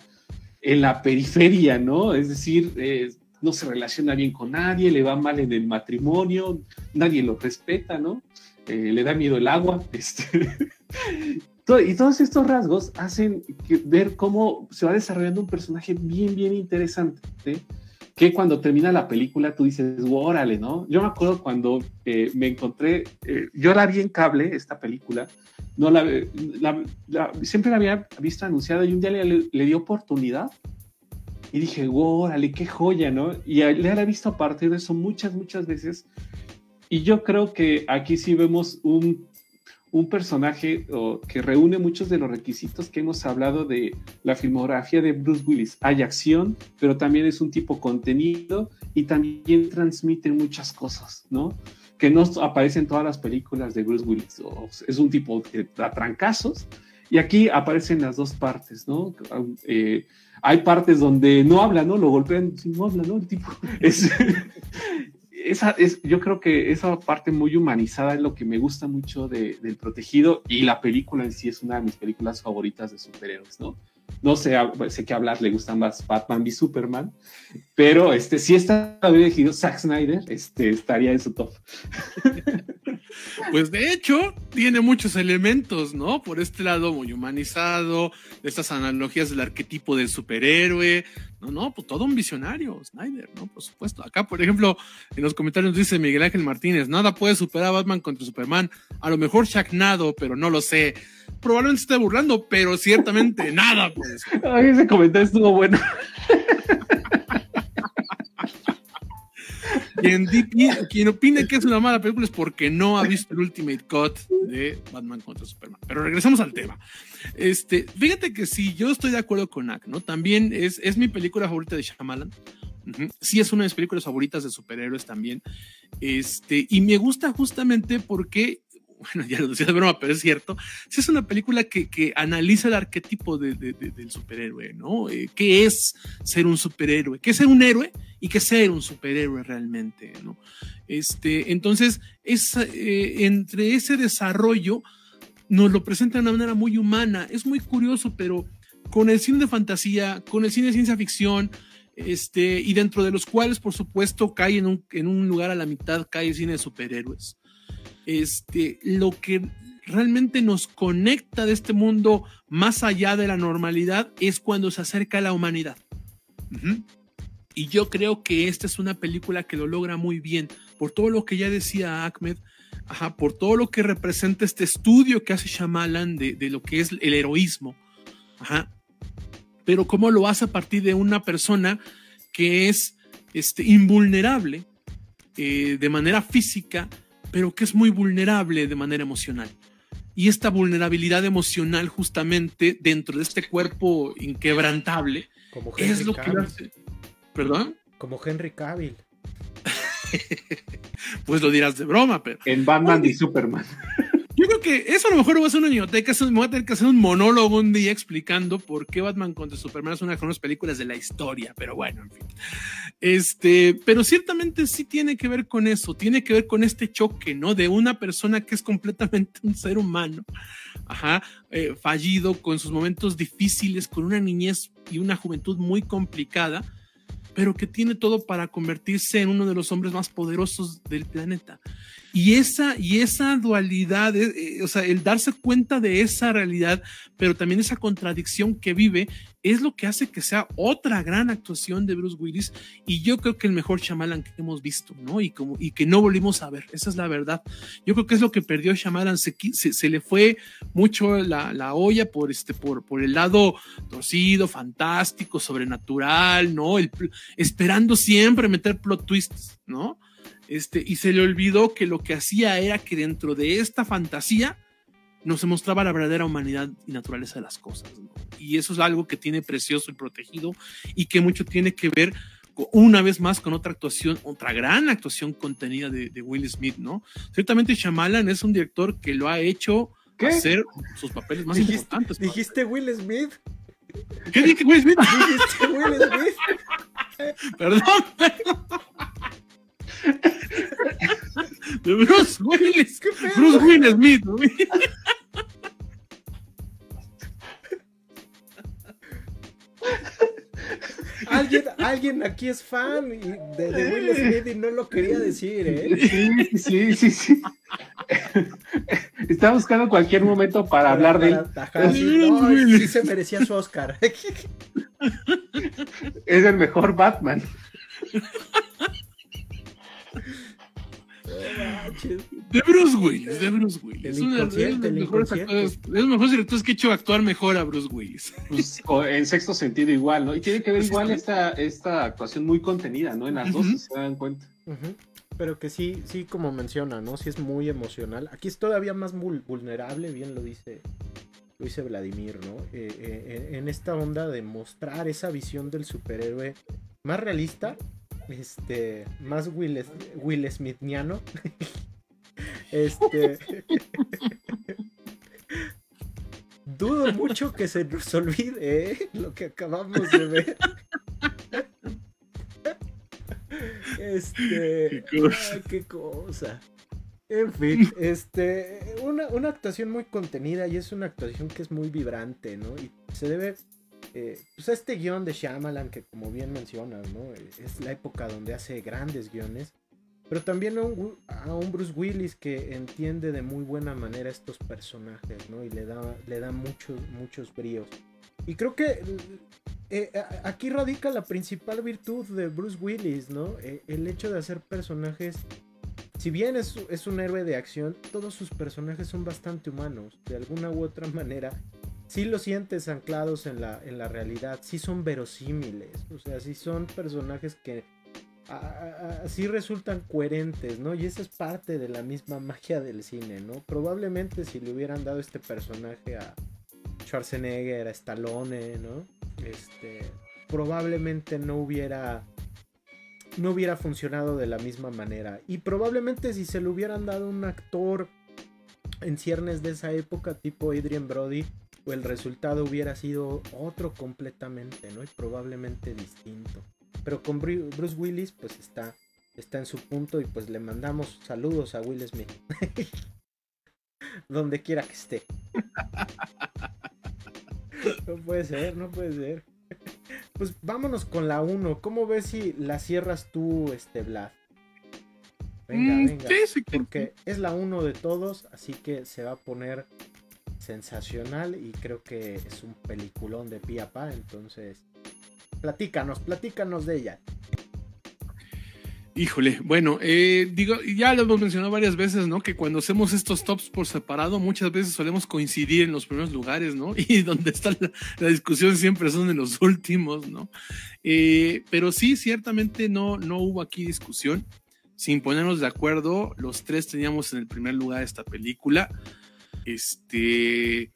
en la periferia, ¿no? Es decir, eh, no se relaciona bien con nadie, le va mal en el matrimonio, nadie lo respeta, ¿no? Eh, le da miedo el agua, este, y todos estos rasgos hacen ver cómo se va desarrollando un personaje bien, bien interesante, que cuando termina la película tú dices, órale, ¿no? Yo me acuerdo cuando eh, me encontré, eh, yo la vi en cable, esta película, no la, siempre la había visto anunciada y un día le, le di oportunidad y dije, órale, qué joya, ¿no? Y le había visto a partir de eso muchas, muchas veces. Y yo creo que aquí sí vemos un un personaje que reúne muchos de los requisitos que hemos hablado de la filmografía de Bruce Willis. Hay acción, pero también es un tipo contenido y también transmite muchas cosas, ¿no? Que no aparecen en todas las películas de Bruce Willis. es un tipo de trancazos y aquí aparecen las dos partes, ¿no? Eh, hay partes donde no habla, ¿no? Lo golpean, no habla, ¿no? El tipo es, esa es, yo creo que esa parte muy humanizada es lo que me gusta mucho de, del protegido y la película en sí es una de mis películas favoritas de superhéroes, ¿no? No sé, sé que a hablar le gustan más Batman y Superman, pero este, si está elegido Zack Snyder, este, estaría en su top. Pues de hecho, tiene muchos elementos, ¿no? Por este lado muy humanizado, estas analogías del arquetipo del superhéroe, no, no, pues todo un visionario, Snyder, ¿no? Por supuesto. Acá, por ejemplo, en los comentarios dice Miguel Ángel Martínez, nada puede superar a Batman contra Superman, a lo mejor Nado, pero no lo sé. Probablemente se esté burlando, pero ciertamente nada Ay, ese comentario estuvo bueno. Quien, quien, opine que es una mala película es porque no ha visto el Ultimate Cut de Batman contra Superman. Pero regresamos al tema. Este, fíjate que sí, yo estoy de acuerdo con Ak, ¿no? También es, es mi película favorita de Shyamalan. Sí, es una de mis películas favoritas de superhéroes también. Este, y me gusta justamente porque bueno, ya lo decía de broma, pero es cierto, sí es una película que, que analiza el arquetipo de, de, del superhéroe, ¿no? Eh, ¿Qué es ser un superhéroe? ¿Qué es ser un héroe? ¿Y qué es ser un superhéroe realmente, ¿no? Este, entonces, es, eh, entre ese desarrollo nos lo presenta de una manera muy humana. Es muy curioso, pero con el cine de fantasía, con el cine de ciencia ficción, este, y dentro de los cuales, por supuesto, cae en un, en un lugar a la mitad, cae el cine de superhéroes este, lo que realmente nos conecta de este mundo más allá de la normalidad es cuando se acerca a la humanidad. Y yo creo que esta es una película que lo logra muy bien, por todo lo que ya decía Ahmed, ajá, por todo lo que representa este estudio que hace Shyamalan de, de lo que es el heroísmo. Ajá. Pero cómo lo hace a partir de una persona que es este, invulnerable eh, de manera física, pero que es muy vulnerable de manera emocional. Y esta vulnerabilidad emocional justamente dentro de este cuerpo inquebrantable es lo que hace... ¿Perdón? Como Henry Cavill. pues lo dirás de broma, pero... En Batman y Superman. Yo creo que eso a lo mejor va a ser una biblioteca, me voy a tener que hacer un monólogo un día explicando por qué Batman contra Superman es una de las mejores películas de la historia, pero bueno, en fin. Este, pero ciertamente sí tiene que ver con eso, tiene que ver con este choque, ¿no? De una persona que es completamente un ser humano, ajá, eh, fallido, con sus momentos difíciles, con una niñez y una juventud muy complicada, pero que tiene todo para convertirse en uno de los hombres más poderosos del planeta. Y esa, y esa dualidad, eh, eh, o sea, el darse cuenta de esa realidad, pero también esa contradicción que vive, es lo que hace que sea otra gran actuación de Bruce Willis. Y yo creo que el mejor Shyamalan que hemos visto, ¿no? Y, como, y que no volvimos a ver, esa es la verdad. Yo creo que es lo que perdió Shyamalan, se, se, le fue mucho la, la, olla por, este, por, por el lado torcido, fantástico, sobrenatural, ¿no? El, esperando siempre meter plot twists, ¿no? Este, y se le olvidó que lo que hacía era que dentro de esta fantasía nos mostraba la verdadera humanidad y naturaleza de las cosas. Y eso es algo que tiene precioso y protegido y que mucho tiene que ver una vez más con otra actuación, otra gran actuación contenida de, Will Smith, ¿no? Ciertamente Shyamalan es un director que lo ha hecho hacer sus papeles más importantes. ¿Dijiste Will Smith? ¿Qué dije Will Smith? ¿Dijiste Will Smith? perdón, perdón. De Bruce Willis. Bruce Willis Smith. Alguien, alguien aquí es fan de, Will Smith y no lo quería decir, ¿eh? Sí, sí, sí, Está buscando cualquier momento para, hablar de él. sí se merecía su Oscar. Es el mejor Batman. De Bruce Willis, de Bruce Willis. Es uno de los mejores actores, los mejores directores que he hecho actuar mejor a Bruce Willis. Pues, en sexto sentido igual, ¿no? Y tiene que ver igual esta, esta actuación muy contenida, ¿no? En las dos, se dan cuenta. Pero que sí, sí, como menciona, ¿no? Sí es muy emocional. Aquí es todavía más vulnerable, bien lo dice, lo dice Vladimir, ¿no? Eh, eh, en esta onda de mostrar esa visión del superhéroe más realista este, más Will, Will Smithiano. este. Dudo mucho que se nos olvide ¿eh? lo que acabamos de ver. Este. Qué cosa. En fin, este. Una, una, actuación muy contenida y es una actuación que es muy vibrante, ¿no? Y se debe eh, pues este guion de Shyamalan, que como bien mencionas, ¿no? Es la época donde hace grandes guiones. pero también a un, Bruce Willis que entiende de muy buena manera estos personajes, ¿no? Y le da, le da muchos, muchos bríos. Y creo que eh, aquí radica la principal virtud de Bruce Willis, ¿no? Eh, el hecho de hacer personajes, si bien es, es, un héroe de acción, todos sus personajes son bastante humanos, de alguna u otra manera. Sí los sientes anclados en la, en la realidad, sí son verosímiles, o sea, sí son personajes que así resultan coherentes, ¿no? Y esa es parte de la misma magia del cine, ¿no? Probablemente si le hubieran dado este personaje a Schwarzenegger, a Stallone, ¿no? Este, probablemente no hubiera no hubiera funcionado de la misma manera. Y probablemente si se le hubieran dado un actor en ciernes de esa época, tipo Adrian Brody, el resultado hubiera sido otro completamente, ¿no? Y probablemente distinto. Pero con Bruce Willis, pues está, está en su punto y pues le mandamos saludos a Will Smith. Donde quiera que esté. no puede ser, no puede ser. Pues vámonos con la 1. ¿Cómo ves si la cierras tú, este Vlad? Venga, mm, venga. Porque es la 1 de todos, así que se va a poner sensacional y creo que es un peliculón de pie a pa, entonces Platícanos, platícanos de ella. Híjole, bueno, eh, digo, ya lo hemos mencionado varias veces, ¿no? Que cuando hacemos estos tops por separado, muchas veces solemos coincidir en los primeros lugares, ¿no? Y donde está la, discusión siempre son en los últimos, ¿no? Eh, pero sí, ciertamente no, no hubo aquí discusión. Sin ponernos de acuerdo, los tres teníamos en el primer lugar esta película. Este.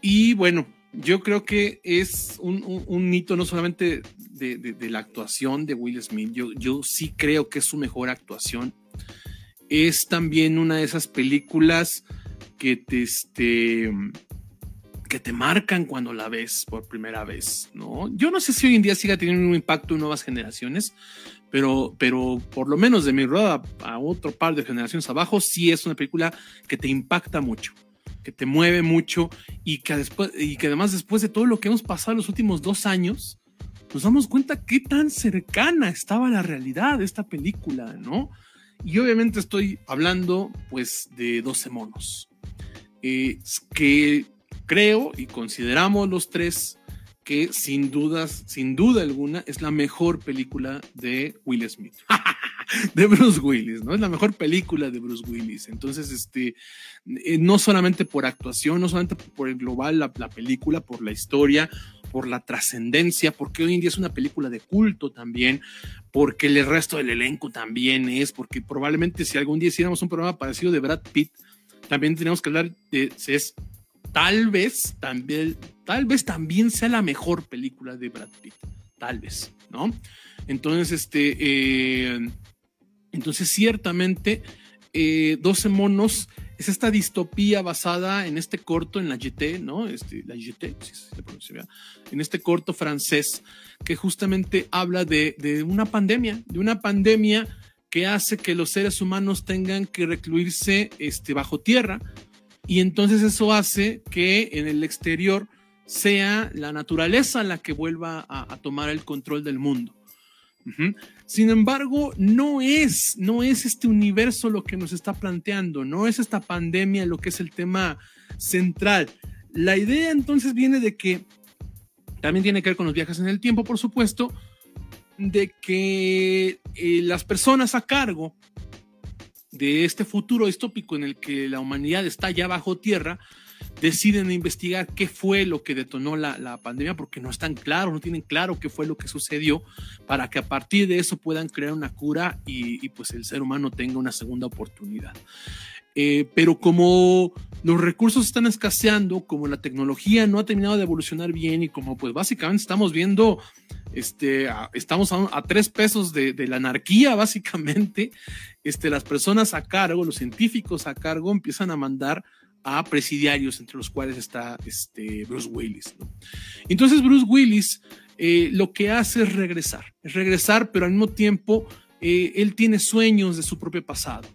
Y bueno, yo creo que es un, un, hito no solamente de, la actuación de Will Smith, yo, yo sí creo que es su mejor actuación. Es también una de esas películas que te, este, que te marcan cuando la ves por primera vez, ¿no? Yo no sé si hoy en día siga teniendo un impacto en nuevas generaciones, pero, pero por lo menos de mi rueda a otro par de generaciones abajo, sí es una película que te impacta mucho que te mueve mucho y que, después, y que además después de todo lo que hemos pasado los últimos dos años, nos damos cuenta qué tan cercana estaba la realidad de esta película, ¿no? Y obviamente estoy hablando pues de 12 monos, eh, que creo y consideramos los tres que sin dudas, sin duda alguna, es la mejor película de Will Smith. de Bruce Willis, ¿no? Es la mejor película de Bruce Willis. Entonces, este, eh, no solamente por actuación, no solamente por el global, la, película, por la historia, por la trascendencia, porque hoy en día es una película de culto también, porque el resto del elenco también es, porque probablemente si algún día hiciéramos un programa parecido de Brad Pitt, también tenemos que hablar de, es tal vez también, tal vez también sea la mejor película de Brad Pitt, tal vez, ¿no? Entonces, este, eh, entonces, ciertamente, 12 eh, monos es esta distopía basada en este corto, en la GT, ¿no? Este, la GT, si se pronuncia, en este corto francés que justamente habla de, de, una pandemia, de una pandemia que hace que los seres humanos tengan que recluirse este, bajo tierra y entonces eso hace que en el exterior sea la naturaleza la que vuelva a tomar el control del mundo. Sin embargo, no es, no es este universo lo que nos está planteando, no es esta pandemia lo que es el tema central. La idea entonces viene de que, también tiene que ver con los viajes en el tiempo, por supuesto, de que eh, las personas a cargo de este futuro distópico en el que la humanidad está ya bajo tierra, deciden investigar qué fue lo que detonó la, pandemia, porque no están claros, no tienen claro qué fue lo que sucedió, para que a partir de eso puedan crear una cura y, pues el ser humano tenga una segunda oportunidad. Eh, pero como los recursos están escaseando, como la tecnología no ha terminado de evolucionar bien y como pues básicamente estamos viendo, este, estamos a, tres pesos de, de, la anarquía básicamente, este, las personas a cargo, los científicos a cargo empiezan a mandar a presidiarios, entre los cuales está este Bruce Willis. Entonces Bruce Willis eh, lo que hace es regresar, es regresar, pero al mismo tiempo eh, él tiene sueños de su propio pasado.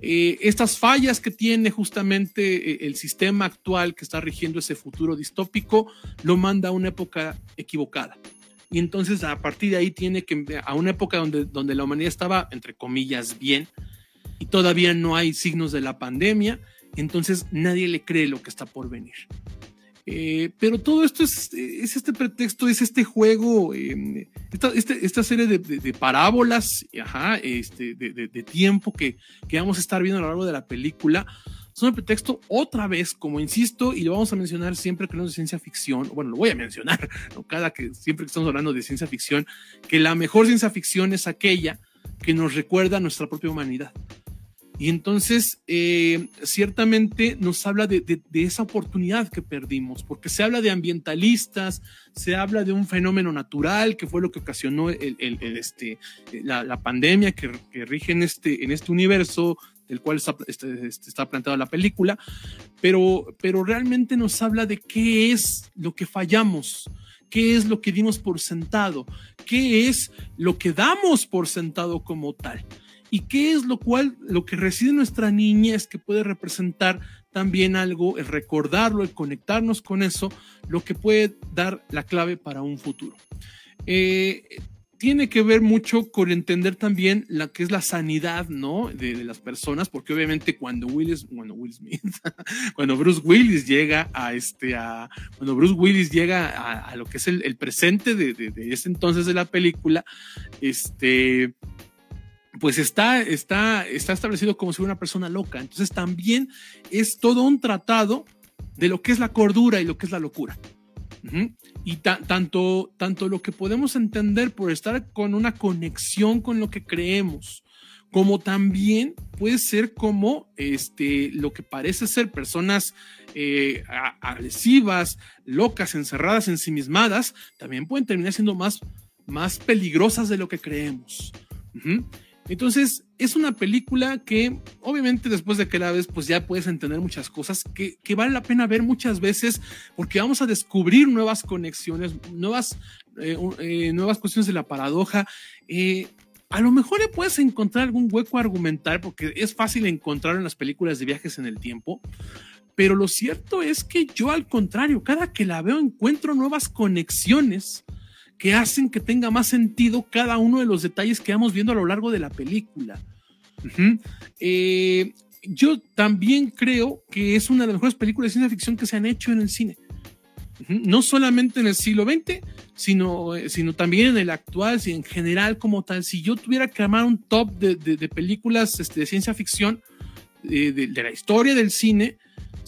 Eh, estas fallas que tiene justamente el sistema actual que está rigiendo ese futuro distópico lo manda a una época equivocada. y entonces a partir de ahí tiene que, a una época donde, donde la humanidad estaba, entre comillas, bien, y todavía no hay signos de la pandemia, entonces nadie le cree lo que está por venir. Eh, pero todo esto es, es, este pretexto, es este juego, em, esta, este, esta, serie de, parábolas, ajá, este, de, tiempo que, que, vamos a estar viendo a lo largo de la película. Son el pretexto otra vez, como insisto, y lo vamos a mencionar siempre que hablamos de ciencia ficción. Bueno, lo voy a mencionar, ¿no? cada que siempre que estamos hablando de ciencia ficción, que la mejor ciencia ficción es aquella que nos recuerda nuestra propia humanidad. Y entonces, eh, ciertamente nos habla de, esa oportunidad que perdimos, porque se habla de ambientalistas, se habla de un fenómeno natural que fue lo que ocasionó este, la, pandemia que, rige en este, en este universo del cual está, este, está planteada la película, pero, pero realmente nos habla de qué es lo que fallamos, qué es lo que dimos por sentado, qué es lo que damos por sentado como tal y qué es lo cual, lo que reside en nuestra niñez que puede representar también algo, el recordarlo, el conectarnos con eso, lo que puede dar la clave para un futuro. Eh, tiene que ver mucho con entender también la que es la sanidad, ¿no? De, las personas, porque obviamente cuando Willis, bueno, Will Smith, cuando Bruce Willis llega a este, a, cuando Bruce Willis llega a, lo que es el, presente de, de, de, ese entonces de la película, este, pues está, está, está establecido como si fuera una persona loca. Entonces también es todo un tratado de lo que es la cordura y lo que es la locura. Y tanto, tanto lo que podemos entender por estar con una conexión con lo que creemos, como también puede ser como este, lo que parece ser personas eh, agresivas, locas, encerradas, ensimismadas, también pueden terminar siendo más, más peligrosas de lo que creemos. Entonces, es una película que, obviamente, después de que la ves, pues ya puedes entender muchas cosas que, vale la pena ver muchas veces porque vamos a descubrir nuevas conexiones, nuevas, eh, eh, nuevas cuestiones de la paradoja. Eh, a lo mejor le puedes encontrar algún hueco argumental porque es fácil encontrar en las películas de viajes en el tiempo. Pero lo cierto es que yo, al contrario, cada que la veo encuentro nuevas conexiones que hacen que tenga más sentido cada uno de los detalles que vamos viendo a lo largo de la película. Eh, yo también creo que es una de las mejores películas de ciencia ficción que se han hecho en el cine. No solamente en el siglo XX, sino, eh, sino también en el actual, en general como tal. Si yo tuviera que armar un top de, películas este, de ciencia ficción eh, de, la historia del cine,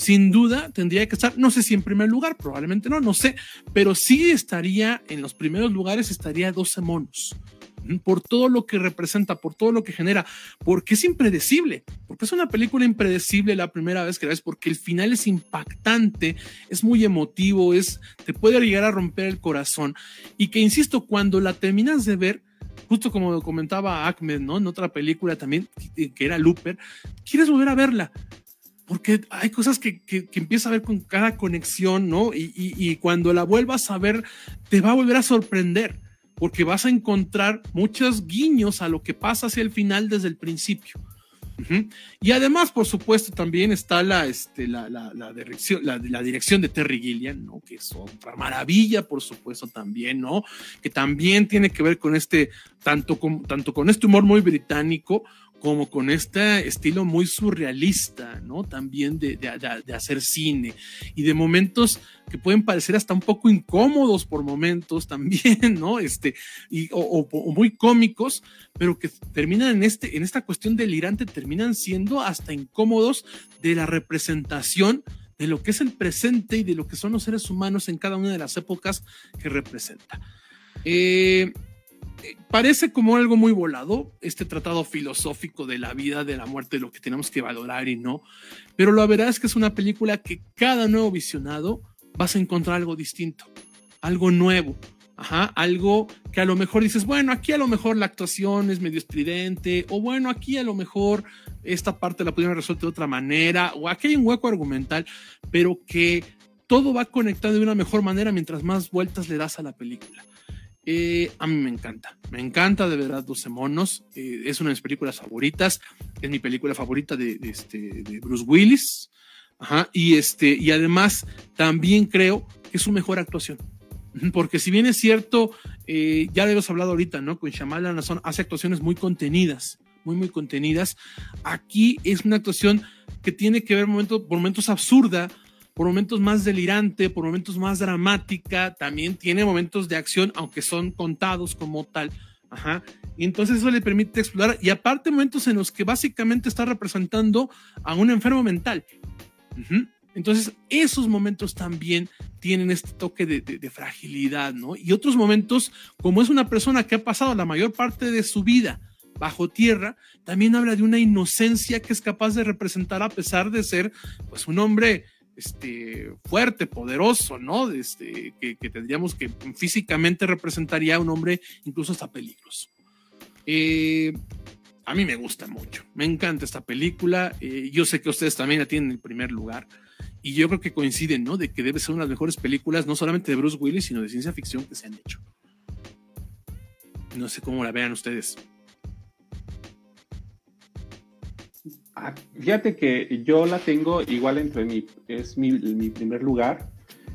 sin duda tendría que estar, no sé si en primer lugar, probablemente no, no sé, pero sí estaría en los primeros lugares, estaría 12 monos. Por todo lo que representa, por todo lo que genera, porque es impredecible, porque es una película impredecible la primera vez que la ves, porque el final es impactante, es muy emotivo, es, te puede llegar a romper el corazón, y que insisto, cuando la terminas de ver, justo como comentaba Ahmed, ¿no? En otra película también, que era Looper, quieres volver a verla, porque hay cosas que, que, empiezas a ver con cada conexión, ¿no? Y, cuando la vuelvas a ver, te va a volver a sorprender, porque vas a encontrar muchos guiños a lo que pasa hacia el final desde el principio. Y además, por supuesto, también está la, este, la, la, dirección, la, dirección de Terry Gilliam, ¿no? Que es otra maravilla, por supuesto, también, ¿no? Que también tiene que ver con este, tanto con, tanto con este humor muy británico, como con este estilo muy surrealista, ¿no? También de, hacer cine y de momentos que pueden parecer hasta un poco incómodos por momentos también, ¿no? Este, y, o, muy cómicos, pero que terminan en, este, en esta cuestión delirante, terminan siendo hasta incómodos de la representación de lo que es el presente y de lo que son los seres humanos en cada una de las épocas que representa. Eh, parece como algo muy volado, este tratado filosófico de la vida, de la muerte, de lo que tenemos que valorar y no, pero la verdad es que es una película que cada nuevo visionado vas a encontrar algo distinto, algo nuevo, Ajá, algo que a lo mejor dices, bueno, aquí a lo mejor la actuación es medio estridente, o bueno, aquí a lo mejor esta parte la pudieron resolver de otra manera, o aquí hay un hueco argumental, pero que todo va conectado de una mejor manera mientras más vueltas le das a la película. Eh, a mí me encanta, me encanta de verdad 12 monos, eh, es una de mis películas favoritas, es mi película favorita de, este, de Bruce Willis, y, este, y además también creo que es su mejor actuación. Porque si bien es cierto, eh, ya lo hemos hablado ahorita, ¿no? Con Shyamalan hace actuaciones muy contenidas, muy, muy contenidas. Aquí es una actuación que tiene que ver momentos, por momentos absurda, por momentos más delirante, por momentos más dramática, también tiene momentos de acción, aunque son contados como tal. Ajá. Y entonces eso le permite explorar, y aparte momentos en los que básicamente está representando a un enfermo mental. Entonces, esos momentos también tienen este toque de, fragilidad, ¿no? Y otros momentos, como es una persona que ha pasado la mayor parte de su vida bajo tierra, también habla de una inocencia que es capaz de representar a pesar de ser, pues, un hombre este, fuerte, poderoso, ¿no? Este, que, tendríamos que físicamente representaría a un hombre incluso hasta peligroso. Eh, a mí me gusta mucho, me encanta esta película, eh, yo sé que ustedes también la tienen en primer lugar y yo creo que coinciden, ¿no? De que debe ser una de las mejores películas, no solamente de Bruce Willis, sino de ciencia ficción que se han hecho. No sé cómo la vean ustedes. Ah, fíjate que yo la tengo igual entre mi, es mi, mi, primer lugar.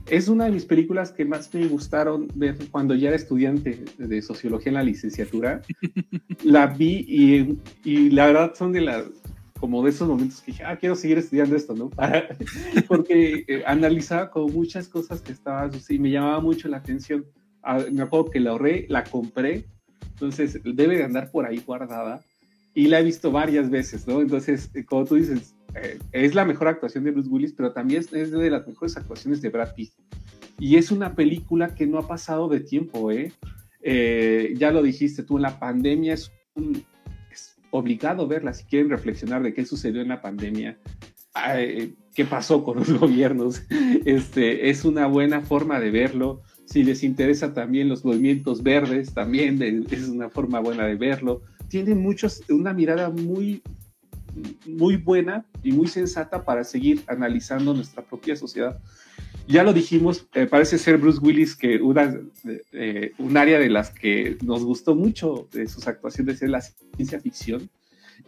Es una de mis películas que más me gustaron ver cuando ya era estudiante de sociología en la licenciatura. la vi y, y la verdad son de las como de esos momentos que dije, ah, quiero seguir estudiando esto, ¿no? Porque eh, analizaba como muchas cosas que estaban y me llamaba mucho la atención. Ah, me acuerdo que la ahorré, la compré, entonces debe de andar por ahí guardada y la he visto varias veces, ¿no? Entonces, eh, como tú dices, eh, es la mejor actuación de Bruce Willis, pero también es de las mejores actuaciones de Brad Pitt. Y es una película que no ha pasado de tiempo, ¿eh? ya lo dijiste tú, la pandemia es un, obligado verla si quieren reflexionar de qué sucedió en la pandemia, qué pasó con los gobiernos. Este, es una buena forma de verlo. Si les interesa también los movimientos verdes, también es una forma buena de verlo. Tiene muchos, una mirada muy, muy buena y muy sensata para seguir analizando nuestra propia sociedad. Ya lo dijimos, eh, parece ser Bruce Willis que una, eh, un área de las que nos gustó mucho de sus actuaciones es la ciencia ficción.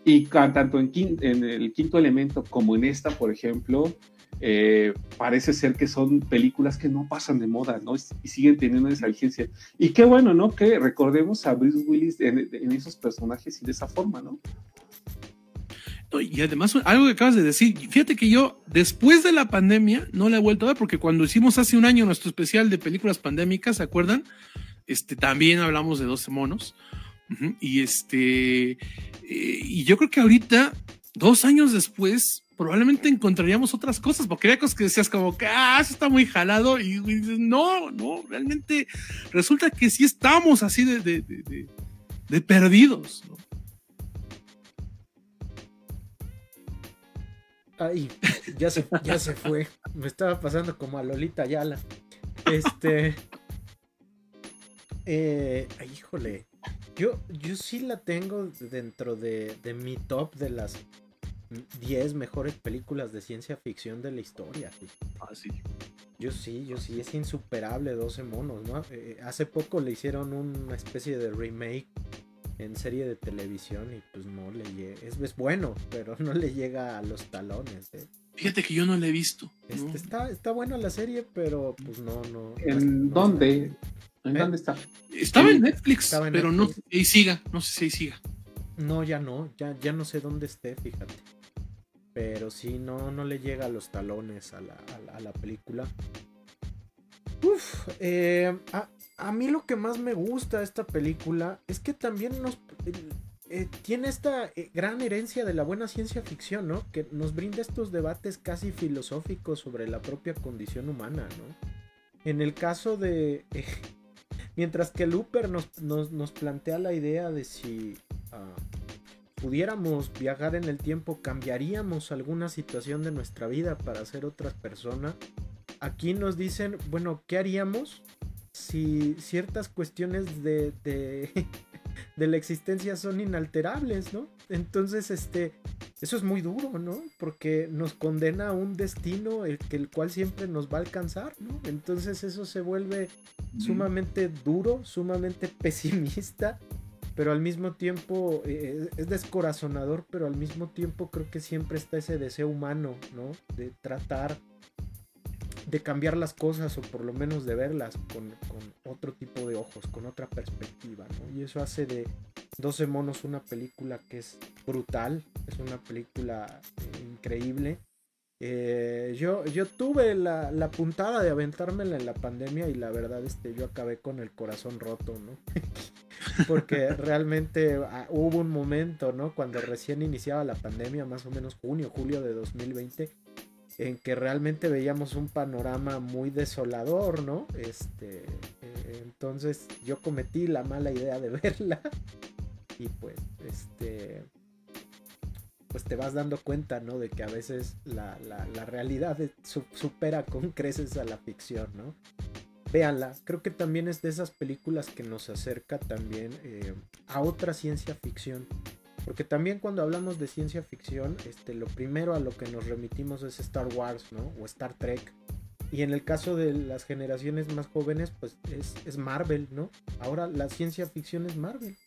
Y tanto en, en el quinto elemento como en esta, por ejemplo, eh, parece ser que son películas que no pasan de moda, ¿no? Y siguen teniendo esa vigencia. Y qué bueno, ¿no? Que recordemos a Bruce Willis en, en esos personajes y de esa forma, ¿no? Y además, algo que acabas de decir, fíjate que yo, después de la pandemia, no la he vuelto a ver, porque cuando hicimos hace un año nuestro especial de películas pandémicas, ¿se acuerdan? Este, también hablamos de 12 monos. Y este, eh, y yo creo que ahorita, dos años después, probablemente encontraríamos otras cosas, porque había cosas que decías como que, ah, eso está muy jalado, y, dices, no, no, realmente resulta que sí estamos así de, de, de, de perdidos, ¿no? Ay, ya se, ya se fue. Me estaba pasando como a Lolita Yala. Este. Eh, híjole. Yo, yo sí la tengo dentro de, de mi top de las 10 mejores películas de ciencia ficción de la historia. Ah, sí. Yo sí, yo sí, es insuperable 12 monos, ¿no? Eh, hace poco le hicieron una especie de remake en serie de televisión y pues no le llega. Es, bueno, pero no le llega a los talones. ¿eh? Fíjate que yo no la he visto. Este, está, está buena la serie, pero pues no, no. ¿En dónde? ¿En ¿Eh? dónde está? Estaba en Netflix, pero no sé si siga, no sé si siga. No, ya no, ya, ya no sé dónde esté, fíjate. Pero sí, no, no le llega a los talones a la, a la, película. Uf, eh, ah, a mí lo que más me gusta de esta película es que también nos eh, tiene esta eh, gran herencia de la buena ciencia ficción, ¿no? Que nos brinda estos debates casi filosóficos sobre la propia condición humana, ¿no? En el caso de... Mientras que Looper nos, nos, plantea la idea de si ah, pudiéramos viajar en el tiempo, cambiaríamos alguna situación de nuestra vida para ser otras personas. Aquí nos dicen, bueno, ¿qué haríamos si ciertas cuestiones de, de, la existencia son inalterables, ¿no? Entonces, este, eso es muy duro, ¿no? Porque nos condena a un destino el, el cual siempre nos va a alcanzar, ¿no? Entonces eso se vuelve sumamente duro, sumamente pesimista, pero al mismo tiempo eh, es descorazonador, pero al mismo tiempo creo que siempre está ese deseo humano, ¿no? De tratar de cambiar las cosas o por lo menos de verlas con, otro tipo de ojos, con otra perspectiva, ¿no? Y eso hace de 12 monos una película que es brutal, es una película eh, increíble. Eh, yo, yo tuve la, la, puntada de aventármela en la pandemia y la verdad este, yo acabé con el corazón roto, ¿no? Porque realmente ah, hubo un momento, ¿no? Cuando recién iniciaba la pandemia, más o menos junio, julio de 2020, en que realmente veíamos un panorama muy desolador, ¿no? Este, eh, entonces yo cometí la mala idea de verla y pues, este, pues te vas dando cuenta, ¿no? De que a veces la, realidad supera con creces a la ficción, ¿no? Véanla, creo que también es de esas películas que nos acerca también eh, a otra ciencia ficción porque también cuando hablamos de ciencia ficción, este, lo primero a lo que nos remitimos es Star Wars, ¿no? O Star Trek. Y en el caso de las generaciones más jóvenes, pues es, Marvel, ¿no? Ahora la ciencia ficción es Marvel.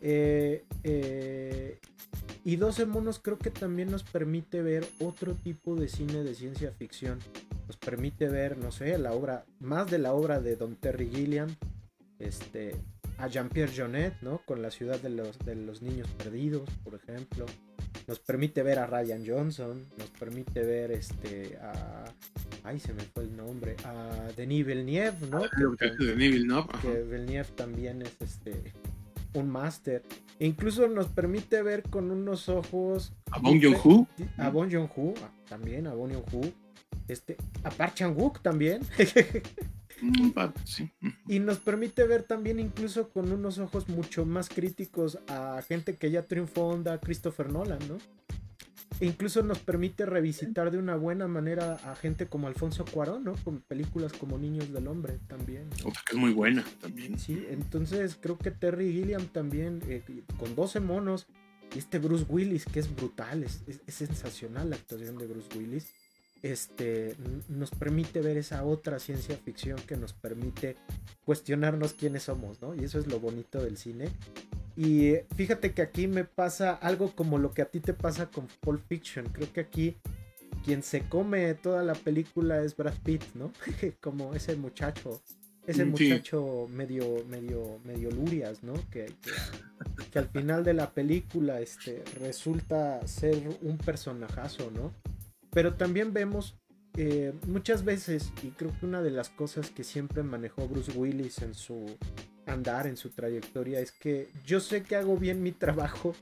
Eh, eh, y 12 monos creo que también nos permite ver otro tipo de cine de ciencia ficción. Nos permite ver, no sé, la obra, más de la obra de Don Terry Gilliam, este, a Jean-Pierre Jonet, ¿no? Con la ciudad de los, de los niños perdidos, por ejemplo. Nos permite ver a Ryan Johnson, nos permite ver este a ay se me fue el nombre, a Denis Villeneuve, ¿no? Ah, que, Denis Villeneuve, que Villeneuve también es este un máster. E incluso nos permite ver con unos ojos a Bong Joon-ho, a Joon-ho, también a Bong Joon-ho, este a Park Chan-wook también. Mm, y nos permite ver también incluso con unos ojos mucho más críticos a gente que ya triunfó onda Christopher Nolan, ¿no? E incluso nos permite revisitar de una buena manera a gente como Alfonso Cuarón, ¿no? Con películas como Niños del Hombre también. que es muy buena también. Sí, entonces creo que Terry Gilliam también, eh, con 12 monos, y este Bruce Willis, que es brutal, es sensacional la actuación de Bruce Willis este, nos permite ver esa otra ciencia ficción que nos permite cuestionarnos quiénes somos, ¿no? Y eso es lo bonito del cine. Y fíjate que aquí me pasa algo como lo que a ti te pasa con Pulp Fiction. Creo que aquí quien se come toda la película es Brad Pitt, ¿no? como ese muchacho, ese mm, muchacho medio, medio, medio lurias, ¿no? Que, que, al final de la película este, resulta ser un personajazo, ¿no? Pero también vemos eh, muchas veces, y creo que una de las cosas que siempre manejó Bruce Willis en su andar, en su trayectoria, es que yo sé que hago bien mi trabajo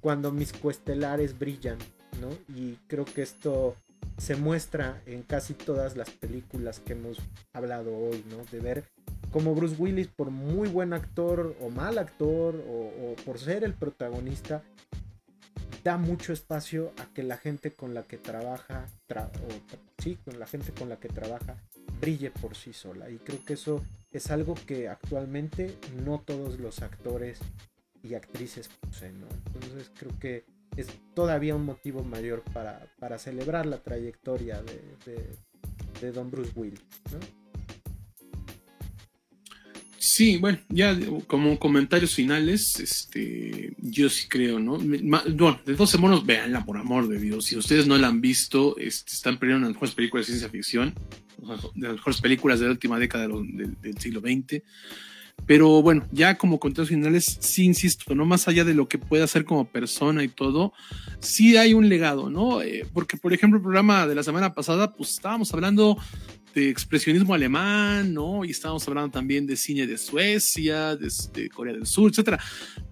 cuando mis cuestelares brillan, ¿no? Y creo que esto se muestra en casi todas las películas que hemos hablado hoy, ¿no? De ver cómo Bruce Willis, por muy buen actor o mal actor, o por ser el protagonista, da mucho espacio a que la gente con la que trabaja, sí, con la gente con la que trabaja, brille por sí sola. Y creo que eso es algo que actualmente no todos los actores y actrices poseen, Entonces creo que es todavía un motivo mayor para, para celebrar la trayectoria de, de, Don Bruce Willis, Sí, bueno, ya como comentarios finales, este, yo sí creo, ¿no? Bueno, de 12 monos, véanla, por amor de Dios. Si ustedes no la han visto, este, están perdiendo las mejores películas de ciencia ficción, de las mejores películas de la última década del siglo XX. Pero bueno, ya como comentarios finales, sí insisto, ¿no? Más allá de lo que pueda hacer como persona y todo, sí hay un legado, ¿no? Eh, porque, por ejemplo, el programa de la semana pasada, pues estábamos hablando de expresionismo alemán, ¿no? Y estábamos hablando también de cine de Suecia, de, Corea del Sur, etcétera.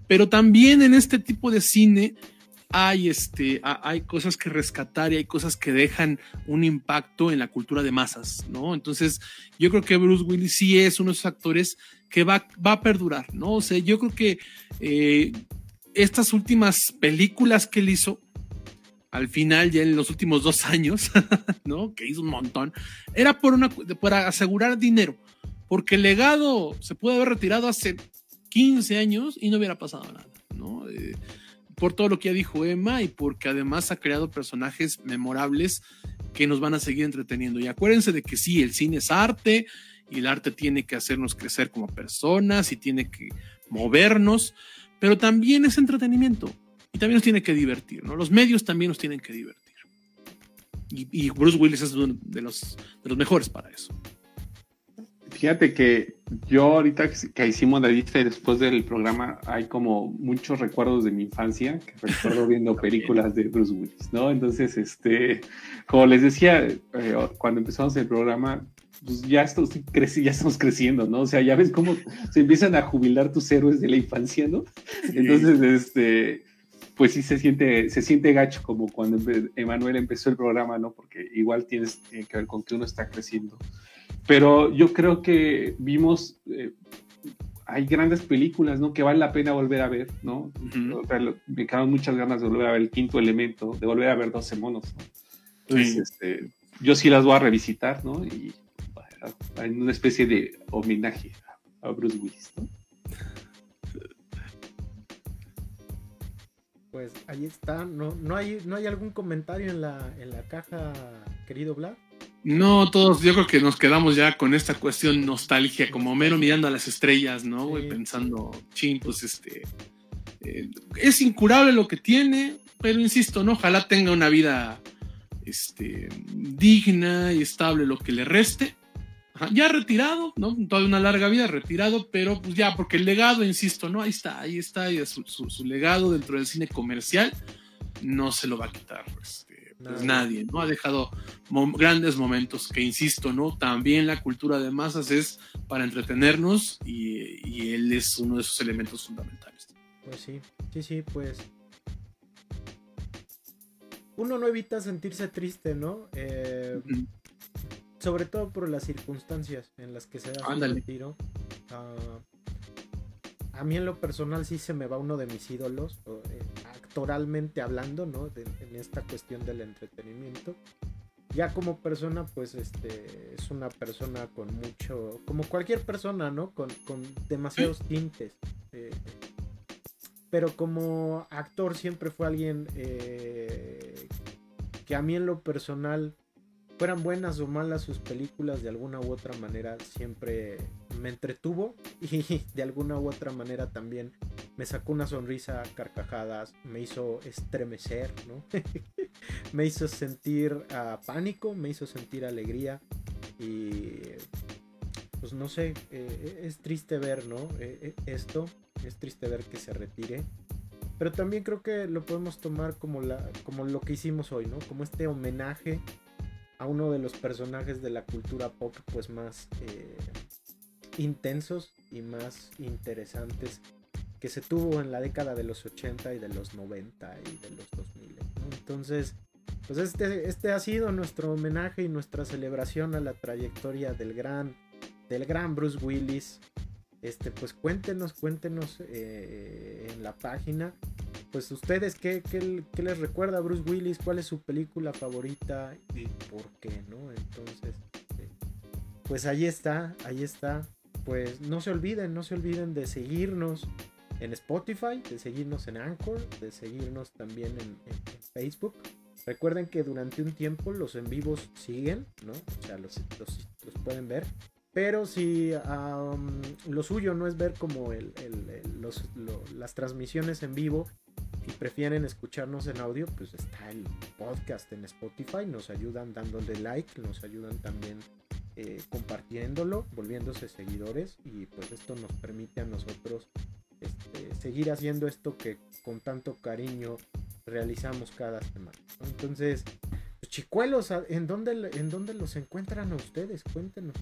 Pero también en este tipo de cine hay, este, hay cosas que rescatar y hay cosas que dejan un impacto en la cultura de masas, ¿no? Entonces, yo creo que Bruce Willis sí es uno de esos actores que va, va a perdurar, ¿no? O sea, yo creo que eh, estas últimas películas que él hizo, al final, ya en los últimos dos años, ¿no? Que hizo un montón, era por una, para asegurar dinero, porque el legado se puede haber retirado hace 15 años y no hubiera pasado nada, ¿no? Eh, por todo lo que ya dijo Emma y porque además ha creado personajes memorables que nos van a seguir entreteniendo. Y acuérdense de que sí, el cine es arte y el arte tiene que hacernos crecer como personas y tiene que movernos, pero también es entretenimiento y también nos tiene que divertir, ¿no? Los medios también nos tienen que divertir. y, Bruce Willis es uno de los, de los mejores para eso. Fíjate que yo ahorita que hicimos la lista y después del programa hay como muchos recuerdos de mi infancia que recuerdo viendo películas de Bruce Willis, ¿no? Entonces, este, como les decía, eh, cuando empezamos el programa, pues ya, estos, ya estamos creciendo, ¿no? O sea, ya ves cómo se empiezan a jubilar tus héroes de la infancia, ¿no? Entonces, este, pues sí se siente, se siente gacho como cuando Emanuel empezó el programa, ¿no? Porque igual tienes que ver con que uno está creciendo. Pero yo creo que vimos, eh, hay grandes películas, ¿no? Que vale la pena volver a ver, ¿no? me quedan muchas ganas de volver a ver el quinto elemento, de volver a ver 12 monos, ¿no? Entonces, este, yo sí las voy a revisitar, ¿no? Y en una especie de homenaje a Bruce Willis, ¿no? Pues ahí está, ¿no, no, hay, no hay algún comentario en la, en la caja, querido Vlad? No, todos, yo creo que nos quedamos ya con esta cuestión nostalgia, como mero mirando a las estrellas, ¿no? Pensando, ching, pues este. Eh, es incurable lo que tiene, pero insisto, ¿no? Ojalá tenga una vida este, digna y estable lo que le reste. Ya retirado, ¿no? Toda una larga vida retirado, pero pues ya, porque el legado, insisto, ¿no? Ahí está, ahí está, su, su legado dentro del cine comercial no se lo va a quitar, pues pues nadie, ¿no? Ha dejado grandes momentos que, insisto, ¿no? También la cultura de masas es para entretenernos y, él es uno de esos elementos fundamentales. Pues sí, sí, sí, pues uno no evita sentirse triste, ¿no? Eh, sobre todo por las circunstancias en las que se da el tiro. Ah, a mí en lo personal sí se me va uno de mis ídolos, eh, actoralmente hablando, ¿no? en esta cuestión del entretenimiento. Ya como persona, pues este es una persona con mucho, como cualquier persona, ¿no? Con, demasiados tintes. Eh, pero como actor siempre fue alguien eh, que a mí en lo personal fueran buenas o malas sus películas, de alguna u otra manera siempre me entretuvo y de alguna u otra manera también me sacó una sonrisa, carcajadas, me hizo estremecer, ¿no? me hizo sentir uh, pánico, me hizo sentir alegría y pues no sé, eh, es triste ver, ¿no? Eh, eh, esto, es triste ver que se retire. Pero también creo que lo podemos tomar como, la, como lo que hicimos hoy, ¿no? Como este homenaje a uno de los personajes de la cultura pop pues más eh, intensos y más interesantes que se tuvo en la década de los 80 y de los 90 y de los 2000. Entonces, pues este, este ha sido nuestro homenaje y nuestra celebración a la trayectoria del gran, del gran Bruce Willis. Este, pues cuéntenos, cuéntenos eh, en la página pues ustedes, ¿qué, les recuerda a Bruce Willis? ¿Cuál es su película favorita y por qué, no? Entonces, eh, pues ahí está, ahí está. Pues no se olviden, no se olviden de seguirnos en Spotify, de seguirnos en Anchor, de seguirnos también en, Facebook. Recuerden que durante un tiempo los en vivos siguen, ¿no? O sea, los, pueden ver. Pero si lo suyo no es ver como el, las transmisiones en vivo, y prefieren escucharnos en audio, pues está el podcast en Spotify. Nos ayudan dándole like, nos ayudan también eh, compartiéndolo, volviéndose seguidores y pues esto nos permite a nosotros este, seguir haciendo esto que con tanto cariño realizamos cada semana. Entonces, pues, chicuelos, ¿en dónde, ¿en dónde los encuentran a ustedes? Cuéntenos.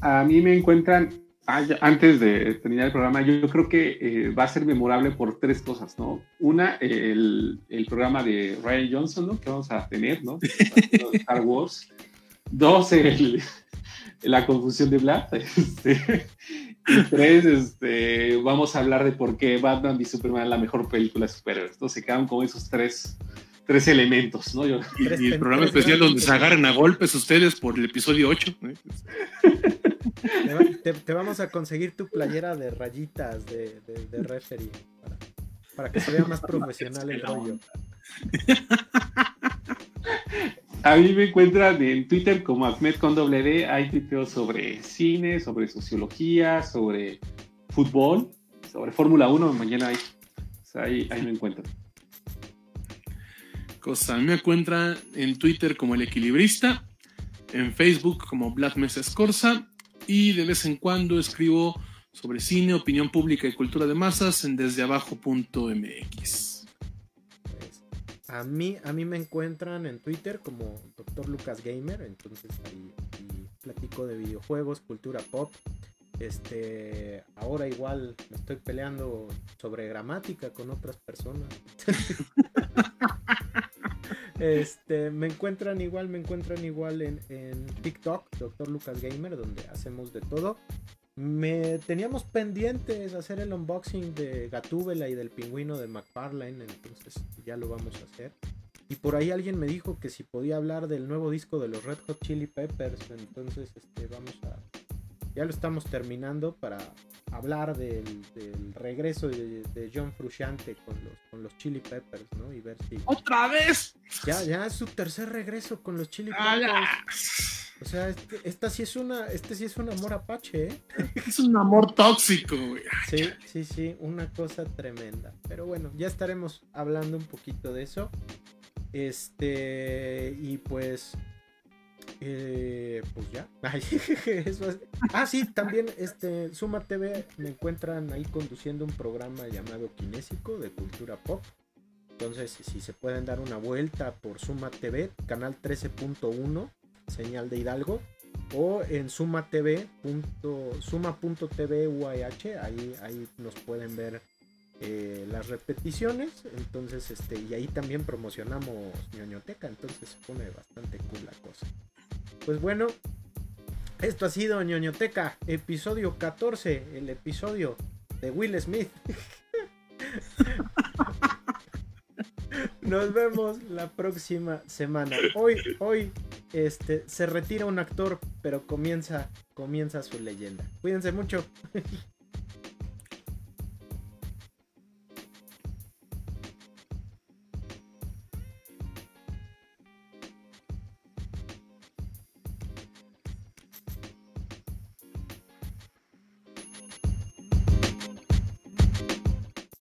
A mí me encuentran antes de terminar el programa, yo creo que eh, va a ser memorable por tres cosas, ¿no? Una, el, el, programa de Ryan Johnson, ¿no? Que vamos a tener, ¿no? Star Wars. Dos, el, la confusión de Black. Este, y tres, este, vamos a hablar de por qué Batman y Superman es la mejor película de superhéroes. Entonces se quedan con esos tres, tres elementos, ¿no? Yo, y, el programa especial donde se agarran a golpes ustedes por el episodio 8. Te, vamos a conseguir tu playera de rayitas de, de, referee para, que se vea más profesional el rollo. A mí me encuentran en Twitter como Ahmed con doble Hay tuiteos sobre cine, sobre sociología, sobre fútbol, sobre Fórmula 1. Mañana hay, ahí, ahí me encuentran. Cosa. Me encuentra en Twitter como El Equilibrista, en Facebook como Black Mesa Escorza y de vez en cuando escribo sobre cine, opinión pública y cultura de masas en desdeabajo.mx. A mí, a mí me encuentran en Twitter como Dr. Lucas Gamer, entonces ahí, platico de videojuegos, cultura pop. Este, ahora igual me estoy peleando sobre gramática con otras personas. este, me encuentran igual, me encuentran igual en, en TikTok, Dr. Lucas Gamer, donde hacemos de todo. Me teníamos pendientes hacer el unboxing de Gatúbela y del pingüino de McFarlane, entonces ya lo vamos a hacer. Y por ahí alguien me dijo que si podía hablar del nuevo disco de los Red Hot Chili Peppers, entonces este, vamos a... Ya lo estamos terminando para hablar del, regreso de, John Frusciante con los, con los Chili Peppers, ¿no? Y ver si... ¡Otra vez! Ya, ya es su tercer regreso con los Chili Peppers. O sea, este, esta sí es una, este sí es un amor apache, ¿eh? Es un amor tóxico, güey. Sí, sí, sí, una cosa tremenda. Pero bueno, ya estaremos hablando un poquito de eso. Este, y pues, eh, pues ya. Ah, sí, también, este, Suma TV me encuentran ahí conduciendo un programa llamado Kinésico de cultura pop. Entonces, si se pueden dar una vuelta por Suma TV, canal 13.1 señal de Hidalgo, o en Suma TV, suma.tv UAH, ahí, ahí nos pueden ver eh, las repeticiones, entonces este, y ahí también promocionamos ñoñoteca, entonces se pone bastante cool la cosa. Pues bueno, esto ha sido ñoñoteca, episodio 14, el episodio de Will Smith. Nos vemos la próxima semana. Hoy, hoy, este, se retira un actor, pero comienza, comienza su leyenda. Cuídense mucho.